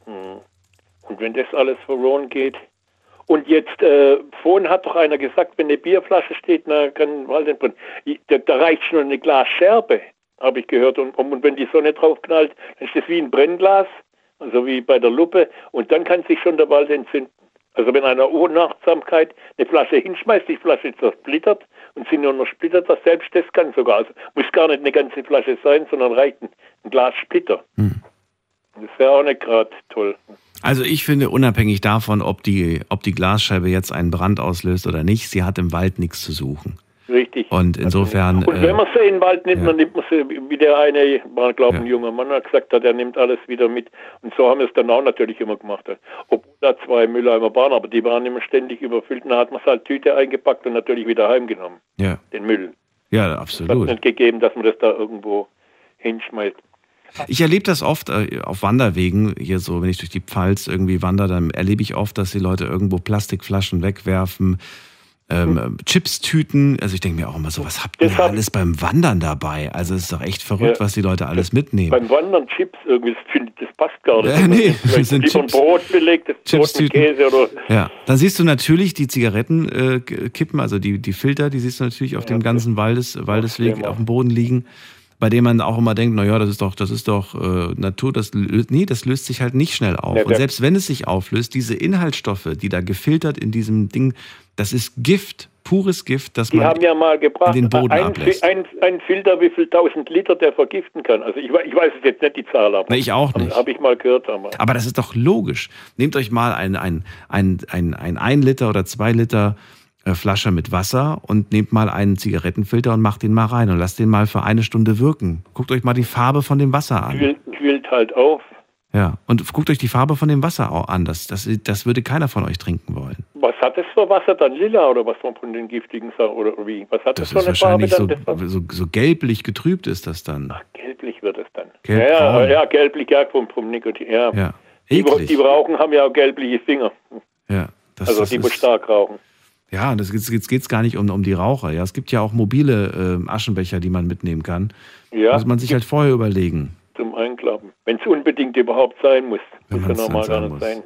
Hm. Und wenn das alles verloren geht. Und jetzt, äh, vorhin hat doch einer gesagt, wenn eine Bierflasche steht, na, kann Wald Da, da reicht schon eine Glasscherbe, habe ich gehört. Und, und wenn die Sonne drauf knallt, dann ist das wie ein Brennglas, also wie bei der Lupe. Und dann kann sich schon der Wald entzünden. Also wenn einer Unachtsamkeit eine Flasche hinschmeißt, die Flasche zersplittert und sie nur noch splittert, das selbst das kann sogar. Also muss gar nicht eine ganze Flasche sein, sondern reicht ein, ein Glas Splitter. Hm. Das ja auch nicht gerade toll. Also ich finde, unabhängig davon, ob die, ob die Glasscheibe jetzt einen Brand auslöst oder nicht, sie hat im Wald nichts zu suchen. Richtig. Und insofern. Und wenn man sie in den Wald nimmt, ja. dann nimmt man sie, wie der eine, war glaube ja. ein junger Mann, hat gesagt hat, er nimmt alles wieder mit. Und so haben wir es dann auch natürlich immer gemacht. Obwohl da zwei Mülleimer waren, aber die waren immer ständig überfüllt. Und dann hat man es halt Tüte eingepackt und natürlich wieder heimgenommen. Ja. Den Müll. Ja, absolut. Es hat nicht gegeben, dass man das da irgendwo hinschmeißt. Ich erlebe das oft äh, auf Wanderwegen, hier so, wenn ich durch die Pfalz irgendwie wandere, dann erlebe ich oft, dass die Leute irgendwo Plastikflaschen wegwerfen, ähm, Chips-Tüten. Also ich denke mir auch immer so, was habt ihr alles beim Wandern dabei? Also es ist doch echt verrückt, ja. was die Leute alles mitnehmen. Beim Wandern Chips irgendwie, das, find, das passt gar nicht. Äh, nee, das sind Chips. Brot belegt, Chips Brot Käse oder... Ja, dann siehst du natürlich die Zigarettenkippen, äh, also die, die Filter, die siehst du natürlich auf ja, dem ganzen Waldes, Waldesweg auf dem Boden liegen bei dem man auch immer denkt, naja, das ist doch, das ist doch äh, Natur, das nee, das löst sich halt nicht schnell auf. Ja, und selbst wenn es sich auflöst, diese Inhaltsstoffe, die da gefiltert in diesem Ding, das ist Gift, pures Gift, das die man haben ja mal gebracht, in den Boden ein, ablässt. Ein, ein, Filter, wie viel tausend Liter der vergiften kann. Also ich, ich weiß es jetzt nicht die Zahl, aber nee, ich auch nicht. Habe ich mal gehört. Aber. aber das ist doch logisch. Nehmt euch mal ein, ein, ein, ein, ein, ein Liter oder zwei Liter Flasche mit Wasser und nehmt mal einen Zigarettenfilter und macht den mal rein und lasst den mal für eine Stunde wirken. Guckt euch mal die Farbe von dem Wasser an. Quillt halt auf. Ja, und guckt euch die Farbe von dem Wasser auch an. Das, das, das würde keiner von euch trinken wollen. Was hat das für Wasser dann? Lila oder was von den giftigen Sachen? Oder wie? Was hat das, das für eine Farbe dann? So, so, so, gelblich getrübt ist das dann. Ach, gelblich wird es dann. Gelb ja, ja, gelblich, ja, vom, vom Nikotin. Ja. ja. Die, die rauchen, haben ja auch gelbliche Finger. Ja. Das, also die, die stark rauchen. Ja, das jetzt, jetzt geht es gar nicht um, um die Raucher. Ja, es gibt ja auch mobile äh, Aschenbecher, die man mitnehmen kann. Ja. Muss man sich halt vorher überlegen. Zum Einklappen. Wenn es unbedingt überhaupt sein muss. Wenn muss ja normal sein gar nicht sein.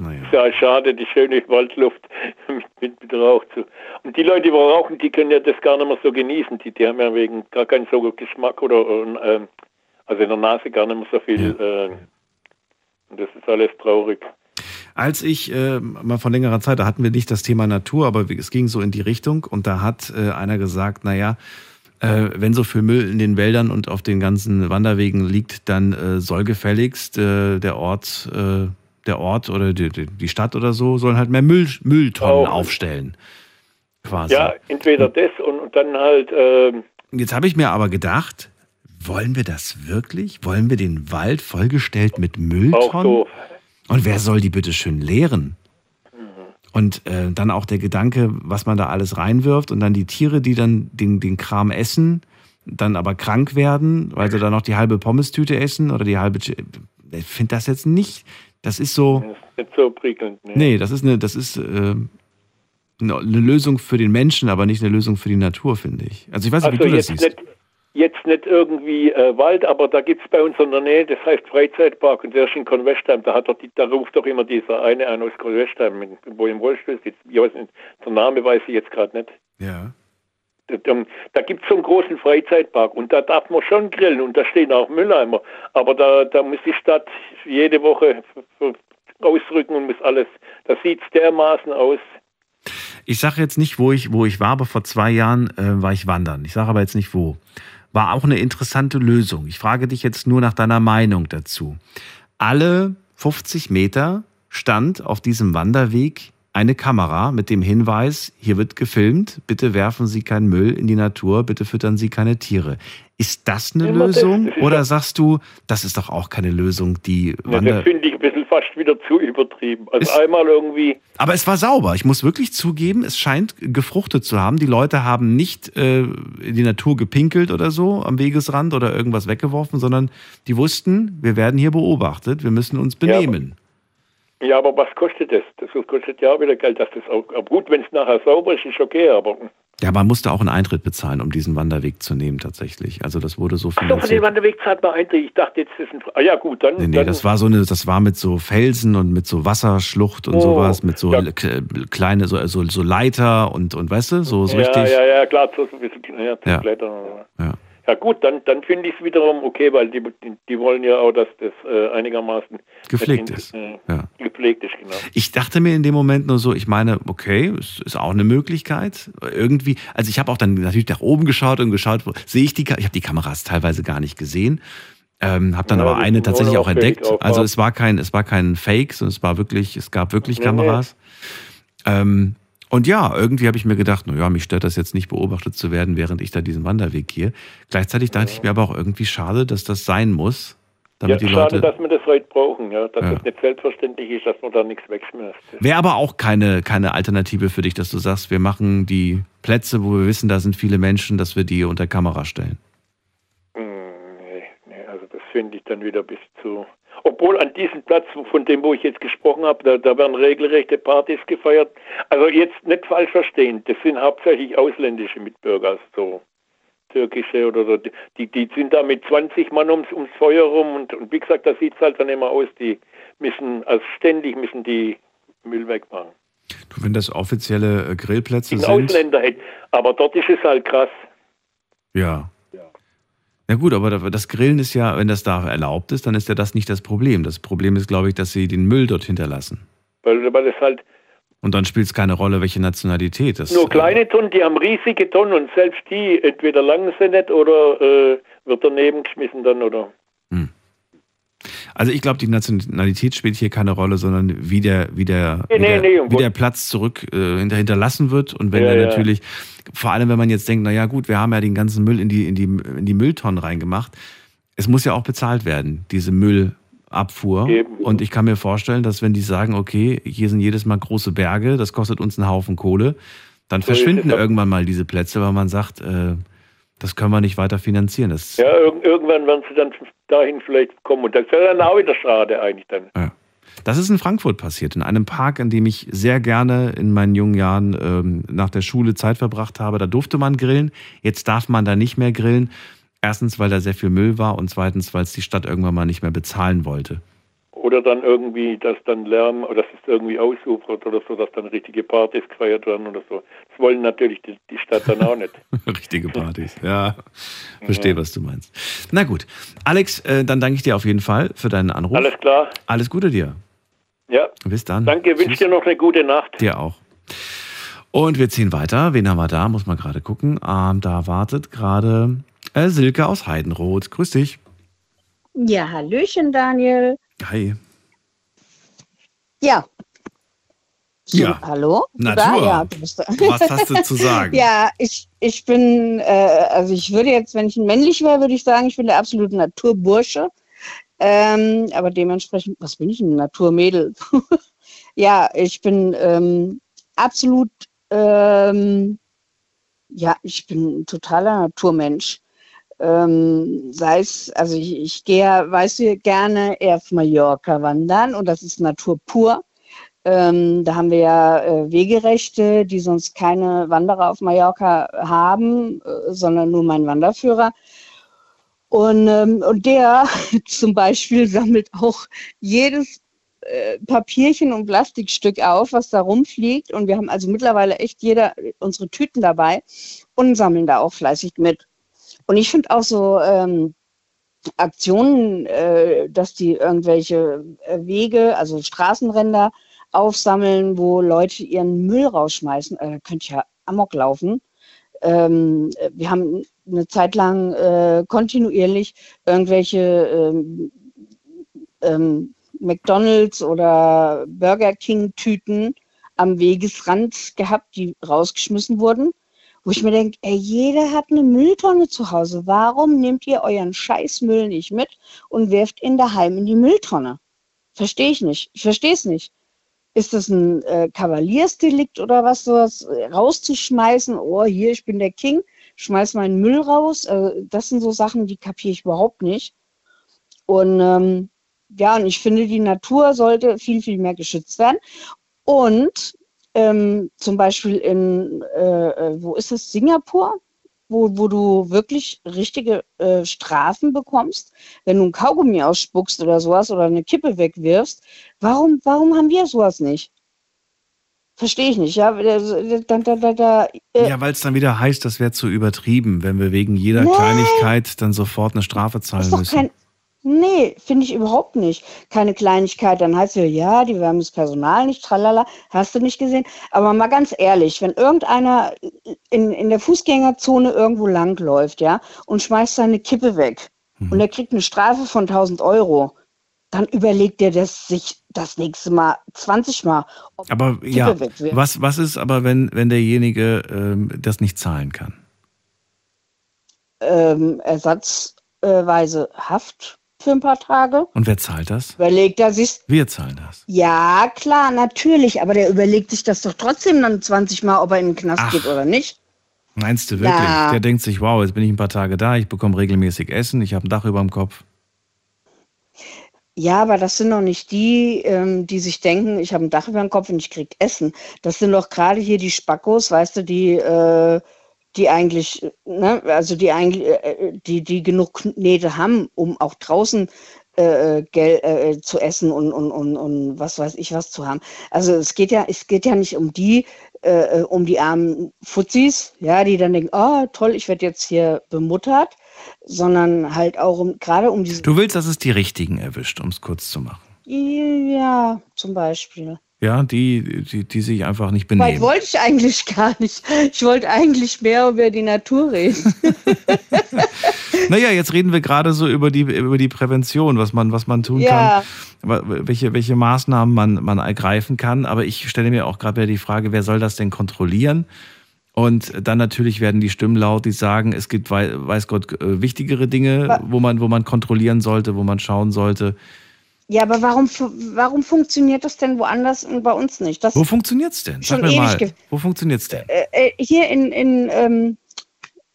Naja. Ist ja schade, die schöne Waldluft mit, mit, mit Rauch zu. Und die Leute, die rauchen, die können ja das gar nicht mehr so genießen. Die, die haben ja wegen gar keinen so Geschmack oder äh, also in der Nase gar nicht mehr so viel. Ja. Äh, und das ist alles traurig. Als ich äh, mal vor längerer Zeit, da hatten wir nicht das Thema Natur, aber es ging so in die Richtung und da hat äh, einer gesagt, naja, äh, wenn so viel Müll in den Wäldern und auf den ganzen Wanderwegen liegt, dann äh, soll gefälligst äh, der Ort, äh, der Ort oder die, die Stadt oder so, sollen halt mehr Müll, Mülltonnen Auch. aufstellen. Quasi. Ja, entweder das und, und dann halt. ähm, Jetzt habe ich mir aber gedacht, wollen wir das wirklich? Wollen wir den Wald vollgestellt mit auch Mülltonnen? doof. Und wer soll die bitte schön leeren? Mhm. Und äh, dann auch der Gedanke, was man da alles reinwirft und dann die Tiere, die dann den, den Kram essen, dann aber krank werden, weil sie dann noch die halbe Pommestüte essen oder die halbe. Ich finde das jetzt nicht. Das ist so. Das ist nicht so prickelnd. Ne? Nee, das ist eine, das ist äh, eine eine Lösung für den Menschen, aber nicht eine Lösung für die Natur, finde ich. Also ich weiß nicht, Also wie du das siehst. nicht, jetzt nicht irgendwie äh, Wald, aber da gibt es bei uns in der Nähe, das heißt Freizeitpark und der ist in Convestheim, da, hat doch die, da ruft doch immer dieser eine an aus Convestheim, mit- wo im Rollstuhl sitzt. Ich weiß nicht, der Name weiß ich jetzt gerade nicht. Ja. Da, da- gibt es so einen großen Freizeitpark und da darf man schon grillen und da stehen auch Mülleimer. Aber da, da muss die Stadt jede Woche rausrücken und muss alles, da sieht es dermaßen aus. Ich sage jetzt nicht, wo ich, wo ich war, aber vor zwei Jahren äh, war ich wandern. Ich sage aber jetzt nicht wo. War auch eine interessante Lösung. Ich frage dich jetzt nur nach deiner Meinung dazu. Alle 50 Meter stand auf diesem Wanderweg eine Kamera mit dem Hinweis, hier wird gefilmt, bitte werfen Sie keinen Müll in die Natur, bitte füttern Sie keine Tiere. Ist das eine das- Lösung? das Oder sagst du, das ist doch auch keine Lösung, die Ja, Wander... das finde ich ein bisschen fast wieder zu übertrieben. Also Ist- einmal irgendwie, Aber es war sauber. Ich muss wirklich zugeben, es scheint gefruchtet zu haben. Die Leute haben nicht äh, in die Natur gepinkelt oder so am Wegesrand oder irgendwas weggeworfen, sondern die wussten, wir werden hier beobachtet, wir müssen uns benehmen. ja, aber was kostet das? Das kostet ja auch wieder Geld, dass das auch, aber gut, wenn es nachher sauber ist, ist okay, aber Ja, man musste auch einen Eintritt bezahlen, um diesen Wanderweg zu nehmen tatsächlich. Also das wurde so Ach so, von dem finanziert. Wanderweg zahlt man Eintritt. Ich dachte jetzt, das ist ein, ah ja gut, dann, Nee, nee, dann das war so eine, das war mit so Felsen und mit so Wasserschlucht und Oh, sowas, mit so ja. kleine, so, so, so Leiter und, und weißt du, so, so ja, richtig. ja, ja, klar, so, ein bisschen ja, Ja. Klettern. Ja. Ja gut, dann, dann finde ich es wiederum okay, weil die, die, wollen ja auch, dass das äh, einigermaßen Gepflegt ist. Äh, Ja. Gepflegt ist, genau. Ich dachte mir in dem Moment nur so, ich meine, okay, es ist auch eine Möglichkeit. Irgendwie, also ich habe auch dann natürlich nach oben geschaut und geschaut, wo, sehe ich die, ich habe die Kameras teilweise gar nicht gesehen. Ähm, habe dann Ja, aber eine tatsächlich auch auch entdeckt. fake Also auch, es war kein, es war kein Fake, sondern es war wirklich, es gab wirklich Nee, Kameras. Ähm, und ja, irgendwie habe ich mir gedacht, naja, mich stört das jetzt nicht beobachtet zu werden, während ich da diesen Wanderweg gehe. Gleichzeitig dachte ich mir aber auch irgendwie schade, dass das sein muss, damit ja, die schade, Leute. dass wir das heute brauchen, ja, dass Ja. das nicht selbstverständlich ist, dass man da nichts wegschmeißt. Wäre aber auch keine, keine Alternative für dich, dass du sagst, wir machen die Plätze, wo wir wissen, da sind viele Menschen, dass wir die unter Kamera stellen. Hm, nee, nee, also das finde ich dann wieder bis zu. Obwohl an diesem Platz, von dem, wo ich jetzt gesprochen habe, da, da werden regelrechte Partys gefeiert. Also jetzt nicht falsch verstehen, das sind hauptsächlich ausländische Mitbürger, so türkische oder, oder die, die sind da mit 20 Mann ums, ums Feuer rum und, und wie gesagt, da sieht es halt dann immer aus, die müssen, also ständig müssen die Müll wegmachen. Du, wenn das offizielle äh, Grillplätze Die sind. Ausländer. Aber dort ist es halt krass. Ja. Na gut, aber da- das Grillen ist ja, wenn das da erlaubt ist, dann ist ja das nicht das Problem. Das Problem ist, glaube ich, dass sie den Müll dort hinterlassen. Weil, weil es halt Und dann spielt es keine Rolle, welche Nationalität das nur kleine Tonnen, die haben riesige Tonnen und selbst die entweder langen sie nicht oder äh, wird daneben geschmissen dann oder. Also ich glaube, die Nationalität spielt hier keine Rolle, sondern wie der, wie der, Nee, wie nee, der, nee, um wie der Platz zurück äh, hinter, hinterlassen wird. Und wenn Ja, er ja. natürlich, vor allem wenn man jetzt denkt, naja gut, wir haben ja den ganzen Müll in die, in die, in die Mülltonnen reingemacht. Es muss ja auch bezahlt werden, diese Müllabfuhr. Eben. Und ich kann mir vorstellen, dass wenn die sagen, okay, hier sind jedes Mal große Berge, das kostet uns einen Haufen Kohle, dann So verschwinden auch. irgendwann mal diese Plätze, weil man sagt, äh, das können wir nicht weiter finanzieren. Das, Ja, irg irgendwann werden sie dann dahin vielleicht kommen und das wäre dann auch wieder schade eigentlich dann. Das ist in Frankfurt passiert, in einem Park, in dem ich sehr gerne in meinen jungen Jahren ähm, nach der Schule Zeit verbracht habe. Da durfte man grillen. Jetzt darf man da nicht mehr grillen. Erstens, weil da sehr viel Müll war und zweitens, weil es die Stadt irgendwann mal nicht mehr bezahlen wollte. Oder dann irgendwie, dass dann Lärm oder dass es irgendwie ausufert oder so, dass dann richtige Partys gefeiert werden oder so. Das wollen natürlich die, die Stadt dann auch nicht. Richtige Partys, ja. Verstehe, was du meinst. Na gut. Alex, äh, dann danke ich dir auf jeden Fall für deinen Anruf. Alles klar? Alles Gute dir. Ja. Bis dann. Danke, wünsche dir noch eine gute Nacht. Dir auch. Und wir ziehen weiter. Wen haben wir da? Muss man gerade gucken. Ähm, da wartet gerade äh, Silke aus Heidenroth. Grüß dich. Ja, Hallöchen, Daniel. Hi. Ja. Ja. Hallo? Natur. Ja. Was hast du zu sagen? ja, ich, ich bin, äh, also ich würde jetzt, wenn ich ein männlich wäre, würde ich sagen, ich bin der absolute Naturbursche. Ähm, aber dementsprechend, was bin ich, ein Naturmädel? ja, ich bin ähm, absolut, ähm, ja, ich bin ein totaler Naturmensch. Ähm, sei es, also ich, ich gehe, weißt du, gerne eher auf Mallorca wandern und das ist Natur pur. Ähm, da haben wir ja äh, Wegerechte, die sonst keine Wanderer auf Mallorca haben, äh, sondern nur mein Wanderführer. Und, ähm, und der zum Beispiel sammelt auch jedes äh, Papierchen und Plastikstück auf, was da rumfliegt. Und wir haben also mittlerweile echt jeder unsere Tüten dabei und sammeln da auch fleißig mit. Und ich finde auch so ähm, Aktionen, äh, dass die irgendwelche äh, Wege, also Straßenränder aufsammeln, wo Leute ihren Müll rausschmeißen, äh, könnte ja Amok laufen. Ähm, wir haben eine Zeit lang äh, kontinuierlich irgendwelche ähm, ähm, McDonalds oder Burger King Tüten am Wegesrand gehabt, die rausgeschmissen wurden, wo ich mir denke, ey, jeder hat eine Mülltonne zu Hause. Warum nehmt ihr euren Scheißmüll nicht mit und werft ihn daheim in die Mülltonne? Verstehe ich nicht. Ich verstehe es nicht. Ist das ein äh, Kavaliersdelikt oder was, sowas äh, rauszuschmeißen? Oh, hier, ich bin der King, schmeiß meinen Müll raus. Äh, das sind so Sachen, die kapiere ich überhaupt nicht. Und ähm, ja, und ich finde, die Natur sollte viel, viel mehr geschützt werden. Und ähm, zum Beispiel in, äh, äh, wo ist es, Singapur, wo, wo du wirklich richtige äh, Strafen bekommst, wenn du ein Kaugummi ausspuckst oder sowas oder eine Kippe wegwirfst. Warum, warum haben wir sowas nicht? Verstehe ich nicht, ja. Da, da, da, da, äh, Ja, weil es dann wieder heißt, das wäre zu übertrieben, wenn wir wegen jeder Nee. Kleinigkeit dann sofort eine Strafe zahlen ist müssen. kein. Nee, finde ich überhaupt nicht. Keine Kleinigkeit. Dann heißt es ja, die haben das Personal nicht, tralala. Hast du nicht gesehen? Aber mal ganz ehrlich, wenn irgendeiner in, in der Fußgängerzone irgendwo langläuft, ja, und schmeißt seine Kippe weg Mhm. und er kriegt eine Strafe von 1000 Euro, dann überlegt er das sich das nächste Mal 20 Mal. ob Aber ja, was, was ist aber, wenn, wenn derjenige ähm, das nicht zahlen kann? Ähm, ersatzweise Haft für ein paar Tage. Und wer zahlt das? Überlegt er sich, Wir zahlen das. Ja, klar, natürlich, aber der überlegt sich das doch trotzdem dann 20 Mal, ob er in den Knast Ach. geht oder nicht. Meinst du wirklich? Na. Der denkt sich, wow, jetzt bin ich ein paar Tage da, ich bekomme regelmäßig Essen, ich habe ein Dach über dem Kopf. Ja, aber das sind doch nicht die, ähm, die sich denken, ich habe ein Dach über dem Kopf und ich krieg Essen. Das sind doch gerade hier die Spackos, weißt du, die, äh, die eigentlich, äh, ne, also die eigentlich, äh, die, die genug Knete haben, um auch draußen äh, Geld äh, zu essen und, und, und, und was weiß ich was zu haben. Also es geht ja, es geht ja nicht um die, äh, um die armen Fuzis, ja, die dann denken, oh toll, ich werde jetzt hier bemuttert, sondern halt auch um, gerade um diese Du willst, dass es die Richtigen erwischt, um es kurz zu machen. Ja, zum Beispiel. Ja, die, die, die sich einfach nicht Weit benehmen. wollte ich eigentlich gar nicht. Ich wollte eigentlich mehr über die Natur reden. Naja, jetzt reden wir gerade so über die, über die Prävention, was man, was man tun Ja. kann, welche, welche Maßnahmen man, man ergreifen kann. Aber ich stelle mir auch gerade wieder die Frage, wer soll das denn kontrollieren? Und dann natürlich werden die Stimmen laut, die sagen, es gibt, wei- weiß Gott, äh, wichtigere Dinge, wo man, wo man kontrollieren sollte, wo man schauen sollte. Ja, aber warum, warum funktioniert das denn woanders und bei uns nicht? Das Wo funktioniert's denn? Sag mir mal, wo funktioniert's denn? äh, äh, hier in, in ähm,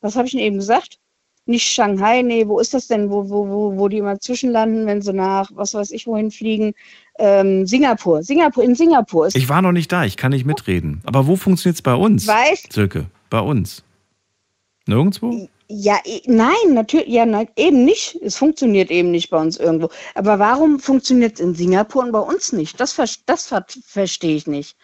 was habe ich denn eben gesagt? Nicht Shanghai, nee, wo ist das denn, wo, wo, wo, wo die immer zwischenlanden, wenn sie nach, was weiß ich, wohin fliegen? Ähm, Singapur. Singapur, in Singapur ist Ich war noch nicht da, ich kann nicht mitreden. Aber wo funktioniert's bei uns? Weiß- Silke, bei uns. Nirgendwo? Ja, nein, natürlich, ja, nein, eben nicht. Es funktioniert eben nicht bei uns irgendwo. Aber warum funktioniert es in Singapur und bei uns nicht? Das, das ver verstehe ich nicht.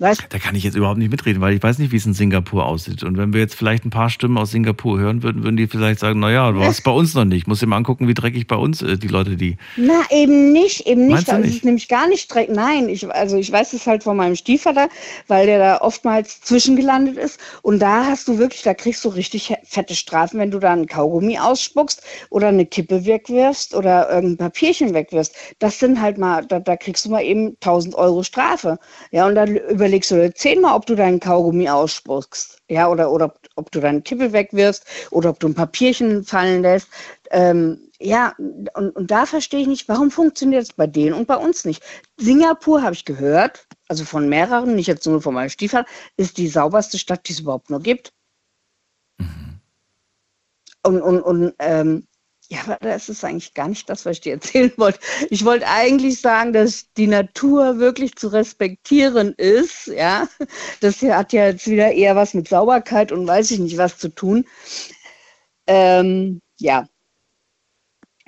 Weißt Da kann ich jetzt überhaupt nicht mitreden, weil ich weiß nicht, wie es in Singapur aussieht. Und wenn wir jetzt vielleicht ein paar Stimmen aus Singapur hören würden, würden die vielleicht sagen, naja, du hast es bei uns noch nicht. Muss dir mal angucken, wie dreckig bei uns äh, die Leute, die. Na, eben nicht, eben nicht. Also nicht? Es ist nämlich gar nicht direkt. Nein, ich, also ich weiß es halt von meinem Stiefvater, weil der da oftmals zwischengelandet ist. Und da hast du wirklich, da kriegst du richtig fette Strafen, wenn du da einen Kaugummi ausspuckst oder eine Kippe wegwirfst oder irgendein Papierchen wegwirfst. Das sind halt mal, da, da kriegst du mal eben 1000 Euro Strafe. Ja, und dann überlegst du dir zehnmal, ob du deinen Kaugummi ausspuckst. Ja, oder, oder ob, ob du deine Kippe wegwirfst oder ob du ein Papierchen fallen lässt. Ähm, ja, und, und da verstehe ich nicht, warum funktioniert es bei denen und bei uns nicht. Singapur habe ich gehört, also von mehreren, nicht jetzt nur von meinem Stiefvater, ist die sauberste Stadt, die es überhaupt nur gibt. Und, und, und ähm, ja, aber das ist eigentlich gar nicht das, was ich dir erzählen wollte. Ich wollte eigentlich sagen, dass die Natur wirklich zu respektieren ist. Ja, das hat ja jetzt wieder eher was mit Sauberkeit und weiß ich nicht was zu tun. Ähm, ja.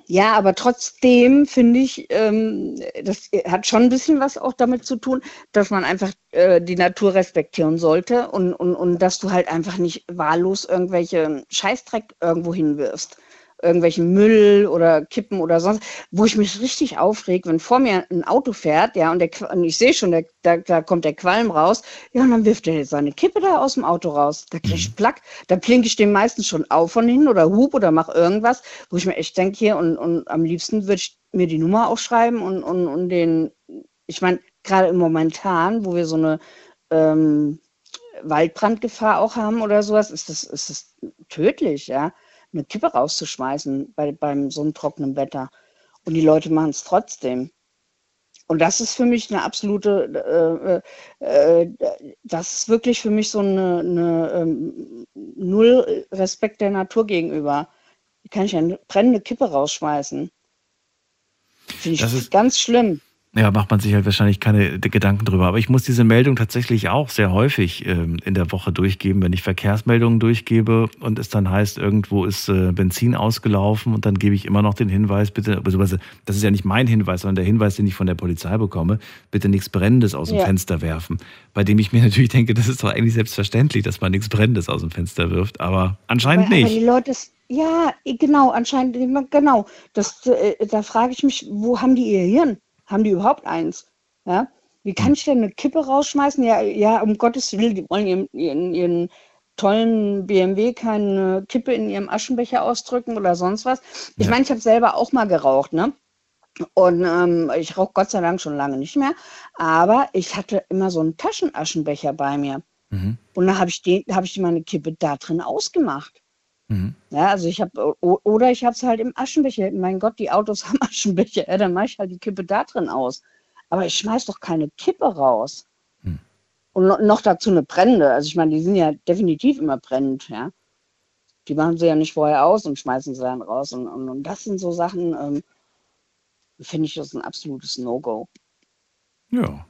Ja, aber trotzdem finde ich, ähm, das hat schon ein bisschen was auch damit zu tun, dass man einfach äh, die Natur respektieren sollte und, und, und dass du halt einfach nicht wahllos irgendwelche Scheißdreck irgendwo hinwirfst. Irgendwelchen Müll oder Kippen oder sonst, wo ich mich richtig aufreg, wenn vor mir ein Auto fährt, ja, und, der, und ich sehe schon, der, da, da kommt der Qualm raus, ja, und dann wirft er seine Kippe da aus dem Auto raus. Da krieg ich Plack, da blinke ich dem meistens schon auf von hinten oder hub oder mach irgendwas, wo ich mir echt denke, hier, und, und am liebsten würde ich mir die Nummer aufschreiben und, und, und den, ich meine, gerade im Momentan, wo wir so eine ähm, Waldbrandgefahr auch haben oder sowas, ist das, ist das tödlich, ja, eine Kippe rauszuschmeißen bei, beim so einem trockenen Wetter. Und die Leute machen es trotzdem. Und das ist für mich eine absolute, äh, äh, das ist wirklich für mich so eine, eine ähm, Null Respekt der Natur gegenüber. Wie kann ich eine brennende Kippe rausschmeißen? Finde ich Das ist- ganz schlimm. Ja, macht man sich halt wahrscheinlich keine Gedanken drüber. Aber ich muss diese Meldung tatsächlich auch sehr häufig ähm, in der Woche durchgeben, wenn ich Verkehrsmeldungen durchgebe und es dann heißt, irgendwo ist äh, Benzin ausgelaufen und dann gebe ich immer noch den Hinweis, bitte, beziehungsweise das ist ja nicht mein Hinweis, sondern der Hinweis, den ich von der Polizei bekomme, bitte nichts Brennendes aus dem Ja. Fenster werfen. Bei dem ich mir natürlich denke, das ist doch eigentlich selbstverständlich, dass man nichts Brennendes aus dem Fenster wirft, aber anscheinend aber, nicht. Aber die Leute, ja, genau, anscheinend, genau. Das, äh, da frage ich mich, wo haben die ihr Hirn? Haben die überhaupt eins? Ja? Wie kann ich denn eine Kippe rausschmeißen? Ja, ja, um Gottes Willen, die wollen ihren, ihren, ihren tollen BMW keine Kippe in ihrem Aschenbecher ausdrücken oder sonst was. Ich meine, ich habe selber auch mal geraucht, ne? Und ähm, ich rauche Gott sei Dank schon lange nicht mehr. Aber ich hatte immer so einen Taschenaschenbecher bei mir. Mhm. Und dann habe ich, den- hab ich meine Kippe da drin ausgemacht. Mhm. Ja, also ich habe, oder ich habe es halt im Aschenbecher. Mein Gott, die Autos haben Aschenbecher. Ja, dann mache ich halt die Kippe da drin aus. Aber ich schmeiß doch keine Kippe raus. Und no- noch dazu eine brennende. Also ich meine, die sind ja definitiv immer brennend, ja. Die machen sie ja nicht vorher aus und schmeißen sie dann raus. Und, und, und das sind so Sachen, ähm, finde ich das ein absolutes No-Go. Ja.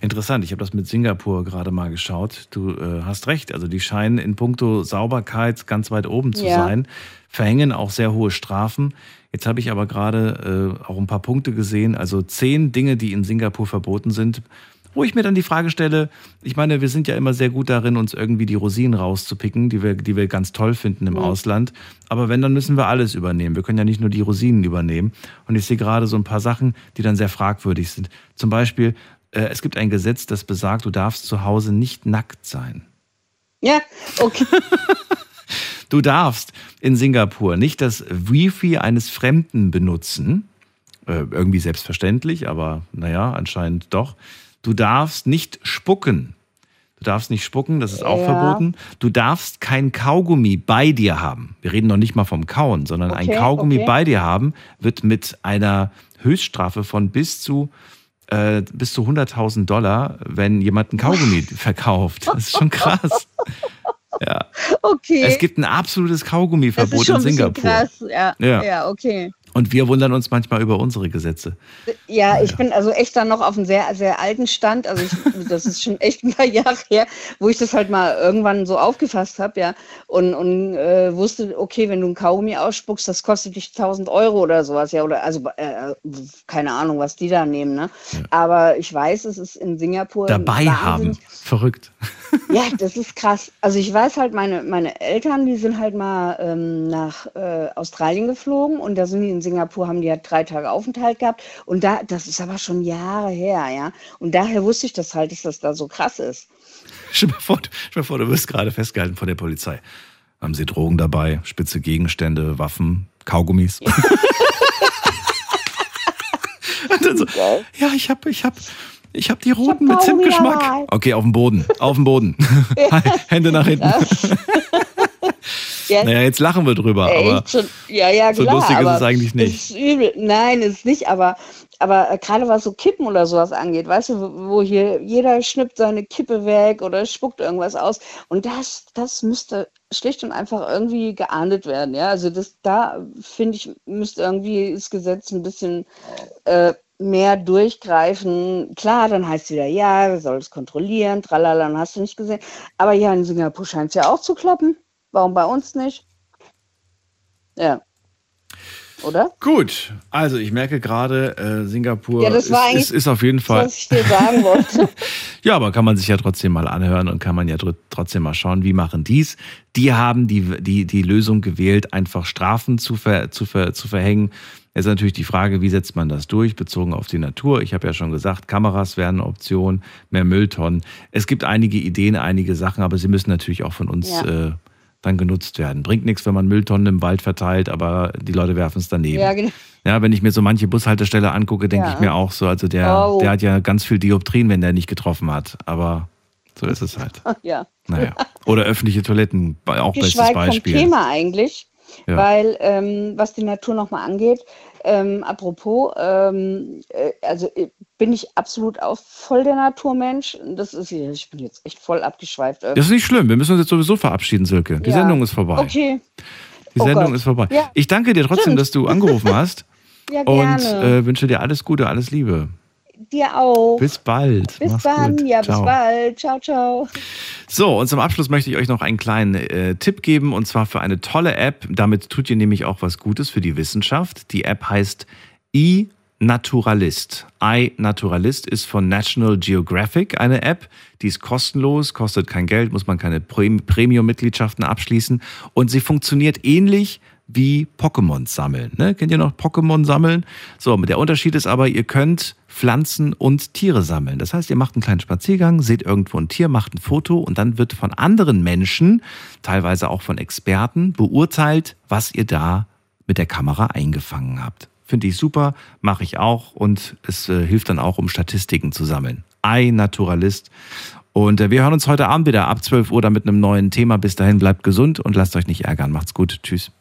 Interessant, ich habe das mit Singapur gerade mal geschaut. Du äh, hast recht, also die scheinen in puncto Sauberkeit ganz weit oben zu Ja. sein, verhängen auch sehr hohe Strafen. Jetzt habe ich aber gerade äh, auch ein paar Punkte gesehen, also zehn Dinge, die in Singapur verboten sind, wo ich mir dann die Frage stelle, ich meine, wir sind ja immer sehr gut darin, uns irgendwie die Rosinen rauszupicken, die wir, die wir ganz toll finden im Mhm. Ausland. Aber wenn, dann müssen wir alles übernehmen. Wir können ja nicht nur die Rosinen übernehmen. Und ich sehe gerade so ein paar Sachen, die dann sehr fragwürdig sind. Zum Beispiel, äh, es gibt ein Gesetz, das besagt, du darfst zu Hause nicht nackt sein. Ja, okay. Du darfst in Singapur nicht das Wifi eines Fremden benutzen. Äh, irgendwie selbstverständlich, aber naja, anscheinend doch. Du darfst nicht spucken. Du darfst nicht spucken, das ist auch Ja. verboten. Du darfst kein Kaugummi bei dir haben. Wir reden noch nicht mal vom Kauen, sondern ein Okay, Kaugummi okay. bei dir haben wird mit einer Höchststrafe von bis zu äh, bis zu 100.000 Dollar, wenn jemand ein Kaugummi verkauft. Das ist schon krass. Ja. Okay. Es gibt ein absolutes das Kaugummiverbot ist schon in ein bisschen Singapur. krass. Ja, Ja. ja. okay. Und wir wundern uns manchmal über unsere Gesetze. Ja, ich bin also echt dann noch auf einem sehr, sehr alten Stand. Also ich, das ist schon echt ein paar Jahre her, wo ich das halt mal irgendwann so aufgefasst habe, ja. Und, und äh, wusste, okay, wenn du ein Kaugummi ausspuckst, das kostet dich 1000 Euro oder sowas, ja. Oder also äh, keine Ahnung, was die da nehmen, ne? Aber ich weiß, es ist in Singapur Dabei haben. Verrückt. ja, das ist krass. Also ich weiß halt, meine, meine Eltern, die sind halt mal ähm, nach äh, Australien geflogen und da sind die in Singapur, haben die halt drei Tage Aufenthalt gehabt und da, das ist aber schon Jahre her, ja. Und daher wusste ich das halt, dass das da so krass ist. Stell dir vor, stell dir vor, du wirst gerade festgehalten von der Polizei. Haben sie Drogen dabei, spitze Gegenstände, Waffen, Kaugummis? Dann so, ja, ich hab, ich hab, ich hab die roten mit Kaugummi Zimtgeschmack. Okay, auf dem Boden, auf dem Boden. Hände nach hinten. Ja. Naja, jetzt lachen wir drüber, Echt aber schon, ja, ja, so klar. lustig ist es eigentlich nicht. Es ist übel. Nein, ist nicht, aber, aber äh, gerade was so Kippen oder sowas angeht, weißt du, wo wo hier jeder schnippt seine Kippe weg oder spuckt irgendwas aus. Und das, das müsste schlicht und einfach irgendwie geahndet werden. Ja, also das, da finde ich, müsste irgendwie das Gesetz ein bisschen äh, mehr durchgreifen. Klar, dann heißt es wieder, ja, wir sollen es kontrollieren, tralala, dann hast du nicht gesehen. Aber ja, in Singapur scheint es ja auch zu klappen. Warum bei uns nicht? Ja. Oder? Gut, also ich merke gerade, äh, Singapur Ja, das war ist, eigentlich ist, ist auf jeden das, Fall. was ich dir sagen wollte. Ja, aber kann man sich ja trotzdem mal anhören und kann man ja trotzdem mal schauen, wie machen die's. Die haben die, die, die Lösung gewählt, einfach Strafen zu, ver, zu, ver, zu verhängen. Jetzt ist natürlich die Frage, wie setzt man das durch, bezogen auf die Natur. Ich habe ja schon gesagt, Kameras wären eine Option, mehr Mülltonnen. Es gibt einige Ideen, einige Sachen, aber sie müssen natürlich auch von uns Ja. äh, dann genutzt werden. Bringt nichts, wenn man Mülltonnen im Wald verteilt, aber die Leute werfen es daneben. Ja, genau. Ja, wenn ich mir so manche Bushaltestelle angucke, denke Ja. ich mir auch so, also der, Oh. der hat ja ganz viel Dioptrien, wenn der nicht getroffen hat. Aber so ist es halt. Ja. Naja. Oder öffentliche Toiletten, auch bestes Geschweigt vom Beispiel. Thema eigentlich, Ja. weil ähm, was die Natur nochmal angeht, ähm, apropos, ähm, äh, also äh, bin ich absolut auch voll der Naturmensch. Das ist, ich bin jetzt echt voll abgeschweift. Das ist nicht schlimm, wir müssen uns jetzt sowieso verabschieden, Silke. Die Ja. Sendung ist vorbei. Okay. Die Oh Sendung Gott. ist vorbei. Ja. Ich danke dir trotzdem, Stimmt. dass du angerufen hast Ja, und gerne. äh, wünsche dir alles Gute, alles Liebe. Dir auch. Bis bald. Bis Mach's dann. gut. Ja, Ciao. bis bald. Ciao, ciao. So, und zum Abschluss möchte ich euch noch einen kleinen äh, Tipp geben und zwar für eine tolle App. Damit tut ihr nämlich auch was Gutes für die Wissenschaft. Die App heißt iNaturalist. iNaturalist ist von National Geographic eine App. Die ist kostenlos, kostet kein Geld, muss man keine Prem- Premium-Mitgliedschaften abschließen und sie funktioniert ähnlich wie Pokémon sammeln. Ne? Kennt ihr noch Pokémon sammeln? So, der Unterschied ist aber, ihr könnt Pflanzen und Tiere sammeln. Das heißt, ihr macht einen kleinen Spaziergang, seht irgendwo ein Tier, macht ein Foto und dann wird von anderen Menschen, teilweise auch von Experten, beurteilt, was ihr da mit der Kamera eingefangen habt. Finde ich super, mache ich auch und es äh, hilft dann auch, um Statistiken zu sammeln. iNaturalist. Und äh, wir hören uns heute Abend wieder ab 12 Uhr dann mit einem neuen Thema. Bis dahin bleibt gesund und lasst euch nicht ärgern. Macht's gut. Tschüss.